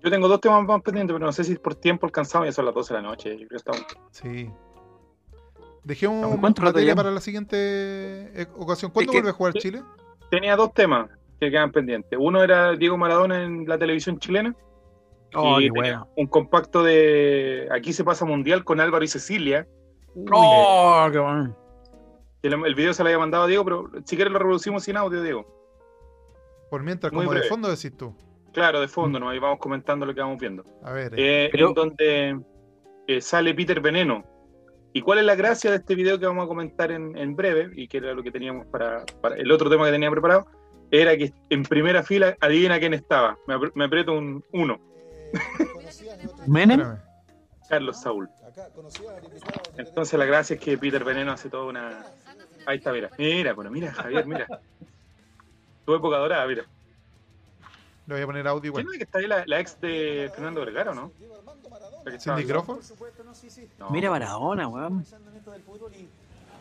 Yo tengo dos temas más pendientes, pero no sé si por tiempo alcanzamos, ya son las 12 de la noche. Yo creo que estamos. Sí. Dejemos ¿Cuánto rato materia para la siguiente eh, ocasión. ¿Cuándo Es que- vuelve a jugar Chile? Tenía dos temas que quedan pendientes. Uno era Diego Maradona en la televisión chilena. Oh, y bueno. un compacto de Aquí se pasa mundial con Álvaro y Cecilia. Oh, qué bueno. El, el video se lo había mandado a Diego, pero si quieres lo reproducimos sin audio, Diego. Por mientras, Muy como de fondo decís tú. Claro, de fondo, ¿no? Ahí vamos comentando lo que vamos viendo. A ver. eh, Eh, Pero- En donde eh, sale Peter Veneno. ¿Y cuál es la gracia de este video que vamos a comentar en, en breve? Y que era lo que teníamos para, para- El otro tema que tenía preparado era que en primera fila, adivina quién estaba. Me, apr- me aprieto un uno. ¿Menem? Carlos Saúl. Entonces la gracia es que Peter Veneno hace toda una. Ahí está, mira. Mira, bueno, mira, Javier, mira. Tu época dorada, mira. Le voy a poner audio ¿Quién igual. es que está ahí la, la ex de Fernando Vergara o no? La que estaba- Cindy Crawford. No. Mira Maradona, weón.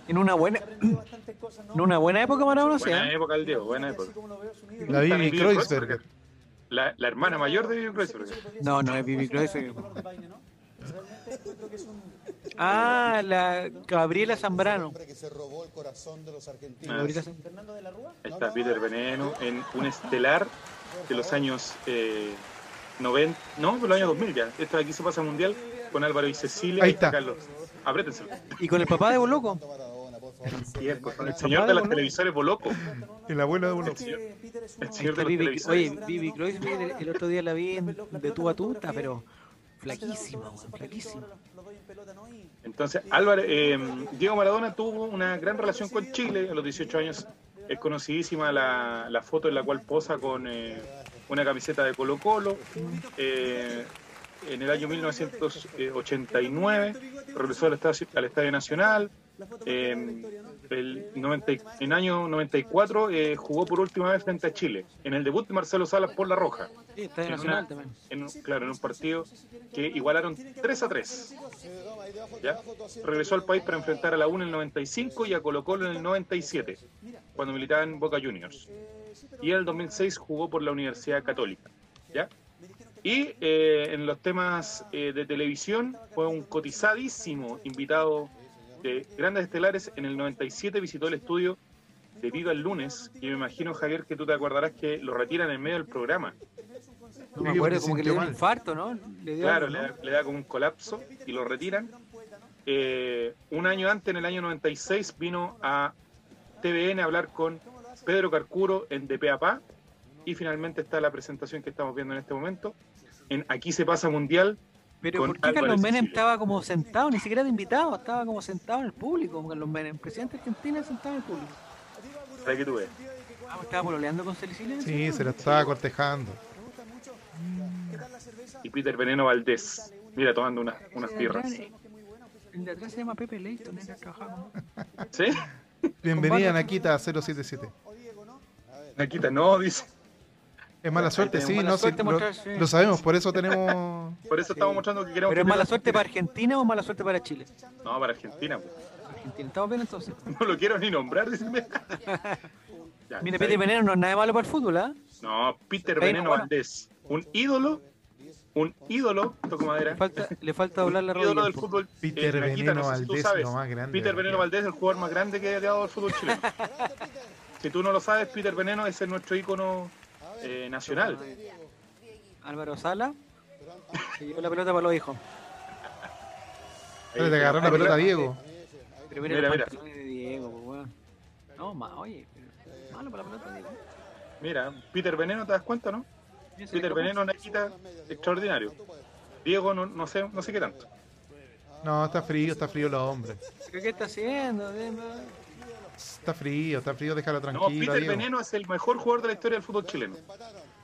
En una buena, en una buena época Maradona, sí. Buena ¿eh? época del Diego, buena época. La Vivi Kreuzberger. La, la hermana mayor de Vivi Kreuzberger. No, no es Bibi Cruyff. Ah, la Gabriela Zambrano. Ah, Gabriela sí. Zambrano. Ahí está Peter Veneno en un estelar de los años eh, 90, no, de los años 2000 ya. Esto de aquí se pasa mundial con Álvaro y Cecilia. Ahí y está. Carlos. Apriétense. Y con el papá de Boloco. Con el señor de los televisores Boloco. El abuelo de uno. El señor, de los televisores. oye, Vivi Kreuzberg, el, otro día la vi de tú a tú, pero flaquísima, flaquísima. Entonces, Álvaro, eh, Diego Maradona tuvo una gran relación con Chile a los 18 años. Es conocidísima la, la foto en la cual posa con eh, una camiseta de Colo Colo. Eh, en el año 1989 regresó al Estadio, al Estadio Nacional. Eh, el 90 y- en año 94 eh, jugó por última vez frente a Chile, en el debut de Marcelo Salas por La Roja. Sí, está de En una- también. en un- claro, en un partido que igualaron 3 a 3. ¿Ya? Regresó al país para enfrentar a la UNA en el 95 y a Colo Colo en el 97, cuando militaba en Boca Juniors. Y en el 2006 jugó por la Universidad Católica. ¿ya? Y eh, en los temas eh, de televisión fue un cotizadísimo invitado de grandes estelares. En el 97 visitó el estudio de Viva el Lunes y me imagino, Javier, que tú te acordarás que lo retiran en medio del programa. No me acuerdo, como que le dio un infarto, ¿no? Le dio Claro, algo, le da, le da como un colapso y lo retiran. Eh, un año antes, en el año 96, vino a TVN a hablar con Pedro Carcuro en De Pe a Pa. Y finalmente está la presentación que estamos viendo en este momento. En Aquí se pasa mundial. Pero ¿por qué Carlos Menem estaba como sentado? Ni siquiera de invitado, estaba como sentado en el público, como Carlos Menem, presidente de Argentina sentado en el público. Para que tú veas. Ah, ¿Estaba pololeando con Celicina? Sí, se lo estaba cortejando. Y Peter Veneno Valdés. Mira, tomando unas, unas birras. El de atrás se llama Pepe Leighton, era con- ¿Sí? Bienvenida. Nakita 077. Naquita, no, dice. Es mala suerte, sí, mala no, sí, lo, sabemos, por eso tenemos. Por eso estamos mostrando que queremos. ¿Pero es mala Peter- suerte para Argentina o mala suerte para Chile? No, para Argentina. pues. Argentina, ¿estamos bien entonces? No lo quiero ni nombrar, dice. Ya, Mira, bien. Veneno no es nada malo para el fútbol, ¿ah? No, Peter Ahí Veneno bueno. Valdés. Un ídolo. Un ídolo. Toco madera. Le falta, le falta doblar la un ídolo rodilla. del fútbol. Peter eh, Veneno no sé si tú Valdés, sabes. lo más grande. Peter Veneno Valdés es el jugador más grande que ha dado el fútbol chileno. si tú no lo sabes, Peter Veneno es nuestro ícono eh, nacional. Álvaro Sala se llevó la pelota para los hijos. Pero te agarró la pelota Diego. Pero mira, Mira, de Diego, pues. No, ma, oye, malo para la pelota, Diego. Mira, Peter Veneno, ¿te das cuenta, no? Peter Veneno, Naquita, extraordinario. Diego, no, no sé, no sé qué tanto. No, está frío, está frío los hombres. ¿Pero ¿Qué está haciendo? Está frío, está frío, déjalo No, tranquilo. Peter Diego. Veneno es el mejor jugador de la historia del fútbol chileno.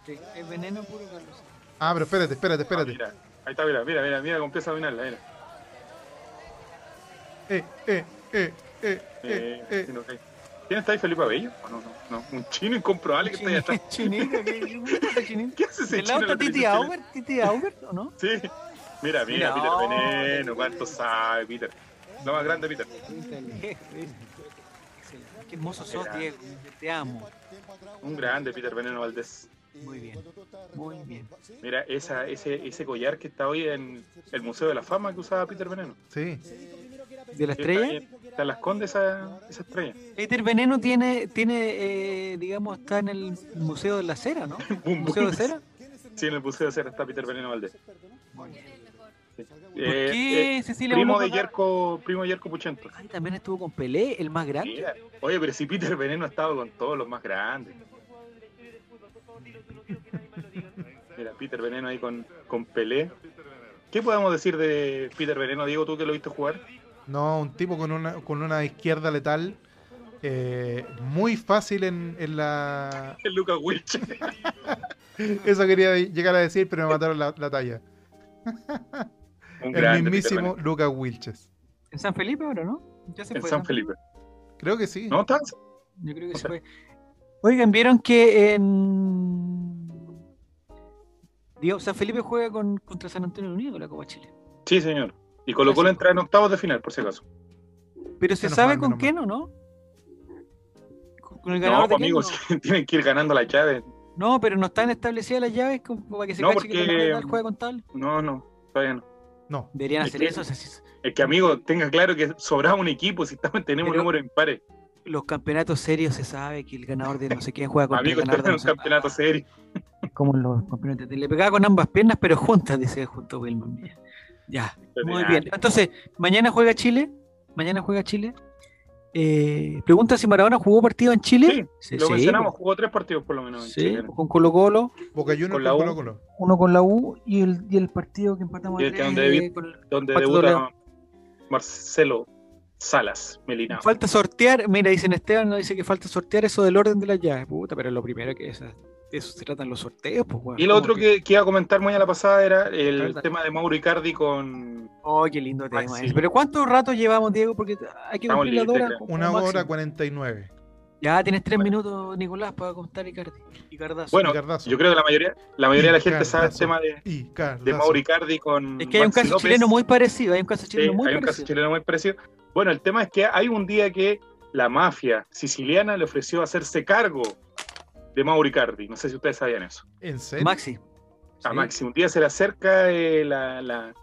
Sí, es veneno puro, Carlos. Ah, pero espérate, espérate, Ah, espérate. mira, ahí está, mira, mira, mira, mira cómo empieza a dominarla, mira. Eh, eh, eh, eh, Eh, eh, eh. no. ¿Quién está ahí, Felipe Abello? No, no, no, un chino incomprobable que está ahí atrás. Chinito, ¿qué hace ese ¿Del chino? la está Titi Aubert? ¿Titi Aubert o no? Sí. Mira, mira, Mira, Peter oh. Veneno, cuánto sabe, Peter. Lo más grande, Peter. Qué hermoso sos. Diego. Te amo. Un grande, Peter Veneno Valdés. Muy bien. Muy bien. Mira, esa, ese, ese collar que está hoy en el Museo de la Fama que usaba Peter Veneno. Sí. ¿De la estrella? está en las condes esa, esa estrella. Peter Veneno tiene, tiene eh, digamos, está en el Museo de la Cera, ¿no? ¿Museo de. Cera? Sí, en el Museo de Cera está Peter Veneno Valdés. Muy bien. ¿Por Eh, qué eh, Cecilia primo de? Yerko, primo de Yerko Puchento. Ay, también estuvo con Pelé, el más grande. Mira, oye, pero si Peter Veneno ha estado con todos los más grandes. Mira, Peter Veneno ahí con, con Pelé. ¿Qué podemos decir de Peter Veneno, Diego, tú que lo viste jugar? No, un tipo con una, con una izquierda letal. eh, muy fácil en, en la. El Lucas Wilche. Eso quería llegar a decir, pero me mataron la, la talla. Un El mismísimo. Lucas Wilches. En San Felipe ahora, ¿no? Ya se En fue. San ¿no? Felipe. Creo que sí. ¿No está? Yo creo que O se fue. Oigan, ¿vieron que en. Digo, San Felipe juega con, contra San Antonio Unido con la Copa Chile. Sí, señor. Y Colo Colo entra en octavos de final, por si acaso. Pero se Menos sabe mal, con menos quién o no? ¿Con el No, ganador de pues, amigos, no? tienen que ir ganando la llave. No, pero no están establecidas las llaves como para que se No, cache que porque- el tal juega con tal. No, no, todavía no. No. Deberían Es hacer que- eso. Es que, amigo, tenga claro que sobraba un equipo si estamos, tenemos Pero- números impares. los campeonatos serios se sabe que el ganador de no sé quién juega contra Amigo, el ganador de es no un sé- campeonato serio. Como los campeonatos. Le pegaba con ambas piernas, pero juntas, dice junto Wilman. Ya, muy bien. Entonces, mañana juega Chile. Mañana juega Chile. Eh, pregunta si Maradona jugó partido en Chile. Sí, Lo mencionamos, jugó tres partidos por lo menos en Sí, Chile. con Colo Colo, Boca Juniors Con con la U. Colo Colo. uno con la U y el, y el partido que empatamos Y el que donde David- con el- Donde Pato debuta. Marcelo Salas Melina. Falta sortear, mira, dicen Esteban, no dice que falta sortear eso del orden de las llaves, puta, pero es lo primero que es, eso se tratan los sorteos, pues, weón. Y lo ¿Cómo otro que, que iba a comentar muy a la pasada era el tema de Mauro Icardi con. Oh, qué lindo tema. Maxi. Pero ¿cuánto rato llevamos, Diego? Porque hay que cumplir la hora. Una hora cuarenta y nueve. Ya tienes tres Bueno. minutos, Nicolás, para contar Icardi. Icardazo. Bueno, Ricardazo. Yo creo que la mayoría, la mayoría de la gente sabe el tema de, de Mauro Icardi con. es que hay un Maxi caso López. chileno muy parecido, hay un caso Sí, chileno muy hay un caso parecido. chileno muy parecido. Bueno, el tema es que hay un día que la mafia siciliana le ofreció hacerse cargo de Mauro Icardi. No sé si ustedes sabían eso. ¿En serio? Maxi. A Sí. Maxi. Un día se le acerca eh, la, la-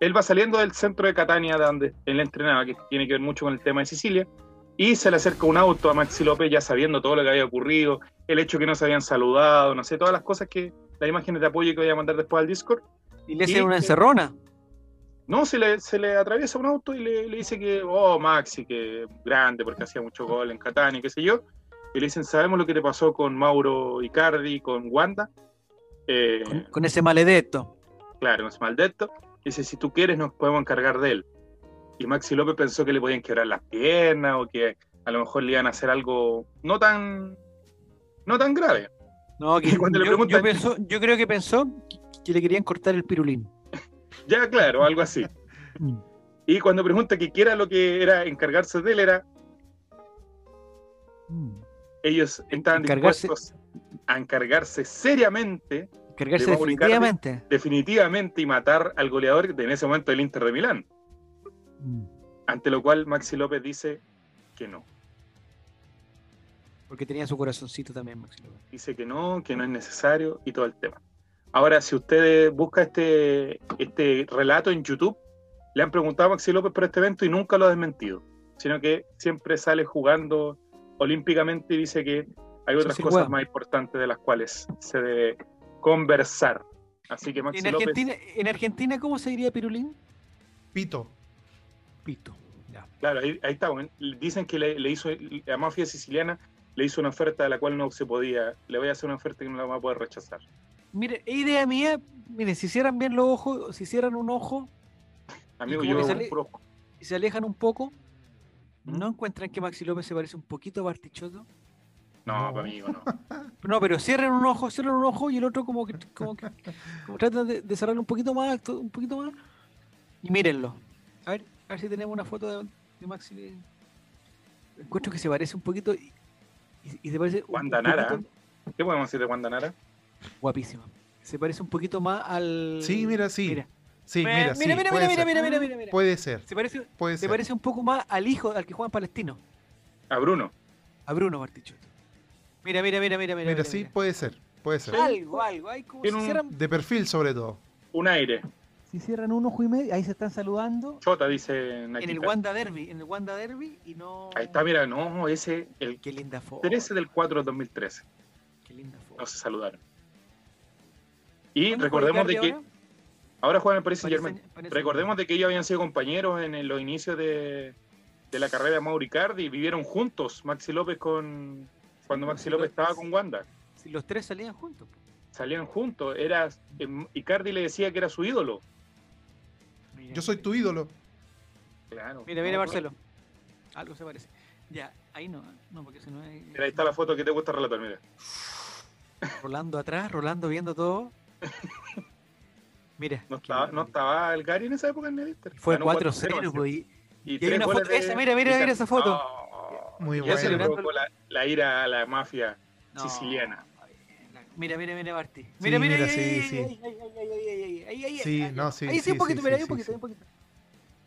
Él va saliendo del centro de Catania, de donde él entrenaba, que tiene que ver mucho con el tema de Sicilia, y se le acerca un auto a Maxi López ya sabiendo todo lo que había ocurrido, el hecho que no se habían saludado, no sé, todas las cosas que, las imágenes de apoyo que voy a mandar después al Discord. Y le hacen una encerrona. No, se le, se le atraviesa un auto y le, le dice que, oh, Maxi, que grande porque hacía mucho gol en Catania, qué sé yo. Y le dicen, ¿sabemos lo que te pasó con Mauro Icardi, con Wanda? Eh, Con, con ese maledetto. claro, no es maldito. Dice, si tú quieres, nos podemos encargar de él. Y Maxi López pensó que le podían quebrar las piernas o que a lo mejor le iban a hacer algo no tan, no tan grave. No, que cuando le yo, preguntan- yo pensó- yo creo que pensó que le querían cortar el pirulín. Ya, claro, algo así. Mm. Y cuando pregunta que qué era lo que era encargarse de él, era Mm. Ellos estaban Encargarse- dispuestos a encargarse seriamente, Cargarse De Mauro Icardi. definitivamente. definitivamente, y matar al goleador de en ese momento del Inter de Milán. Mm. Ante lo cual Maxi López dice que no. Porque tenía su corazoncito también, Maxi López. Dice que no, que no es necesario y todo el tema. Ahora, si usted busca este, este relato en YouTube, le han preguntado a Maxi López por este evento y nunca lo ha desmentido, sino que siempre sale jugando olímpicamente y dice que hay otras sí, cosas más importantes de las cuales se debe conversar. Así que Maxi En López, Argentina, ¿En Argentina cómo se diría pirulín? Pito. Pito. Ya. claro, ahí, ahí está. bueno, Dicen que le, le hizo, la mafia siciliana le hizo una oferta de la cual no se podía, le voy a hacer una oferta que no la va a poder rechazar. Mire, idea mía, mire, si cierran bien los ojos, si cierran un ojo Amigo, como yo puro- y se alejan un poco. ¿No encuentran que Maxi López se parece un poquito a Bartichotto? No, No. amigo, no. No, pero cierren un ojo, cierran un ojo y el otro como que, como que como tratan de, de cerrarlo un poquito más, un poquito más. Y mírenlo. A ver, a ver si tenemos una foto de, de Maxi. Encuentro que se parece un poquito y, y- y se parece un- Wanda un Nara. poquito- ¿Qué podemos decir de Wanda Nara? guapísima. Se parece un poquito más al. Sí, mira, sí. Mira, Sí, mira, mira, sí. mira, mira, puede mira, ser. mira, mira, mira, mira. Puede ser, Se parece, puede se ser. parece un poco más al hijo, al que juega en Palestino, A Bruno. a Bruno Bartichotto. Mira, mira, mira, mira, mira. Mira, sí, mira. puede ser. Puede ser. Algo, algo. Hay como si un- cierran, De perfil, sobre todo. Un aire. si cierran un ojo y medio, ahí se están saludando. Chota, dice En Nakita. el Wanda Derby, en el Wanda Derby y no. Ahí está, mira, no, ese, el Qué linda foto. 13 del 4 del 2013. Qué linda foto. No se saludaron. Y ¿Cuándo recordemos de que Icardi ahora juegan en Paris ahora? Saint Germain. Parece- Recordemos de que ellos habían sido compañeros en, en los inicios de, de la carrera de Mauri Cardi y vivieron juntos Maxi López con cuando Sí, Maxi López estaba con Wanda. Si los tres salían juntos. Salían juntos. Era, em, Icardi le decía que era su ídolo. Mira, Yo soy tu ídolo. Claro. Mira, mira, Marcelo. Algo se parece. Ya, ahí no. No, porque si no es. Mira, ahí está la foto que te gusta relatar, mira. Rolando atrás, Rolando viendo todo. Mira. No estaba, no estaba el Gary en esa época en el Inter. Fue 4-0, y, mira, mira, mira esa foto. Muy buena. La, ira a la mafia siciliana. Mira, mira, mira, Martí. Mira, mira, mira, sí, ahí, sí. Sí, sí, un poquito,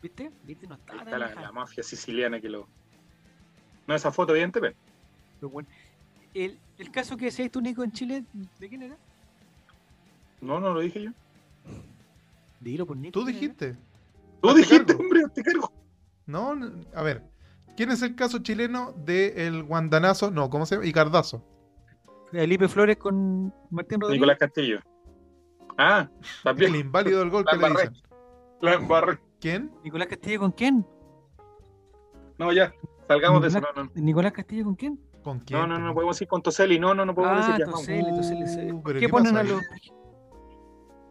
¿Viste? ¿Viste? No está, está la, mafia siciliana que lo... No, esa foto, evidentemente. Pero bueno. El, el caso que decías tú, Nico, en Chile, ¿de quién era? No, no lo dije yo. Dilo por Nico. Tú dijiste. Tú dijiste, cargo. hombre, te cargo. No, a ver. ¿Quién es el caso chileno del guandanazo? No, ¿cómo se llama? Icardazo. Felipe Flores con Martín Rodríguez. Nicolás Castillo. Ah, El también. inválido del gol La que le embarré. dicen. La embarré. ¿Quién? Nicolás Castillo con quién? No, ya. Salgamos de eso. No, no. Nicolás Castillo con quién? ¿Con quién? No, no, no podemos ir con Toseli. No, no, no podemos Ah, decir ya. Toseli, sí. Uh, ¿Por pero ¿Qué ¿qué ponen a los.?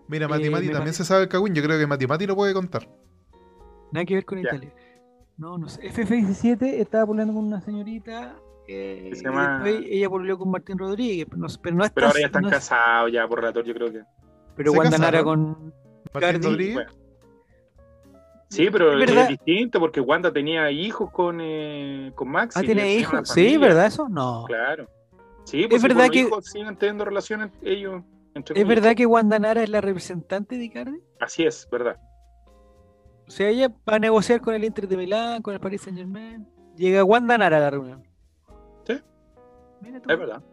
Mira, Eh, Mati Mati también se sabe el cagüín. Yo creo que Mati Mati lo puede contar. Nada que ver con Ya. Italia. No, no sé. FF17 estaba peleando con una señorita. eh, Que se y llama- después ella volvió con Martín Rodríguez. Pero no, pero no Pero ahora ya están no es- casados ya por relator, yo creo que. Pero ¿Se Wanda con. Martín Cardi, Rodríguez. bueno. Sí, pero Es distinto porque Wanda tenía hijos con, eh, con Max. Ah, tiene hijos. Sí. ¿verdad eso? No. Claro. Sí, pues Es verdad que- hijos siguen teniendo relaciones ellos. Entre ¿Es verdad que Wanda Nara es la representante de Icardi? Así es, verdad. O sea, ella va a negociar con el Inter de Milán, con el Paris Saint Germain. Llega Wanda Nara a la reunión. Sí. Mira tú. Es verdad.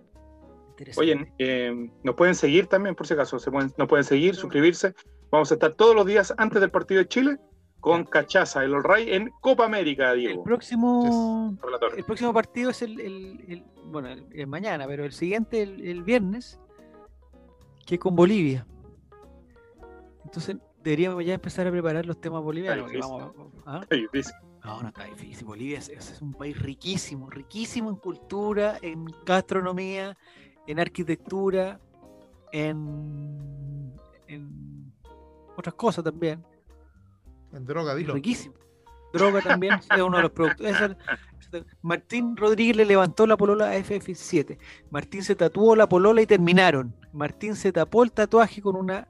Interesante. Oye, eh, nos pueden seguir también, por si acaso. Se pueden, nos pueden seguir, suscribirse. Vamos a estar todos los días antes del partido de Chile con Cachaza, el All Ray en Copa América, el Diego. próximo. Relator. El próximo partido es el, el- el- bueno, el, el mañana, pero el siguiente, el, el viernes, que con Bolivia. Entonces deberíamos ya empezar a preparar los temas bolivianos. porque difícil. vamos ¿ah? No, no está difícil. Bolivia es, es un país riquísimo, riquísimo en cultura, en gastronomía, en arquitectura, en, en otras cosas también. En droga, dilo. Riquísimo. Droga también, es uno de los productos. Martín Rodríguez le levantó la polola a FF7. Martín se tatuó la polola y terminaron. Martín se tapó el tatuaje con una.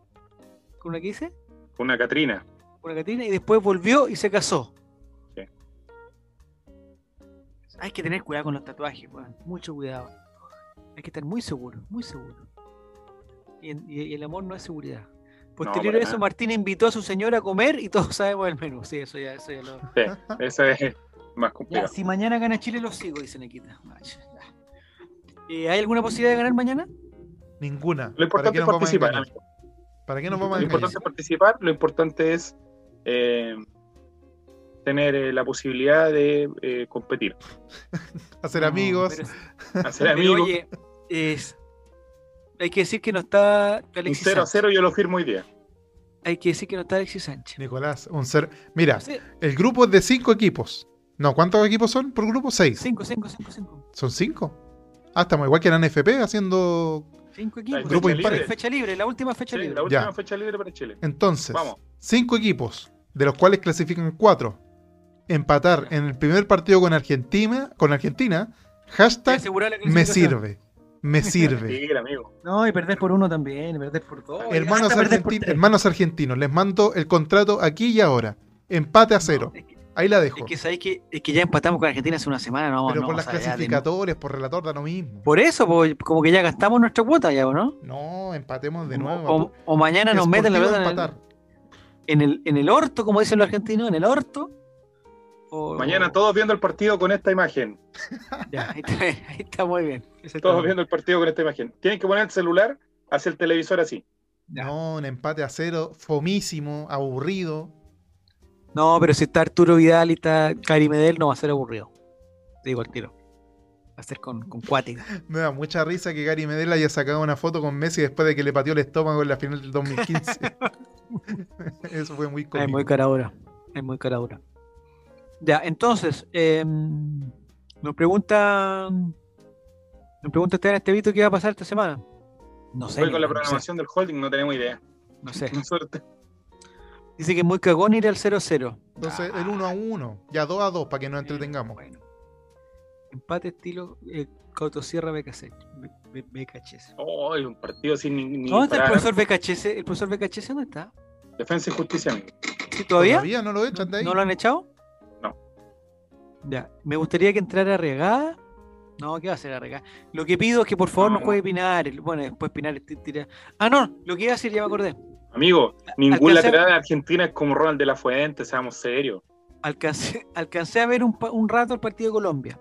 ¿Con una qué dice? una Catrina. Con una catina y después volvió y se casó. Sí. Hay que tener cuidado con los tatuajes. Mucho cuidado. Hay que estar muy seguro, muy seguro. Y, en- y- y el amor no es seguridad. Posterior a eso, nada. Martín invitó a su señora a comer y todos sabemos el menú. Sí, eso ya, eso ya lo. Sí, eso es más Ya, complicado. si mañana gana Chile, lo sigo, dice Nequita. Ya. Eh, ¿Hay alguna posibilidad de ganar mañana? Ninguna. Lo ¿Para qué importante es nos vamos a participar. ¿Para qué nos vamos a Lo importante es participar, lo importante es eh, tener eh, la posibilidad de eh, competir, Hacer No, amigos. pero- hacer pero, amigos. oye, es- hay que decir que no está Un Alexis 0 a Sánchez. 0 yo lo firmo hoy día. Hay que decir que no está Alexis Sánchez. Nicolás, un ser. Mira, el grupo es de cinco equipos. No, ¿cuántos equipos son por grupo? Seis. cinco, cinco, cinco, cinco. ¿Son cinco? Ah, estamos igual que en NFP haciendo. Cinco equipos. Grupo fecha impar. libre. Fecha libre, la última fecha Sí, libre. la última Ya. fecha libre para Chile. Entonces, Vamos. cinco equipos, de los cuales clasifican cuatro. Empatar en el primer partido con Argentina, con Argentina, hashtag me sirve. Me sirve. Sí, amigo. No, y perder por uno también, y perder por dos. hermanos, por argentinos, tres. hermanos argentinos, les mando el contrato aquí y ahora. Empate a cero. No, es que, Ahí la dejo. es que sabéis que, es que ya empatamos con Argentina hace una semana, no, Pero no, por las de- clasificatorias, por relator, da lo mismo. Por eso, como que ya gastamos nuestra cuota ya, ¿o ¿no? No, empatemos de nuevo. O, o mañana nos meten la pelota en el, en el, en el orto, como dicen los argentinos, en el orto. O- Mañana todos viendo el partido con esta imagen. Ya, ahí, está, ahí está muy bien. Está Todos bien. viendo el partido con esta imagen. Tienen que poner el celular hacia el televisor así. Ya. No, un empate a cero, fomísimo, aburrido. No, pero si está Arturo Vidal y está Cari Medel, no va a ser aburrido. Te digo al tiro. Va a ser con, con cuática. Me da mucha risa que Gary Medel haya sacado una foto con Messi después de que le pateó el estómago en la final del 2015. Eso fue muy Es cómico. muy cara dura. Es muy cara dura. Ya, entonces, eh, nos pregunta. Nos pregunta Esteban Estevito qué va a pasar esta semana. No sé. Hoy con la no sé, programación del holding no tenemos idea. No sé. Suerte. Dice que es muy cagón ir al 0-0. Entonces, el 1 a 1, ya 2 a 2 para que nos entretengamos. Bueno. Empate estilo eh, Cautosierra BKC. BKHS. Oh, un partido sin ni, ni ¿Dónde está el profesor BKHS? ¿El profesor BKHS dónde está? Defensa y justicia. amigo. ¿Sí, ¿Todavía? ¿Todavía no lo echan de ahí? ¿No lo han echado? No. Ya, me gustaría que entrara Regada. No, ¿qué va a hacer Regada? Lo que pido es que por favor no, No. juegue Pinar. Bueno, después Pinar t- tira. Ah, no, lo que iba a decir ya me acordé. Amigo, ningún Alcancé- lateral de Argentina es como Ronald de la Fuente, seamos serios. Alcancé, alcancé a ver un, rato el partido de Colombia.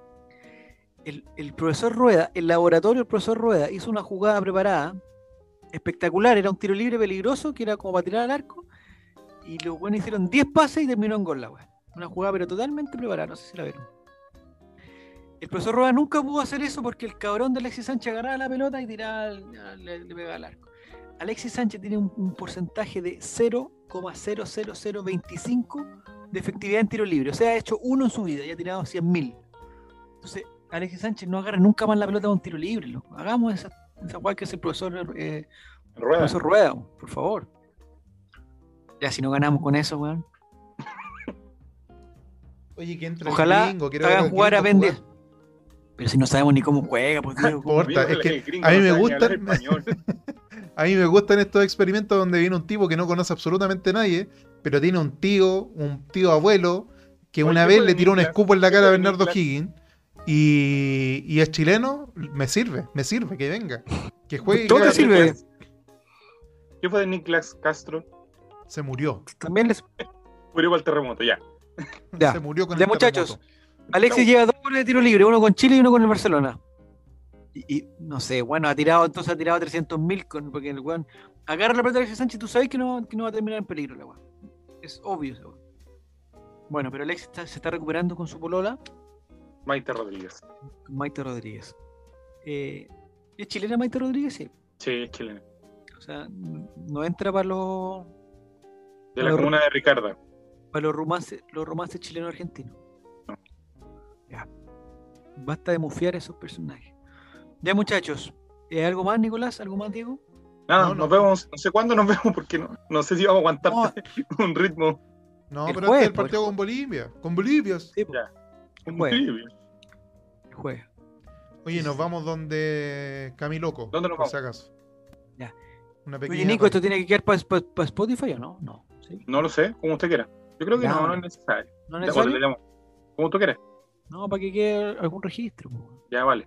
El, el profesor Rueda, el laboratorio del profesor Rueda, hizo una jugada preparada espectacular. Era un tiro libre peligroso que era como para tirar al arco. Y los buenos hicieron 10 pases y terminó en gol la. Una jugada pero totalmente preparada, no sé si la vieron. El profesor Roa nunca pudo hacer eso porque el cabrón de Alexis Sánchez agarraba la pelota y tiraba, le, le pegaba al arco. Alexis Sánchez tiene un, un porcentaje de 0,00025 de efectividad en tiro libre. O sea, ha hecho uno en su vida y ha tirado 100.000. Entonces, Alexis Sánchez no agarra nunca más la pelota con un tiro libre. loco. Hagamos esa, esa weá que es el profesor, eh, Rueda. profesor Rueda, por favor. Ya, si no ganamos con eso, weón. Oye, que entra Ojalá el gringo, hagan jugar a gringo Ben 10. Pero si no sabemos ni cómo juega, pues Diego, ¿cómo? Porta, es que a mí no me español. A mí me gustan estos experimentos donde viene un tipo que no conoce absolutamente a nadie, pero tiene un tío, un tío abuelo, que una ¿qué vez le tiró un escupo en la ¿Qué cara a Bernardo? Higgins y, y es chileno, me sirve, me sirve, que venga, que juegue Todo te sirve. ¿Qué fue de Niklas Castro? Se murió, También les. Murió para el terremoto, ya. Ya. se murió con Ya, el muchachos. terremoto. Alexis lleva dos goles de tiro libre, uno con Chile y uno con el Barcelona. Y, y, no sé, bueno, ha tirado, entonces ha tirado 300 mil, porque el weón agarra la pelota de Alexis Sánchez, tú sabes que no, que no va a terminar en peligro la weón. Es obvio esa weón. Bueno, pero Alexis está- se está recuperando con su polola, Maite Rodríguez. Maite Rodríguez. Eh, ¿Es chilena Maite Rodríguez? Sí. Sí, es chileno. O sea, no entra para los, De la comuna de Ricarda. para los romances, los romances chilenos-argentinos. Ya. Basta de mufiar a esos personajes. Ya, muchachos. ¿eh, ¿Algo más, Nicolás? ¿Algo más, Diego? Nada, No, no. nos vemos, no sé cuándo nos vemos porque no, no sé si vamos a aguantar No. un ritmo. No, El pero jueves, este es el pues, partido el con Bolivia, con Bolivia. Sí, po, Ya. Juegue. trivia. juega. Oye, nos vamos donde Camiloco, ¿Dónde nos por vamos? si acaso. Ya. Una pequeña Oye, Nico, ¿esto tiene que quedar para Spotify o no? No. ¿sí? No lo sé, como usted quiera. Yo creo que Ya, no, no es necesario. ¿No es Ya, necesario? pues, le llamo. Como tú quieras. No, para que quede algún registro. po. Ya, vale.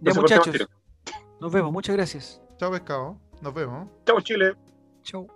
Ya, muchachos. Nos vemos. Muchas gracias. Chao pescado, nos vemos. Chao, Chile. Chau.